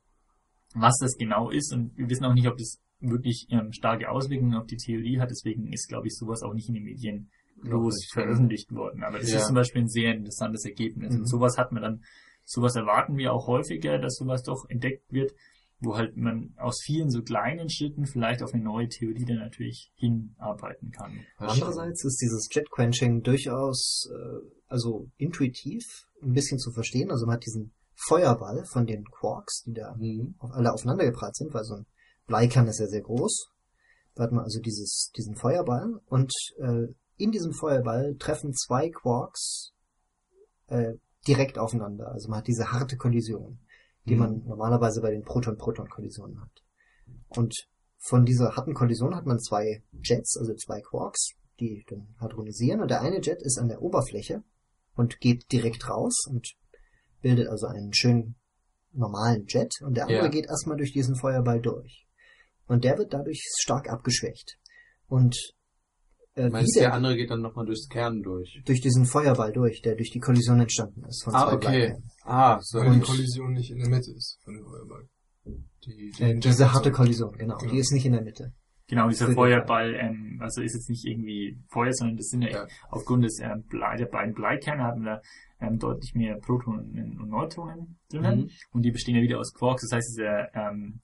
was das genau ist und wir wissen auch nicht, ob das wirklich ähm, starke Auswirkungen auf die Theorie hat, deswegen ist, glaube ich, sowas auch nicht in den Medien groß veröffentlicht worden. Aber das Ja. ist zum Beispiel ein sehr interessantes Ergebnis. Mhm. Und sowas hat man dann, sowas erwarten wir auch häufiger, dass sowas doch entdeckt wird, wo halt man aus vielen so kleinen Schritten vielleicht auf eine neue Theorie dann natürlich hinarbeiten kann. Andererseits ist dieses Jet-Quenching durchaus, äh, also intuitiv ein bisschen zu verstehen. Also man hat diesen Feuerball von den Quarks, die da Mhm. alle aufeinandergeprallt sind, weil so ein Bleikern ist ja sehr groß. Da hat man also dieses, diesen Feuerball und äh, in diesem Feuerball treffen zwei Quarks äh, direkt aufeinander. Also man hat diese harte Kollision, die Mhm. man normalerweise bei den Proton-Proton-Kollisionen hat. Und von dieser harten Kollision hat man zwei Jets, also zwei Quarks, die dann hadronisieren und der eine Jet ist an der Oberfläche und geht direkt raus und bildet also einen schönen normalen Jet und der andere Ja. geht erstmal durch diesen Feuerball durch. Und der wird dadurch stark abgeschwächt. Und äh, Meinst der der andere geht dann nochmal durchs Kern durch? durch diesen Feuerball durch, der durch die Kollision entstanden ist von Ah, zwei okay. Ah, so. Weil die Kollision nicht in der Mitte ist von dem Feuerball. Die, die Äh, diese harte so- Kollision, genau, Genau. Die ist nicht in der Mitte. Genau, dieser Für Feuerball, ähm, also ist jetzt nicht irgendwie Feuer, sondern das sind ja, Ja. aufgrund des ähm, Blei, der beiden Bleikerne haben wir ähm, deutlich mehr Protonen und Neutronen drinnen Mhm. und die bestehen ja wieder aus Quarks. Das heißt, dieser ähm,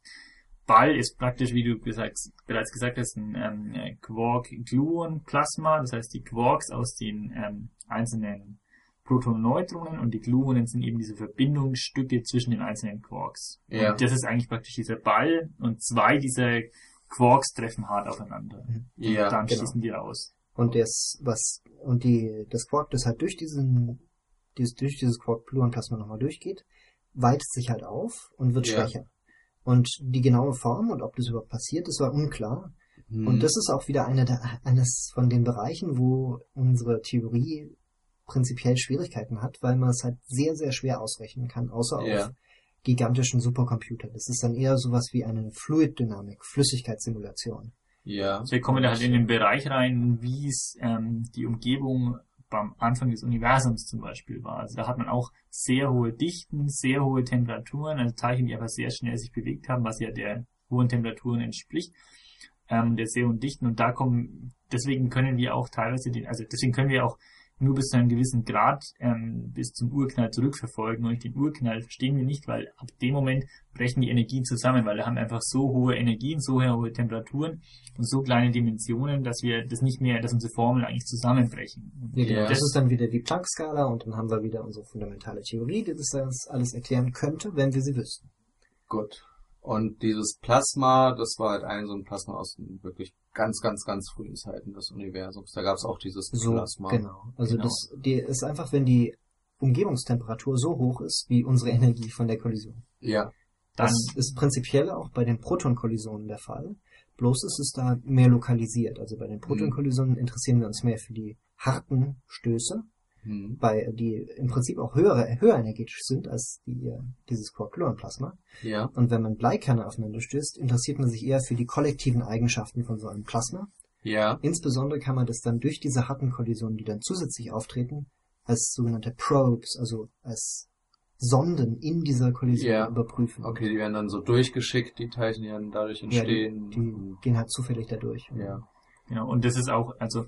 Ball ist praktisch, wie du gesagt, bereits gesagt hast, ein ähm, äh, Quark-Gluon-Plasma. Das heißt, die Quarks aus den ähm, einzelnen Protonen und Neutronen und die Gluonen sind eben diese Verbindungsstücke zwischen den einzelnen Quarks. Ja. Und das ist eigentlich praktisch dieser Ball und zwei dieser Quarks treffen hart aufeinander. Ja, dann genau. schießen die raus. Und das, was, und die, das Quark, das halt durch diesen, dieses, durch dieses Quark-Gluon-Plasma nochmal durchgeht, weitet sich halt auf und wird Ja. schwächer. Und die genaue Form und ob das überhaupt passiert, das war unklar. Mhm. Und das ist auch wieder eine der, eines von den Bereichen, wo unsere Theorie prinzipiell Schwierigkeiten hat, weil man es halt sehr, sehr schwer ausrechnen kann, außer Ja. auf gigantischen Supercomputern. Das ist dann eher sowas wie eine Fluiddynamik, Flüssigkeitssimulation. ja. Also wir kommen da halt in den Bereich rein, wie es ähm, die Umgebung beim Anfang des Universums zum Beispiel war. Also da hat man auch sehr hohe Dichten, sehr hohe Temperaturen, also Teilchen, die einfach sehr schnell sich bewegt haben, was ja der hohen Temperaturen entspricht, ähm, der sehr hohen Dichten. Und da kommen, deswegen können wir auch teilweise den, also deswegen können wir auch nur bis zu einem gewissen Grad ähm, bis zum Urknall zurückverfolgen. Und den Urknall verstehen wir nicht, weil ab dem Moment brechen die Energien zusammen, weil wir haben einfach so hohe Energien, so hohe Temperaturen und so kleine Dimensionen, dass wir das nicht mehr, dass unsere Formeln eigentlich zusammenbrechen. Ja, genau. Ja. Das ist dann wieder die Planck-Skala und dann haben wir wieder unsere fundamentale Theorie, die das das alles erklären könnte, wenn wir sie wüssten. Gut. Und dieses Plasma, das war halt ein so ein Plasma aus den wirklich ganz, ganz, ganz frühen Zeiten des Universums. Da gab es auch dieses So, Plasma. genau. Also Genau. das die ist einfach, wenn die Umgebungstemperatur so hoch ist wie unsere Energie von der Kollision. Ja. dann, Das ist prinzipiell auch bei den Protonkollisionen der Fall. Bloß ist es da mehr lokalisiert. Also bei den Protonkollisionen interessieren wir uns mehr für die harten Stöße, Hm. bei die im Prinzip auch höhere, höher energetisch sind als die, äh, dieses Quark-Gluon-Plasma. Ja. Und wenn man Bleikerne aufeinander stößt, interessiert man sich eher für die kollektiven Eigenschaften von so einem Plasma. Ja. Insbesondere kann man das dann durch diese harten Kollisionen, die dann zusätzlich auftreten, als sogenannte Probes, also als Sonden in dieser Kollision Ja. überprüfen. Okay, die werden dann so durchgeschickt, die Teilchen, die dann dadurch Ja, die, entstehen. die gehen halt zufällig da durch. ja. Genau, und das ist auch, also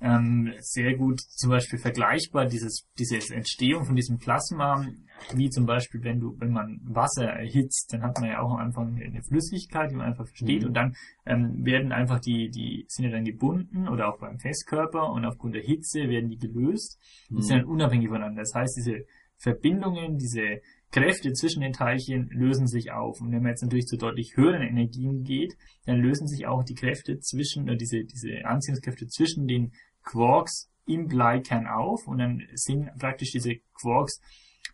ähm, sehr gut zum Beispiel vergleichbar, dieses, diese Entstehung von diesem Plasma, wie zum Beispiel, wenn du, wenn man Wasser erhitzt, dann hat man ja auch am Anfang eine Flüssigkeit, die man einfach versteht, Mhm. und dann ähm, werden einfach die, die sind ja dann gebunden oder auch beim Festkörper und aufgrund der Hitze werden die gelöst. Die sind Hm. dann unabhängig voneinander. Das heißt, diese Verbindungen, diese Kräfte zwischen den Teilchen lösen sich auf. Und wenn man jetzt natürlich zu deutlich höheren Energien geht, dann lösen sich auch die Kräfte zwischen, oder diese, diese Anziehungskräfte zwischen den Quarks im Bleikern auf und dann sind praktisch diese Quarks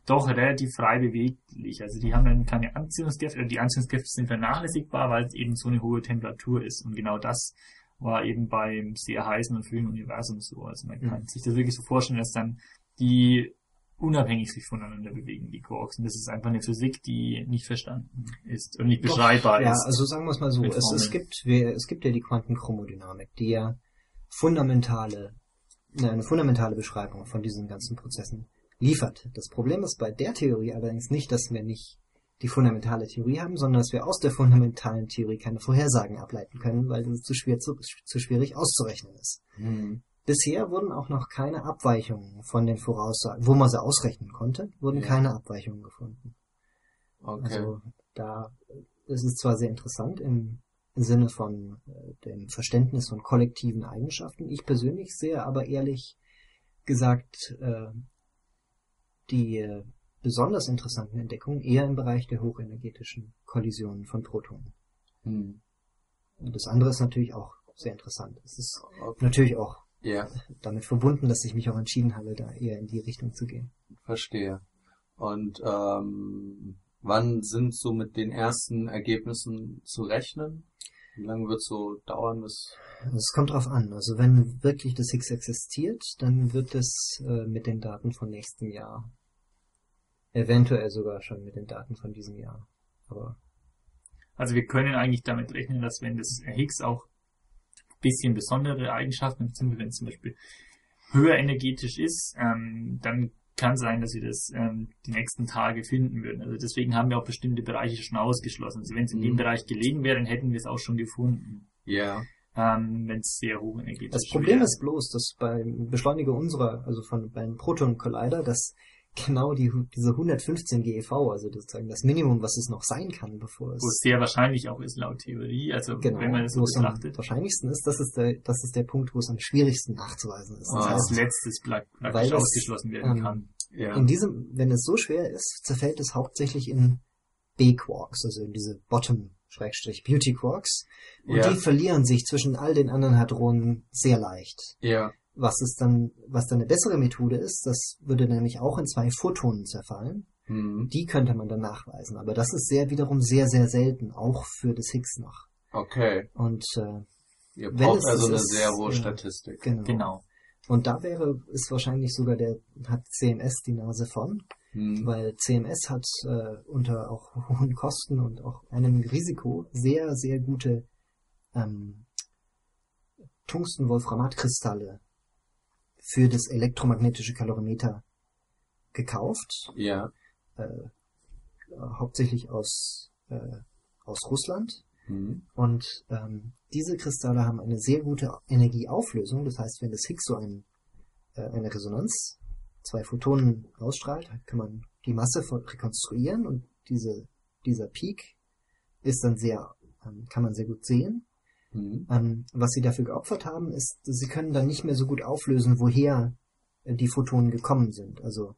doch relativ frei beweglich. Also die haben dann keine Anziehungskräfte, oder die Anziehungskräfte sind vernachlässigbar, weil es eben so eine hohe Temperatur ist. Und genau das war eben beim sehr heißen und frühen Universum so. Also man kann Mhm. sich das wirklich so vorstellen, dass dann die unabhängig sich voneinander bewegen, die Quarks. Und das ist einfach eine Physik, die nicht verstanden ist und nicht beschreibbar Doch, ja, ist. also sagen wir es mal so, es, es gibt es gibt ja die Quantenchromodynamik, die ja fundamentale ne, eine fundamentale Beschreibung von diesen ganzen Prozessen liefert. Das Problem ist bei der Theorie allerdings nicht, dass wir nicht die fundamentale Theorie haben, sondern dass wir aus der fundamentalen Theorie keine Vorhersagen ableiten können, weil das zu schwer zu, zu schwierig auszurechnen ist. Hm. Bisher wurden auch noch keine Abweichungen von den Voraussagen, wo man sie ausrechnen konnte, wurden Ja. keine Abweichungen gefunden. Okay. Also da ist es zwar sehr interessant im, im Sinne von äh, dem Verständnis von kollektiven Eigenschaften. Ich persönlich sehe aber ehrlich gesagt äh, die äh, besonders interessanten Entdeckungen eher im Bereich der hochenergetischen Kollisionen von Protonen. Hm. Und das andere ist natürlich auch sehr interessant. Es ist Okay. natürlich auch Ja, damit verbunden, dass ich mich auch entschieden habe, da eher in die Richtung zu gehen. verstehe. Und ähm, wann sind so mit den ersten Ergebnissen zu rechnen? Wie lange wird so dauern, bis Also Es kommt drauf an. Also wenn wirklich das Higgs existiert, dann wird es äh, mit den Daten von nächstem Jahr, eventuell sogar schon mit den Daten von diesem Jahr. Aber Also wir können eigentlich damit rechnen, dass wenn das Higgs auch bisschen besondere Eigenschaften, beziehungsweise wenn es zum Beispiel höher energetisch ist, ähm, dann kann sein, dass wir das ähm, die nächsten Tage finden würden. Also deswegen haben wir auch bestimmte Bereiche schon ausgeschlossen. Also wenn es in dem Mhm. Bereich gelegen wäre, dann hätten wir es auch schon gefunden. ja, Ähm, wenn es sehr hoch energetisch das Problem wäre. ist bloß, dass beim Beschleuniger unserer, also von beim Proton Collider, dass genau die, diese 115 GeV, also sozusagen das Minimum, was es noch sein kann, bevor wo es es sehr wahrscheinlich auch ist laut Theorie, also genau, wenn man das so es am betrachtet. wahrscheinlichsten ist, das ist der, das ist der Punkt, wo es am schwierigsten nachzuweisen ist. Das als heißt, letztes prak- Weil praktisch das, ausgeschlossen werden ähm, kann. ja. In diesem, wenn es so schwer ist, zerfällt es hauptsächlich in B-Quarks, also in diese Bottom-Beauty-Quarks. Und Ja. die verlieren sich zwischen all den anderen Hadronen sehr leicht. ja, Was ist dann, was dann eine bessere Methode ist, das würde nämlich auch in zwei Photonen zerfallen. hm. Die könnte man dann nachweisen. Aber das ist sehr wiederum sehr, sehr selten, auch für das Higgs noch. okay. Und äh, Ihr braucht es also eine ist, sehr hohe ja. Statistik. genau. Genau. Und da wäre, ist wahrscheinlich sogar der, hat CMS die Nase von. Hm. weil CMS hat äh, unter auch hohen Kosten und auch einem Risiko sehr, sehr gute ähm, Tungsten-Wolframat-Kristalle für das elektromagnetische Kalorimeter gekauft, Ja. äh, hauptsächlich aus, äh, aus Russland. Hm. Und ähm, diese Kristalle haben eine sehr gute Energieauflösung. Das heißt, wenn das Higgs so ein, äh, eine Resonanz, zwei Photonen ausstrahlt, kann man die Masse von, rekonstruieren und diese, dieser Peak ist dann sehr, ähm, kann man sehr gut sehen. Hm. Ähm, was sie dafür geopfert haben, ist, sie können dann nicht mehr so gut auflösen, woher äh, die Photonen gekommen sind. Also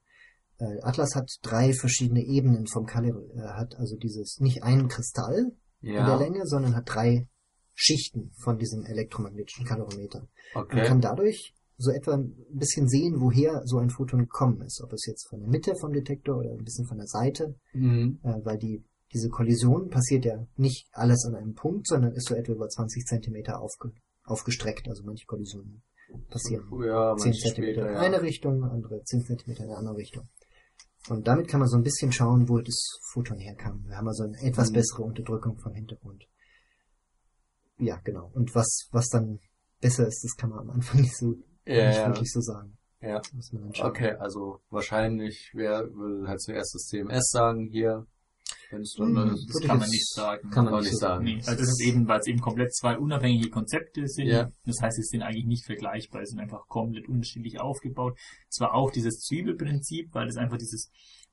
äh, Atlas hat drei verschiedene Ebenen vom Kalor, äh, hat also dieses nicht einen Kristall, in der Ja. Länge, sondern hat drei Schichten von diesem elektromagnetischen Kalorimeter. Und Okay. kann dadurch so etwa ein bisschen sehen, woher so ein Photon gekommen ist. Ob es jetzt von der Mitte vom Detektor oder ein bisschen von der Seite, Hm. äh, weil die, diese Kollision passiert ja nicht alles an einem Punkt, sondern ist so etwa über 20 Zentimeter aufge, aufgestreckt. Also manche Kollisionen passieren Ja, 10 manche Zentimeter später, in ja. eine Richtung, andere 10 Zentimeter in eine andere Richtung. Und damit kann man so ein bisschen schauen, wo das Photon herkam. Wir haben also eine etwas Mhm. bessere Unterdrückung vom Hintergrund. Ja, genau. Und was, was dann besser ist, das kann man am Anfang nicht so, Ja, nicht ja. wirklich so sagen. Ja. Okay, also wahrscheinlich wer will halt zuerst das CMS sagen hier, es Hm, Das kann man nicht sagen. Kann man Kann nicht nicht so sagen. Nee, also das ist eben, weil es eben komplett zwei unabhängige Konzepte sind. Ja. Das heißt, sie sind eigentlich nicht vergleichbar, sie sind einfach komplett unterschiedlich aufgebaut. Zwar auch dieses Zwiebelprinzip, weil das einfach dieses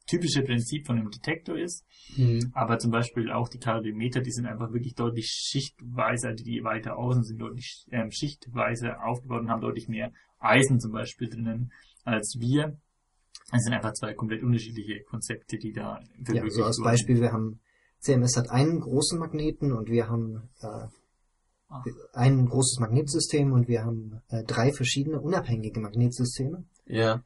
typische Prinzip von einem Detektor ist, Hm. aber zum Beispiel auch die Kalorimeter, die sind einfach wirklich deutlich schichtweise, also die weiter außen sind deutlich ähm, schichtweise aufgebaut und haben deutlich mehr Eisen zum Beispiel drinnen als wir. Es sind einfach zwei komplett unterschiedliche Konzepte, die da Ja, so als wurden. Beispiel, wir haben, CMS hat einen großen Magneten und wir haben äh, Ah. ein großes Magnetsystem und wir haben äh, drei verschiedene unabhängige Magnetsysteme. Ja.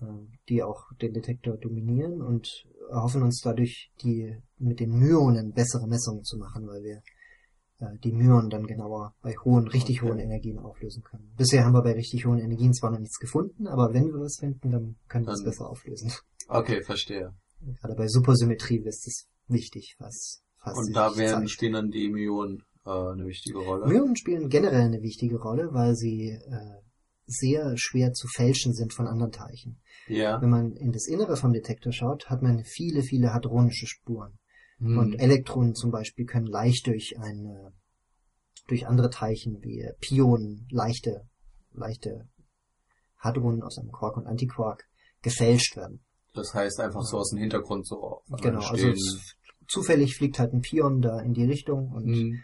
äh, die auch den Detektor dominieren und erhoffen uns dadurch die mit den Myonen bessere Messungen zu machen, weil wir die Myonen dann genauer bei hohen, richtig Okay. hohen Energien auflösen können. Bisher haben wir bei richtig hohen Energien zwar noch nichts gefunden, aber wenn wir was finden, dann können wir es besser auflösen. Okay, verstehe. Gerade bei Supersymmetrie ist es wichtig, was, was Und da werden, spielen dann die Myonen äh, eine wichtige Rolle. Myonen spielen generell eine wichtige Rolle, weil sie äh, sehr schwer zu fälschen sind von anderen Teilchen. Ja. Wenn man in das Innere vom Detektor schaut, hat man viele, viele hadronische Spuren. Hm. Und Elektronen zum Beispiel können leicht durch eine, durch andere Teilchen wie Pionen, leichte, leichte Hadronen aus einem Quark und Antiquark gefälscht werden. Das heißt einfach so aus dem Hintergrund so Genau, also zufällig fliegt halt ein Pion da in die Richtung und Hm.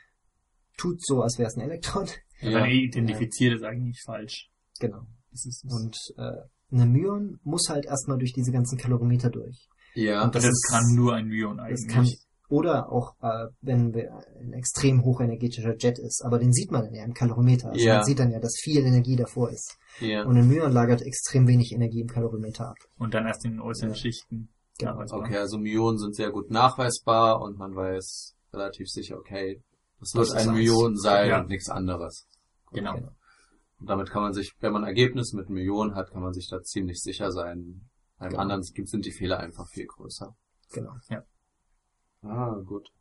tut so, als wäre es ein Elektron. Ja. Man identifiziert es eigentlich falsch. Genau. Das ist es. Und äh, eine Myon muss halt erstmal durch diese ganzen Kalorimeter durch. Ja. Und das, das ist- kann nur ein Das eigentlich. kann oder auch, äh, wenn wir ein extrem hochenergetischer Jet ist, aber den sieht man dann ja im Kalorimeter. Also Ja. Man sieht dann ja, dass viel Energie davor ist. ja. Und ein Myon lagert extrem wenig Energie im Kalorimeter ab. Und dann erst in den äußeren Ja. Schichten. Genau. nachweisbar. Okay, also Myonen sind sehr gut nachweisbar und man weiß relativ sicher, okay, das wird ein. Myon sein Ja. und nichts anderes. Genau. Genau. Und damit kann man sich, wenn man Ergebnisse mit Myonen hat, kann man sich da ziemlich sicher sein. Beim Genau. anderen gibt- sind die Fehler einfach viel größer. Genau. Ah, gut.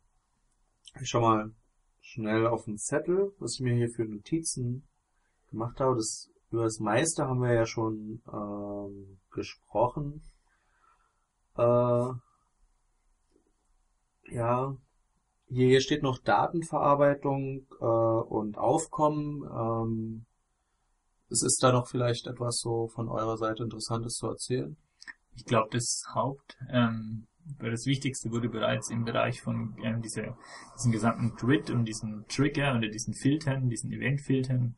Ich schau mal schnell auf den Zettel, was ich mir hier für Notizen gemacht habe. Das, über das meiste haben wir ja schon ähm, gesprochen. Äh, ja, hier, hier steht noch Datenverarbeitung äh, und Aufkommen. Ähm, es ist da noch vielleicht etwas so von eurer Seite Interessantes zu erzählen? Ich glaube, das Haupt, ähm, das Wichtigste wurde bereits im Bereich von ähm, dieser, diesem gesamten Grid und diesen Trigger oder diesen Filtern, diesen Eventfiltern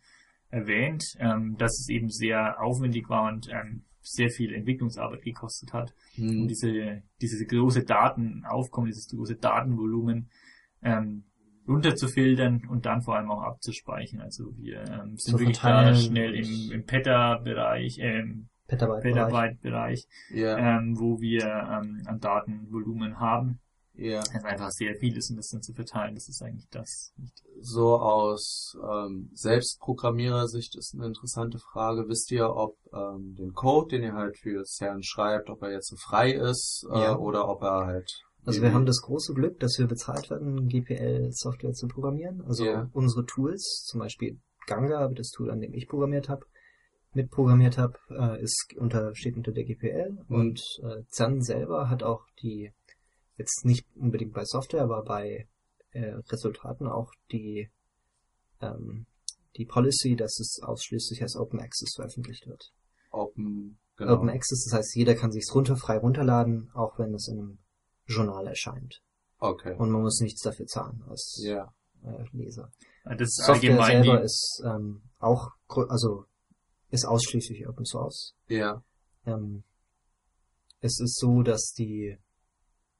erwähnt, ähm, dass es eben sehr aufwendig war und ähm, sehr viel Entwicklungsarbeit gekostet hat, um Hm. diese, diese große Datenaufkommen, dieses große Datenvolumen ähm, runterzufiltern und dann vor allem auch abzuspeichern. Also wir ähm, sind Zu wirklich da schnell im, im Peta-Bereich, ähm. Petabyte-Bereich, Ja, ähm, wo wir ähm, an Datenvolumen haben. ja. Das ist einfach sehr viel ist und das dann zu verteilen, das ist eigentlich das. so aus ähm, Selbstprogrammierersicht ist eine interessante Frage. Wisst ihr, ob ähm, den Code, den ihr halt für CERN schreibt, ob er jetzt so frei ist äh, Ja. oder ob er halt Also wir haben das große Glück, dass wir bezahlt werden, GPL-Software zu programmieren. Also Ja. unsere Tools, zum Beispiel Ganga, das Tool, an dem ich programmiert habe, mitprogrammiert habe, äh, ist unter, steht unter der GPL Mhm. und äh, CERN selber hat auch die, jetzt nicht unbedingt bei Software, aber bei äh, Resultaten auch die ähm, die Policy, dass es ausschließlich als Open Access veröffentlicht wird. Open, genau. Open Access, das heißt, jeder kann sich's runter, frei runterladen, auch wenn es in einem Journal erscheint. Okay. Und man muss nichts dafür zahlen als Ja. äh, Leser. Das ist Software allgemein selber die, ist ähm, auch, also ist ausschließlich Open Source. Ja. Ähm, es ist so, dass die,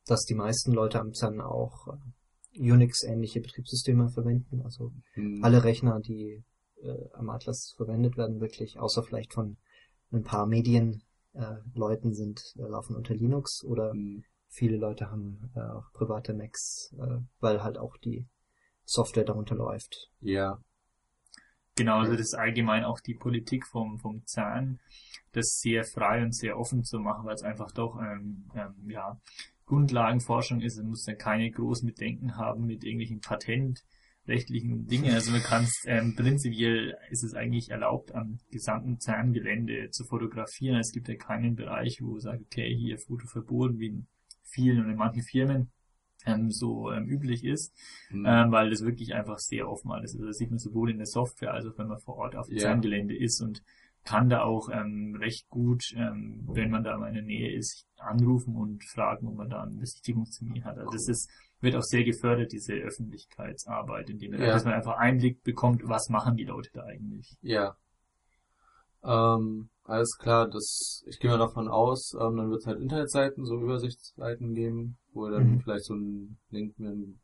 dass die meisten Leute am CERN auch äh, Unix-ähnliche Betriebssysteme verwenden. Also Hm. alle Rechner, die äh, am Atlas verwendet werden, wirklich, außer vielleicht von ein paar Medienleuten äh, Leuten sind, äh, laufen unter Linux oder Hm. viele Leute haben äh, auch private Macs, äh, weil halt auch die Software darunter läuft. Ja. Genau, also das ist allgemein auch die Politik vom, vom CERN, das sehr frei und sehr offen zu machen, weil es einfach doch, ähm, ähm, ja, Grundlagenforschung ist, es muss ja keine großen Bedenken haben mit irgendwelchen patentrechtlichen Dingen. Also man kann ähm, prinzipiell ist es eigentlich erlaubt, am gesamten CERN-Gelände zu fotografieren. Es gibt ja keinen Bereich, wo sagt, okay, hier Foto verboten, wie in vielen und in manchen Firmen ähm, so ähm, üblich ist, Hm. ähm, weil das wirklich einfach sehr offen alles ist. Also das sieht man sowohl in der Software als auch wenn man vor Ort auf dem Ja. CERN-Gelände ist und kann da auch ähm, recht gut, ähm, wenn man da mal in der Nähe ist, anrufen und fragen, ob man da einen Besichtigungstermin hat. Also das ist, wird auch sehr gefördert, diese Öffentlichkeitsarbeit, indem man, Ja. dass man einfach Einblick bekommt, was machen die Leute da eigentlich. Ja. Ähm, alles klar, das, ich gehe mal davon aus, ähm, dann wird es halt Internetseiten, so Übersichtsseiten geben, wo wir dann Mhm. vielleicht so einen Link,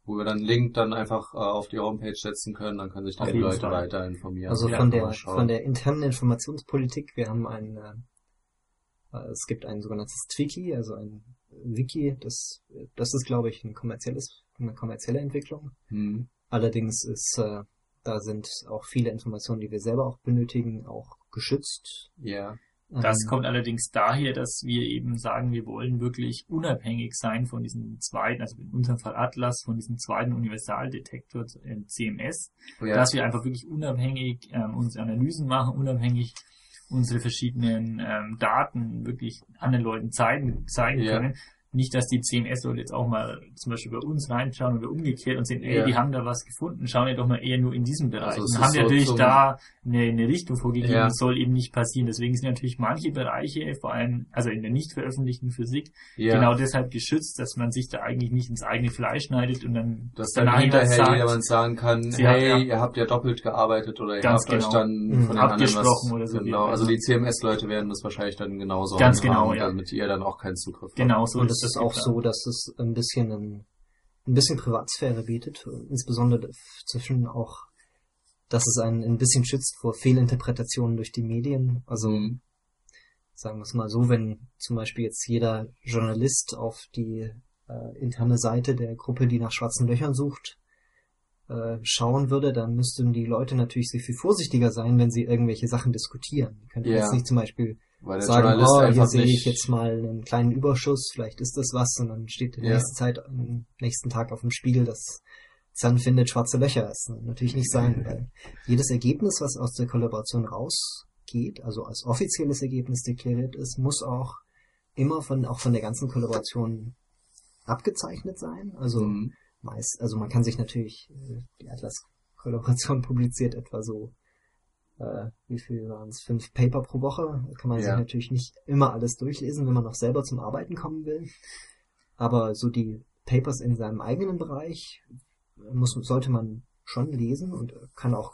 wo wir dann einen Link dann einfach äh, auf die Homepage setzen können, dann können sich dann die Leute Fall. weiter informieren. Also Ja, von der von der internen Informationspolitik, wir haben ein äh, äh, es gibt ein sogenanntes Twiki, also ein Wiki, das das ist glaube ich ein kommerzielles eine kommerzielle Entwicklung. Hm. Allerdings ist, äh, da sind auch viele Informationen, die wir selber auch benötigen, auch geschützt. Ja. Das Ähm, kommt allerdings daher, dass wir eben sagen, wir wollen wirklich unabhängig sein von diesem zweiten, also in unserem Fall Atlas, von diesem zweiten Universaldetektor äh, CMS, ja. dass wir einfach wirklich unabhängig ähm, unsere Analysen machen, unabhängig unsere verschiedenen ähm, Daten wirklich anderen Leuten zeigen, zeigen Ja. können. Nicht, dass die CMS-Leute jetzt auch mal zum Beispiel bei uns reinschauen oder umgekehrt und sehen, ey, Ja. die haben da was gefunden, schauen ja doch mal eher nur in diesem Bereich. Also und haben so natürlich da eine, eine Richtung vorgegeben, Ja. das soll eben nicht passieren. Deswegen sind natürlich manche Bereiche, vor allem, also in der nicht veröffentlichten Physik, ja. genau deshalb geschützt, dass man sich da eigentlich nicht ins eigene Fleisch schneidet und dann Dass dann hinterher sagt, jemand sagen kann, Sie hey, ja- ihr habt ja doppelt gearbeitet oder ihr habt euch genau. dann Mhm. von den anderen Abgesprochen was, oder so, Genau, also die CMS-Leute werden das wahrscheinlich dann genauso Ganz genau, ja. damit ihr dann auch keinen Zugriff habt. genau so und es ist auch geplant. so, dass es ein bisschen ein, ein bisschen Privatsphäre bietet, insbesondere zwischen auch, dass es einen ein bisschen schützt vor Fehlinterpretationen durch die Medien. Also Mhm. sagen wir es mal so, wenn zum Beispiel jetzt jeder Journalist auf die äh, interne Seite der Gruppe, die nach schwarzen Löchern sucht, äh, schauen würde, dann müssten die Leute natürlich sehr viel vorsichtiger sein, wenn sie irgendwelche Sachen diskutieren. Die könnten Ja. jetzt nicht zum Beispiel Weil der sagen, Journalist oh, hier sehe ich jetzt mal einen kleinen Überschuss, vielleicht ist das was, und dann steht der Ja. nächsten Zeit, am nächsten Tag auf dem Spiegel, dass Sun findet schwarze Löcher. Das kann natürlich nicht sein, weil jedes Ergebnis, was aus der Kollaboration rausgeht, also als offizielles Ergebnis deklariert ist, muss auch immer von, auch von der ganzen Kollaboration abgezeichnet sein. Also Mhm. meist, also man kann sich natürlich, äh, die Atlas-Kollaboration publiziert etwa so, äh, wie viel waren es, fünf Paper pro Woche. Da kann man sich Ja. natürlich nicht immer alles durchlesen, wenn man noch selber zum Arbeiten kommen will. Aber so die Papers in seinem eigenen Bereich muss, sollte man schon lesen und kann auch,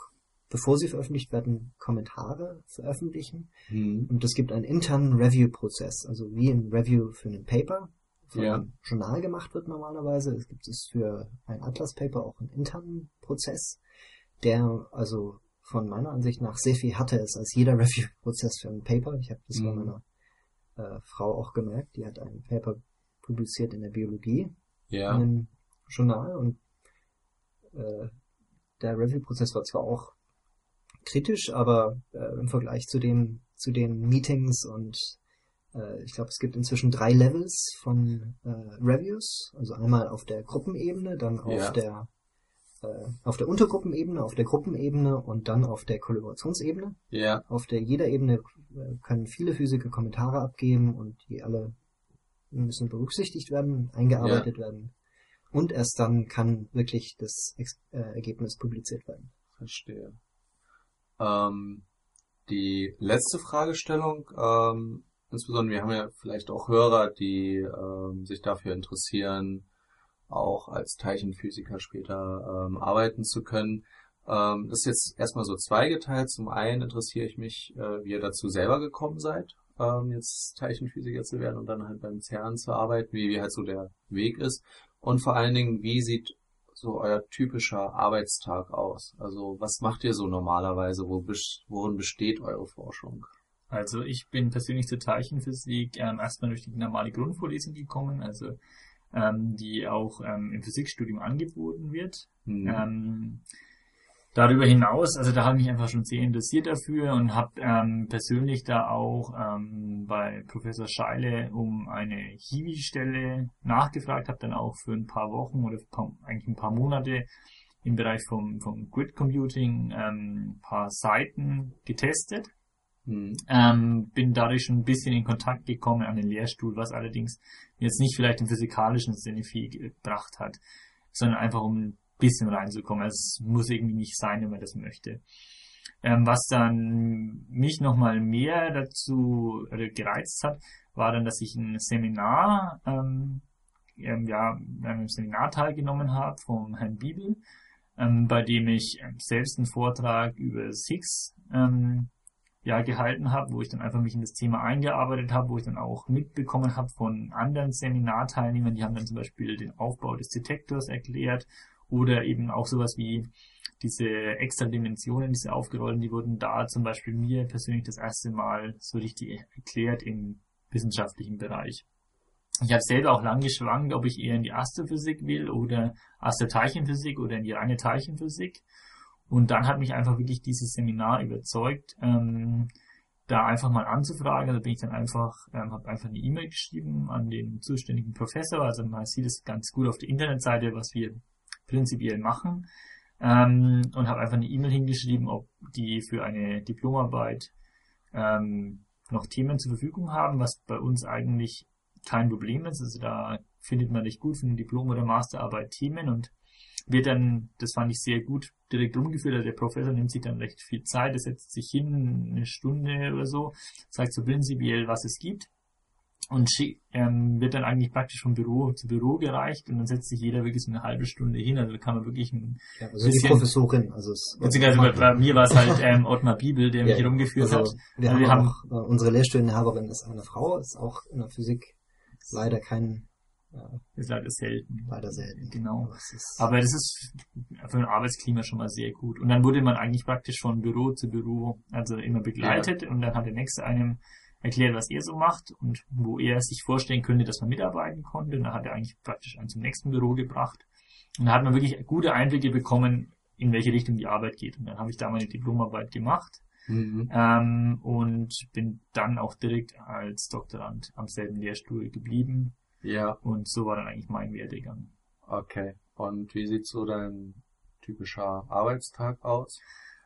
bevor sie veröffentlicht werden, Kommentare veröffentlichen. Mhm. Und es gibt einen internen Review-Prozess, also wie ein Review für ein Paper von Ja. einem Journal gemacht wird normalerweise. Es gibt es für ein Atlas-Paper auch einen internen Prozess, der also von meiner Ansicht nach sehr viel härter ist als jeder Review-Prozess für ein Paper. Ich habe das bei Mhm. meiner äh, Frau auch gemerkt. Die hat ein Paper publiziert in der Biologie Ja. in einem Journal und äh, der Review-Prozess war zwar auch kritisch, aber äh, im Vergleich zu den zu den Meetings und äh, ich glaube, es gibt inzwischen drei Levels von äh, Reviews, also einmal auf der Gruppenebene, dann auf Ja. der äh, auf der Untergruppenebene, auf der Gruppenebene und dann auf der Kollaborationsebene. Ja. Auf der jeder Ebene äh, können viele Physiker Kommentare abgeben und die alle müssen berücksichtigt werden, eingearbeitet werden. Und erst dann kann wirklich das Ex äh, Ergebnis publiziert werden. Verstehe. Ähm, die letzte Fragestellung, ähm, insbesondere wir haben ja vielleicht auch Hörer, die ähm, sich dafür interessieren, auch als Teilchenphysiker später ähm, arbeiten zu können. Ähm, das ist jetzt erstmal so zweigeteilt. Zum einen interessiere ich mich, äh, wie ihr dazu selber gekommen seid, ähm, jetzt Teilchenphysiker zu werden und dann halt beim CERN zu arbeiten, wie, wie halt so der Weg ist. Und vor allen Dingen, wie sieht so euer typischer Arbeitstag aus? Also was macht ihr so normalerweise? Wo, worin besteht eure Forschung? Also ich bin persönlich zur Teilchenphysik ähm, erstmal durch die normale Grundvorlesung gekommen, also ähm, die auch ähm, im Physikstudium angeboten wird. Hm. Ähm, darüber hinaus, also da habe ich mich einfach schon sehr interessiert dafür und habe ähm, persönlich da auch ähm, bei Professor Scheile um eine Hiwi-Stelle nachgefragt, habe dann auch für ein paar Wochen oder paar, eigentlich ein paar Monate im Bereich vom, vom Grid Computing ähm, ein paar Seiten getestet. Hm. Ähm, bin dadurch schon ein bisschen in Kontakt gekommen an den Lehrstuhl, was allerdings jetzt nicht vielleicht im physikalischen Sinne viel gebracht hat, sondern einfach um ein bisschen reinzukommen. Also es muss irgendwie nicht sein, wenn man das möchte. Ähm, was dann mich nochmal mehr dazu oder gereizt hat, war dann, dass ich ein Seminar, ähm, ähm, ja, an einem Seminar teilgenommen habe vom Herrn Bibel, ähm, bei dem ich ähm, selbst einen Vortrag über Higgs ähm, ja, gehalten habe, wo ich dann einfach mich in das Thema eingearbeitet habe, wo ich dann auch mitbekommen habe von anderen Seminarteilnehmern, die haben dann zum Beispiel den Aufbau des Detektors erklärt oder eben auch sowas wie diese extra Dimensionen, diese aufgerollten, die wurden da zum Beispiel mir persönlich das erste Mal so richtig erklärt im wissenschaftlichen Bereich. ich habe selber auch lang geschwankt, ob ich eher in die Astrophysik will oder Astroteilchenphysik oder in die reine Teilchenphysik. Und dann hat mich einfach wirklich dieses Seminar überzeugt, ähm, da einfach mal anzufragen. Also bin ich dann einfach, ähm, habe einfach eine E-Mail geschrieben an den zuständigen Professor. Also man sieht es ganz gut auf der Internetseite, was wir prinzipiell machen. Ähm, und habe einfach eine E-Mail hingeschrieben, ob die für eine Diplomarbeit ähm, noch Themen zur Verfügung haben, was bei uns eigentlich kein Problem ist. Also da findet man nicht gut für eine Diplom- oder Masterarbeit Themen und wird dann, das fand ich sehr gut, direkt rumgeführt. Also der Professor nimmt sich dann recht viel Zeit, er setzt sich hin, eine Stunde oder so, sagt so prinzipiell, was es gibt und ähm, wird dann eigentlich praktisch von Büro zu Büro gereicht und dann setzt sich jeder wirklich so eine halbe Stunde hin. Also da kann man wirklich ein ja, also bisschen, die Professorin, also es beziehungsweise bei, bei mir war es halt ähm, Ottmar Bibel, der mich ja, rumgeführt also hat. Wir, also haben wir haben auch, äh, unsere Lehrstuhlinhaberin ist eine Frau, ist auch in der Physik leider kein ist leider selten. Leider selten. Genau. Aber, Aber das ist für ein Arbeitsklima schon mal sehr gut. Und dann wurde man eigentlich praktisch von Büro zu Büro, also immer begleitet ja. und dann hat der nächste einem erklärt, was er so macht und wo er sich vorstellen könnte, dass man mitarbeiten konnte. Und dann hat er eigentlich praktisch einen zum nächsten Büro gebracht. Und da hat man wirklich gute Einblicke bekommen, in welche Richtung die Arbeit geht. Und dann habe ich da meine Diplomarbeit gemacht. Mhm. Ähm, und bin dann auch direkt als Doktorand am selben Lehrstuhl geblieben ja. Und so war dann eigentlich mein Werdegang. Okay. Und wie sieht so dein typischer Arbeitstag aus?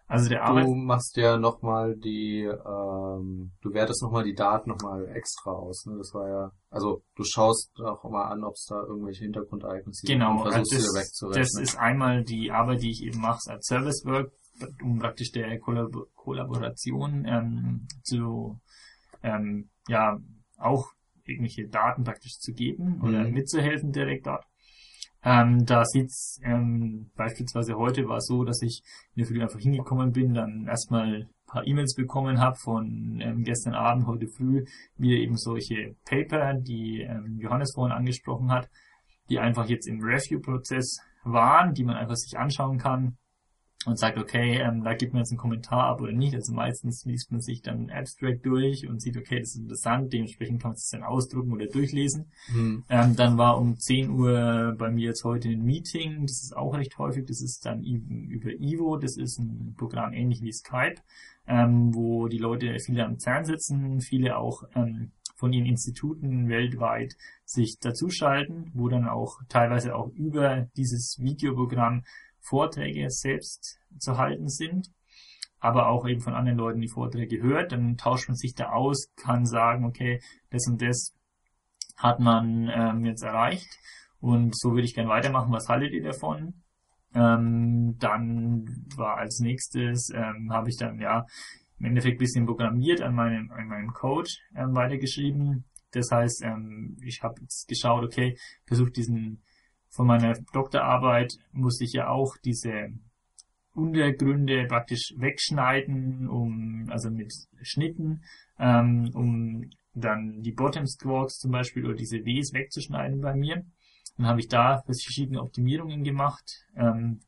Also der Arbeit Du machst ja nochmal die, ähm, du wertest nochmal die Daten nochmal extra aus. Ne? Das war ja, also du schaust auch mal an, ob es da irgendwelche Hintergrundereignisse genau, gibt und versuchst also das, wegzurechnen. Das ist einmal die Arbeit, die ich eben mache als Service Work, um praktisch der Kollab Kollaboration ähm, zu, ähm, ja, auch irgendwelche Daten praktisch zu geben oder mhm. mitzuhelfen direkt dort. Ähm, da sieht's ähm, beispielsweise heute war es so, dass ich in der Früh einfach hingekommen bin, dann erstmal ein paar E-Mails bekommen habe von ähm, gestern Abend, heute früh, wieder eben solche Paper, die ähm, Johannes vorhin angesprochen hat, die einfach jetzt im Review-Prozess waren, die man einfach sich anschauen kann und sagt, okay, ähm, da gibt man jetzt einen Kommentar ab oder nicht. Also meistens liest man sich dann Abstract durch und sieht, okay, das ist interessant, dementsprechend kann man es dann ausdrucken oder durchlesen. Mhm. Ähm, dann war um 10 Uhr bei mir jetzt heute ein Meeting, das ist auch recht häufig, das ist dann über Ivo, das ist ein Programm ähnlich wie Skype, ähm, wo die Leute viele am CERN sitzen, viele auch ähm, von ihren Instituten weltweit sich dazuschalten, wo dann auch teilweise auch über dieses Videoprogramm Vorträge selbst zu halten sind, aber auch eben von anderen Leuten die Vorträge hört, dann tauscht man sich da aus, kann sagen, okay, das und das hat man ähm, jetzt erreicht und so würde ich gerne weitermachen, was haltet ihr davon? Ähm, dann war als nächstes, ähm, habe ich dann ja im Endeffekt bisschen programmiert an meinem, an meinem Code ähm, weitergeschrieben. Das heißt, ähm, ich habe jetzt geschaut, okay, versucht diesen von meiner Doktorarbeit musste ich ja auch diese Untergründe praktisch wegschneiden, um, also mit Schnitten, ähm, um dann die Bottom Squawks zum Beispiel oder diese Ws wegzuschneiden bei mir. Dann habe ich da verschiedene Optimierungen gemacht. Ähm,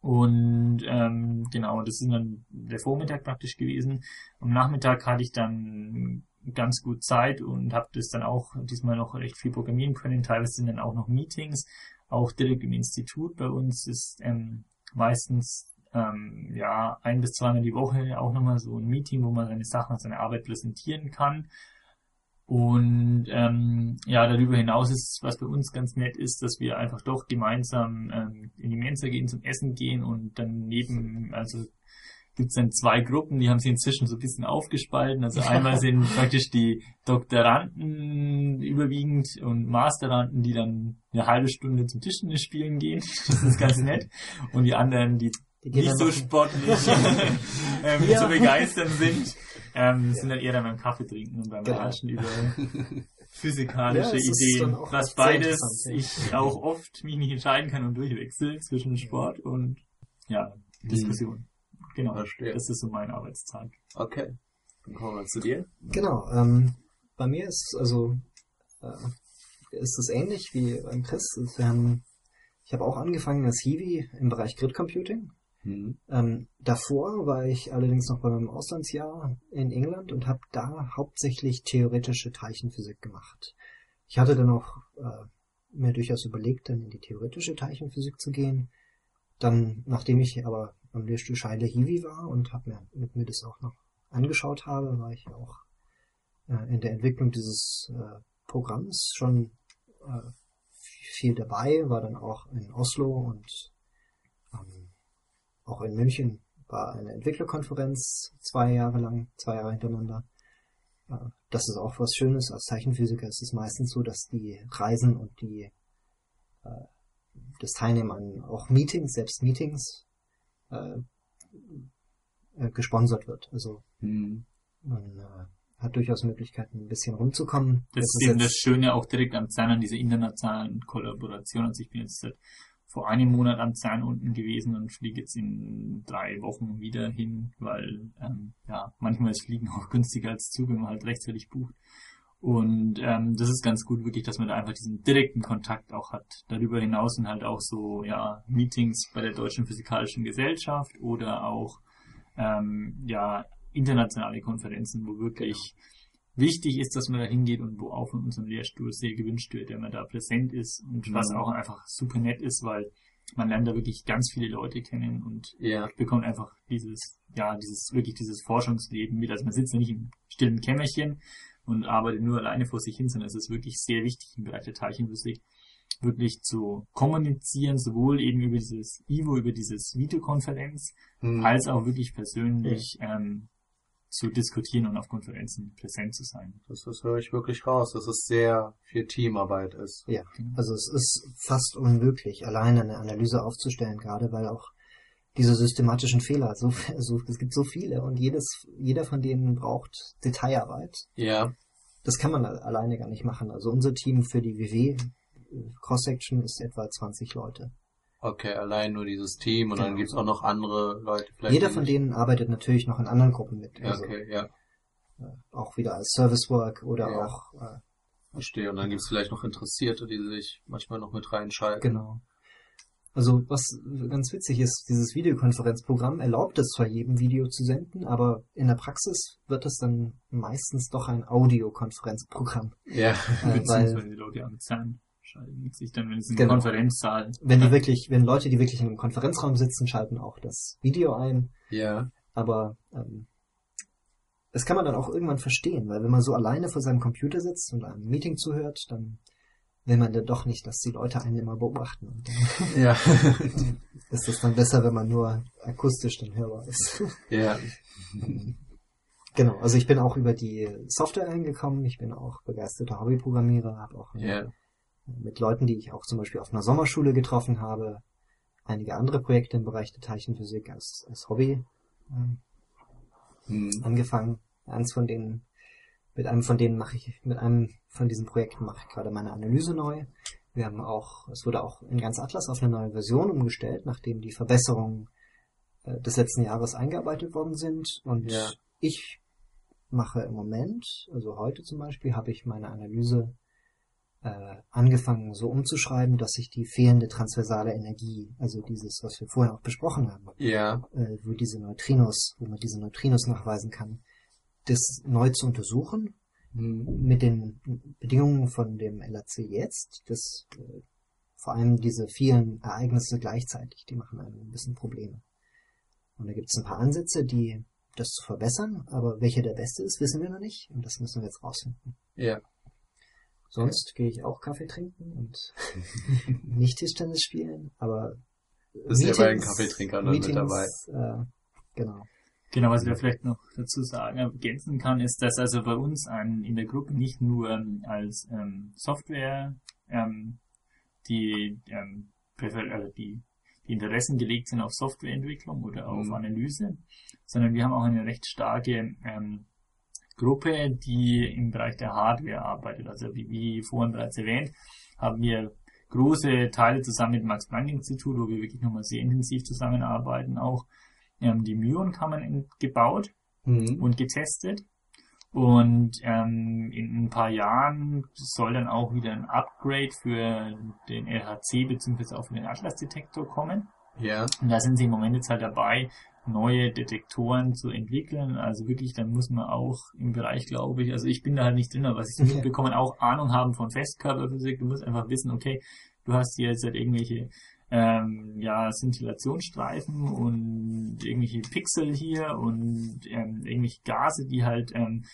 und ähm, genau, das ist dann der Vormittag praktisch gewesen. Am Nachmittag hatte ich dann ganz gut Zeit und habe das dann auch diesmal noch recht viel programmieren können. Teilweise sind dann auch noch Meetings, auch direkt im Institut. Bei uns ist ähm, meistens ähm, ja ein bis zweimal die Woche auch nochmal so ein Meeting, wo man seine Sachen, seine Arbeit präsentieren kann. Und ähm, ja, darüber hinaus ist, was bei uns ganz nett ist, dass wir einfach doch gemeinsam ähm, in die Mensa gehen, zum Essen gehen und dann neben, also gibt es dann zwei Gruppen, die haben sich inzwischen so ein bisschen aufgespalten. Also einmal sind praktisch die Doktoranden überwiegend und Masteranden, die dann eine halbe Stunde zum Tischtennis spielen gehen. Das ist ganz nett. Und die anderen, die, die nicht so sportlich ähm, ja. so begeistert sind, ähm, ja. sind dann eher dann beim Kaffee trinken und beim genau. Ratschen über physikalische ja, Ideen. Was beides ich auch oft mich nicht entscheiden kann und durchwechsel zwischen Sport und ja, Diskussion. Genau, Verstehe. das ist so mein Arbeitstag. Okay, dann kommen wir zu dir. Genau, ähm, bei mir ist also äh, ist es ähnlich wie beim Chris. Wir haben, ich habe auch angefangen als Hiwi im Bereich Grid Computing. Mhm. Ähm, davor war ich allerdings noch bei meinem Auslandsjahr in England und habe da hauptsächlich theoretische Teilchenphysik gemacht. ich hatte dann auch äh, mir durchaus überlegt, dann in die theoretische Teilchenphysik zu gehen. Dann, nachdem ich aber am Lehrstuhl Scheile Hiwi war und hab mir, mit mir das auch noch angeschaut habe, war ich auch äh, in der Entwicklung dieses äh, Programms schon äh, viel dabei, war dann auch in Oslo und ähm, auch in München war eine Entwicklerkonferenz zwei Jahre lang, zwei Jahre hintereinander. Äh, das ist auch was Schönes. Als Zeichenphysiker ist es meistens so, dass die Reisen und die äh, das Teilnehmen an auch Meetings, selbst Meetings, äh, äh, gesponsert wird. Also Hm. man äh, hat durchaus Möglichkeiten, ein bisschen rumzukommen. Das ist eben das Schöne auch direkt am CERN an dieser internationalen Kollaboration. Also ich bin jetzt seit vor einem Monat am CERN unten gewesen und fliege jetzt in drei Wochen wieder hin, weil ähm, ja manchmal ist Fliegen auch günstiger als Zug, wenn man halt rechtzeitig bucht. Und ähm, das ist ganz gut, wirklich, dass man da einfach diesen direkten Kontakt auch hat. Darüber hinaus sind halt auch so ja Meetings bei der Deutschen Physikalischen Gesellschaft oder auch ähm, ja internationale Konferenzen, wo wirklich wichtig ist, dass man da hingeht und wo auch von unserem Lehrstuhl sehr gewünscht wird, wenn man da präsent ist und was Mhm. auch einfach super nett ist, weil man lernt da wirklich ganz viele Leute kennen und Ja. bekommt einfach dieses, ja, dieses, wirklich dieses Forschungsleben mit. Also man sitzt ja nicht im stillen Kämmerchen und arbeitet nur alleine vor sich hin, sondern es ist wirklich sehr wichtig im Bereich der Teilchenphysik wirklich zu kommunizieren, sowohl eben über dieses IVO, über dieses Videokonferenz, Hm. als auch wirklich persönlich ähm, zu diskutieren und auf Konferenzen präsent zu sein. Das, das höre ich wirklich raus, dass es sehr viel Teamarbeit ist. Ja, also es ist fast unmöglich, alleine eine Analyse aufzustellen, gerade weil auch diese systematischen Fehler, so, so, es gibt so viele und jedes, jeder von denen braucht Detailarbeit. Ja. Das kann man alleine gar nicht machen. Also unser Team für die WW äh, Cross-Section ist etwa 20 Leute. Okay, allein nur dieses Team und dann Genau. gibt's auch noch andere Leute. Vielleicht Jeder von denen arbeitet natürlich noch in anderen Gruppen mit. Also okay, ja, auch wieder als Service Work oder Ja. auch äh, verstehe. Und dann gibt's vielleicht noch Interessierte, die sich manchmal noch mit reinschalten. Genau. Also was ganz witzig ist, dieses Videokonferenzprogramm erlaubt es zwar jedem Video zu senden, aber in der Praxis wird es dann meistens doch ein Audiokonferenzprogramm. Ja. Äh, Beziehungsweise weil die Leute am CERN schalten sich dann, wenn es ein Genau. Konferenzsaal wenn die wirklich, wenn Leute, die wirklich in einem Konferenzraum sitzen, schalten auch das Video ein, Ja. aber ähm, das kann man dann auch irgendwann verstehen, weil wenn man so alleine vor seinem Computer sitzt und einem Meeting zuhört, dann will man dann doch nicht, dass die Leute einen immer beobachten. Und dann Ja. ist es dann besser, wenn man nur akustisch dann hörbar ist. ja. Genau, also ich bin auch über die Software reingekommen, ich bin auch begeisterter Hobbyprogrammierer, habe auch Ja. mit Leuten, die ich auch zum Beispiel auf einer Sommerschule getroffen habe, einige andere Projekte im Bereich der Teilchenphysik als, als Hobby ähm, Hm. angefangen. Eins von denen, mit einem von denen mache ich, mit einem von diesen Projekten mache ich gerade meine Analyse neu. Wir haben auch, es wurde auch in ganz Atlas auf eine neue Version umgestellt, nachdem die Verbesserungen äh, des letzten Jahres eingearbeitet worden sind. Und Ja. ich mache im Moment, also heute zum Beispiel, habe ich meine Analyse äh, angefangen so umzuschreiben, dass ich die fehlende transversale Energie, also dieses, was wir vorher auch besprochen haben, Ja. äh, wo diese Neutrinos, wo man diese Neutrinos nachweisen kann, das neu zu untersuchen mit den Bedingungen von dem LAC jetzt, das äh, vor allem diese vielen Ereignisse gleichzeitig, die machen einem ein bisschen Probleme. Und da gibt es ein paar Ansätze, die das zu verbessern, aber welcher der beste ist, wissen wir noch nicht und das müssen wir jetzt rausfinden. Ja. Sonst gehe ich auch Kaffee trinken und nicht Tischtennis spielen, aber Bist ja bei den Kaffeetrinkern dann mit dabei. Äh, genau. Genau, was ich da vielleicht noch dazu sagen, ergänzen kann, ist, dass also bei uns ein, in der Gruppe nicht nur ähm, als ähm, Software ähm, die, ähm, also die, die Interessen gelegt sind auf Softwareentwicklung oder auf Mhm. Analyse, sondern wir haben auch eine recht starke ähm, Gruppe, die im Bereich der Hardware arbeitet. Also wie, wie vorhin bereits erwähnt, haben wir große Teile zusammen mit dem Max-Planck-Institut, wo wir wirklich nochmal sehr intensiv zusammenarbeiten, auch ähm, die Myon-Kammern gebaut Hm. und getestet. Und ähm, in ein paar Jahren soll dann auch wieder ein Upgrade für den LHC bzw. auch für den Atlas-Detektor kommen. Ja. Und da sind sie im Moment jetzt halt dabei, neue Detektoren zu entwickeln. Also wirklich, dann muss man auch im Bereich, glaube ich, also ich bin da halt nicht drin, aber was ich so mitbekomme, auch Ahnung haben von Festkörperphysik. Du musst einfach wissen, okay, du hast hier jetzt halt irgendwelche ähm, ja, Szintillationsstreifen und irgendwelche Pixel hier und ähm, irgendwelche Gase, die halt ähm,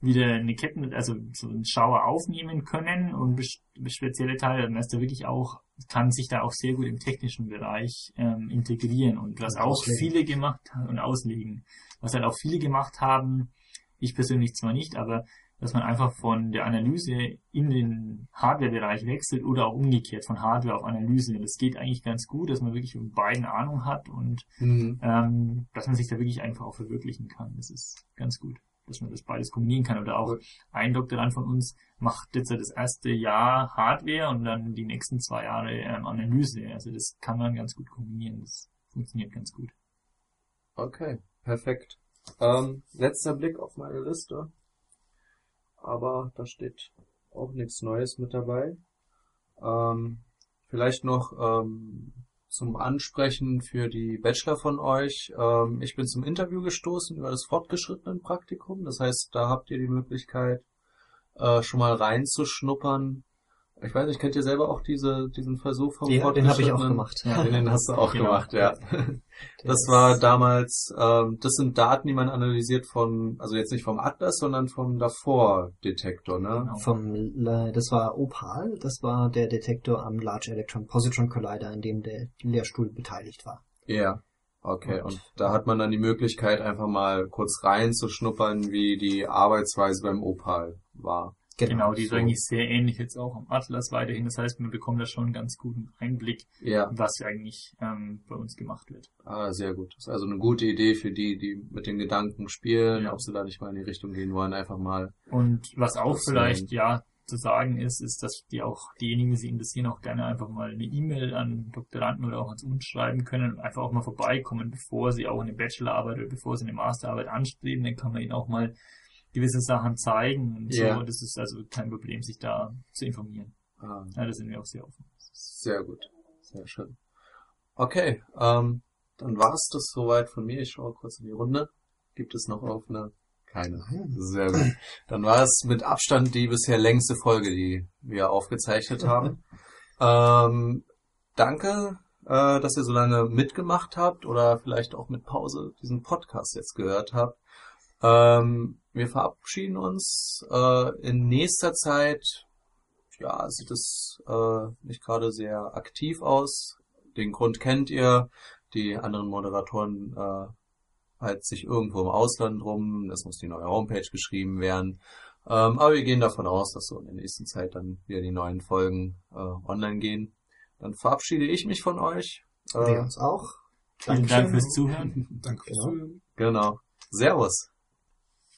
wieder eine Ketten, also so einen Schauer aufnehmen können und spezielle Teile, dann ist da wirklich auch, kann sich da auch sehr gut im technischen Bereich ähm, integrieren und was auch auslegen. viele gemacht haben und auslegen. Was halt auch viele gemacht haben, ich persönlich zwar nicht, aber dass man einfach von der Analyse in den Hardware-Bereich wechselt oder auch umgekehrt von Hardware auf Analyse. Das geht eigentlich ganz gut, dass man wirklich von beiden Ahnung hat und mhm. ähm, dass man sich da wirklich einfach auch verwirklichen kann. Das ist ganz gut dass man das beides kombinieren kann. Oder auch ein Doktorand von uns macht jetzt das erste Jahr Hardware und dann die nächsten zwei Jahre ähm, Analyse. Also das kann man ganz gut kombinieren. Das funktioniert ganz gut. Okay, perfekt. Ähm, letzter Blick auf meine Liste. Aber da steht auch nichts Neues mit dabei. Ähm, vielleicht noch ähm, zum Ansprechen für die Bachelor von euch. Ähm, ich bin zum Interview gestoßen über das fortgeschrittenen Praktikum. Das heißt, da habt ihr die Möglichkeit, äh, schon mal reinzuschnuppern. Ich weiß nicht, kennt ihr selber auch diese, diesen Versuch vom ja, Den habe ich auch gemacht. Ja, den hast du auch genau. gemacht, ja. Das war damals, ähm, das sind Daten, die man analysiert vom, also jetzt nicht vom Atlas, sondern vom davor-Detektor, ne? Genau. Vom, äh, das war Opal, das war der Detektor am Large Electron Positron Collider, in dem der Lehrstuhl beteiligt war. Ja. Okay, und, und da hat man dann die Möglichkeit, einfach mal kurz reinzuschnuppern, wie die Arbeitsweise beim Opal war. Genau, genau die so. ist eigentlich sehr ähnlich jetzt auch am Atlas weiterhin. Das heißt, man bekommt da schon einen ganz guten Einblick, ja. was eigentlich ähm, bei uns gemacht wird. Ah, sehr gut. Das ist also eine gute Idee für die, die mit den Gedanken spielen, ja. ob sie da nicht mal in die Richtung gehen wollen, einfach mal. Und was auch vielleicht, ja, zu sagen ist, ist, dass die auch diejenigen, die sich interessieren, auch gerne einfach mal eine E-Mail an Doktoranden oder auch ans uns schreiben können und einfach auch mal vorbeikommen, bevor sie auch eine Bachelorarbeit oder bevor sie eine Masterarbeit anstreben. Dann kann man ihnen auch mal gewisse Sachen zeigen und yeah. so. Das ist also kein Problem, sich da zu informieren. Ah. Ja, da sind wir auch sehr offen. Sehr gut. Sehr schön. Okay, ähm, dann war's das soweit von mir. Ich schaue kurz in die Runde. Gibt es noch offene? Keine. Sehr gut. Dann war es mit Abstand die bisher längste Folge, die wir aufgezeichnet haben. ähm, danke, äh, dass ihr so lange mitgemacht habt oder vielleicht auch mit Pause diesen Podcast jetzt gehört habt. Ähm, wir verabschieden uns. Äh, in nächster Zeit ja, sieht es äh, nicht gerade sehr aktiv aus. Den Grund kennt ihr. Die anderen Moderatoren äh, halten sich irgendwo im Ausland rum. Es muss die neue Homepage geschrieben werden. Ähm, aber wir gehen davon aus, dass so in der nächsten Zeit dann wieder die neuen Folgen äh, online gehen. Dann verabschiede ich mich von euch. Äh, wir uns auch. Vielen Dank fürs Zuhören. Danke fürs. Zuhören. Genau. Servus.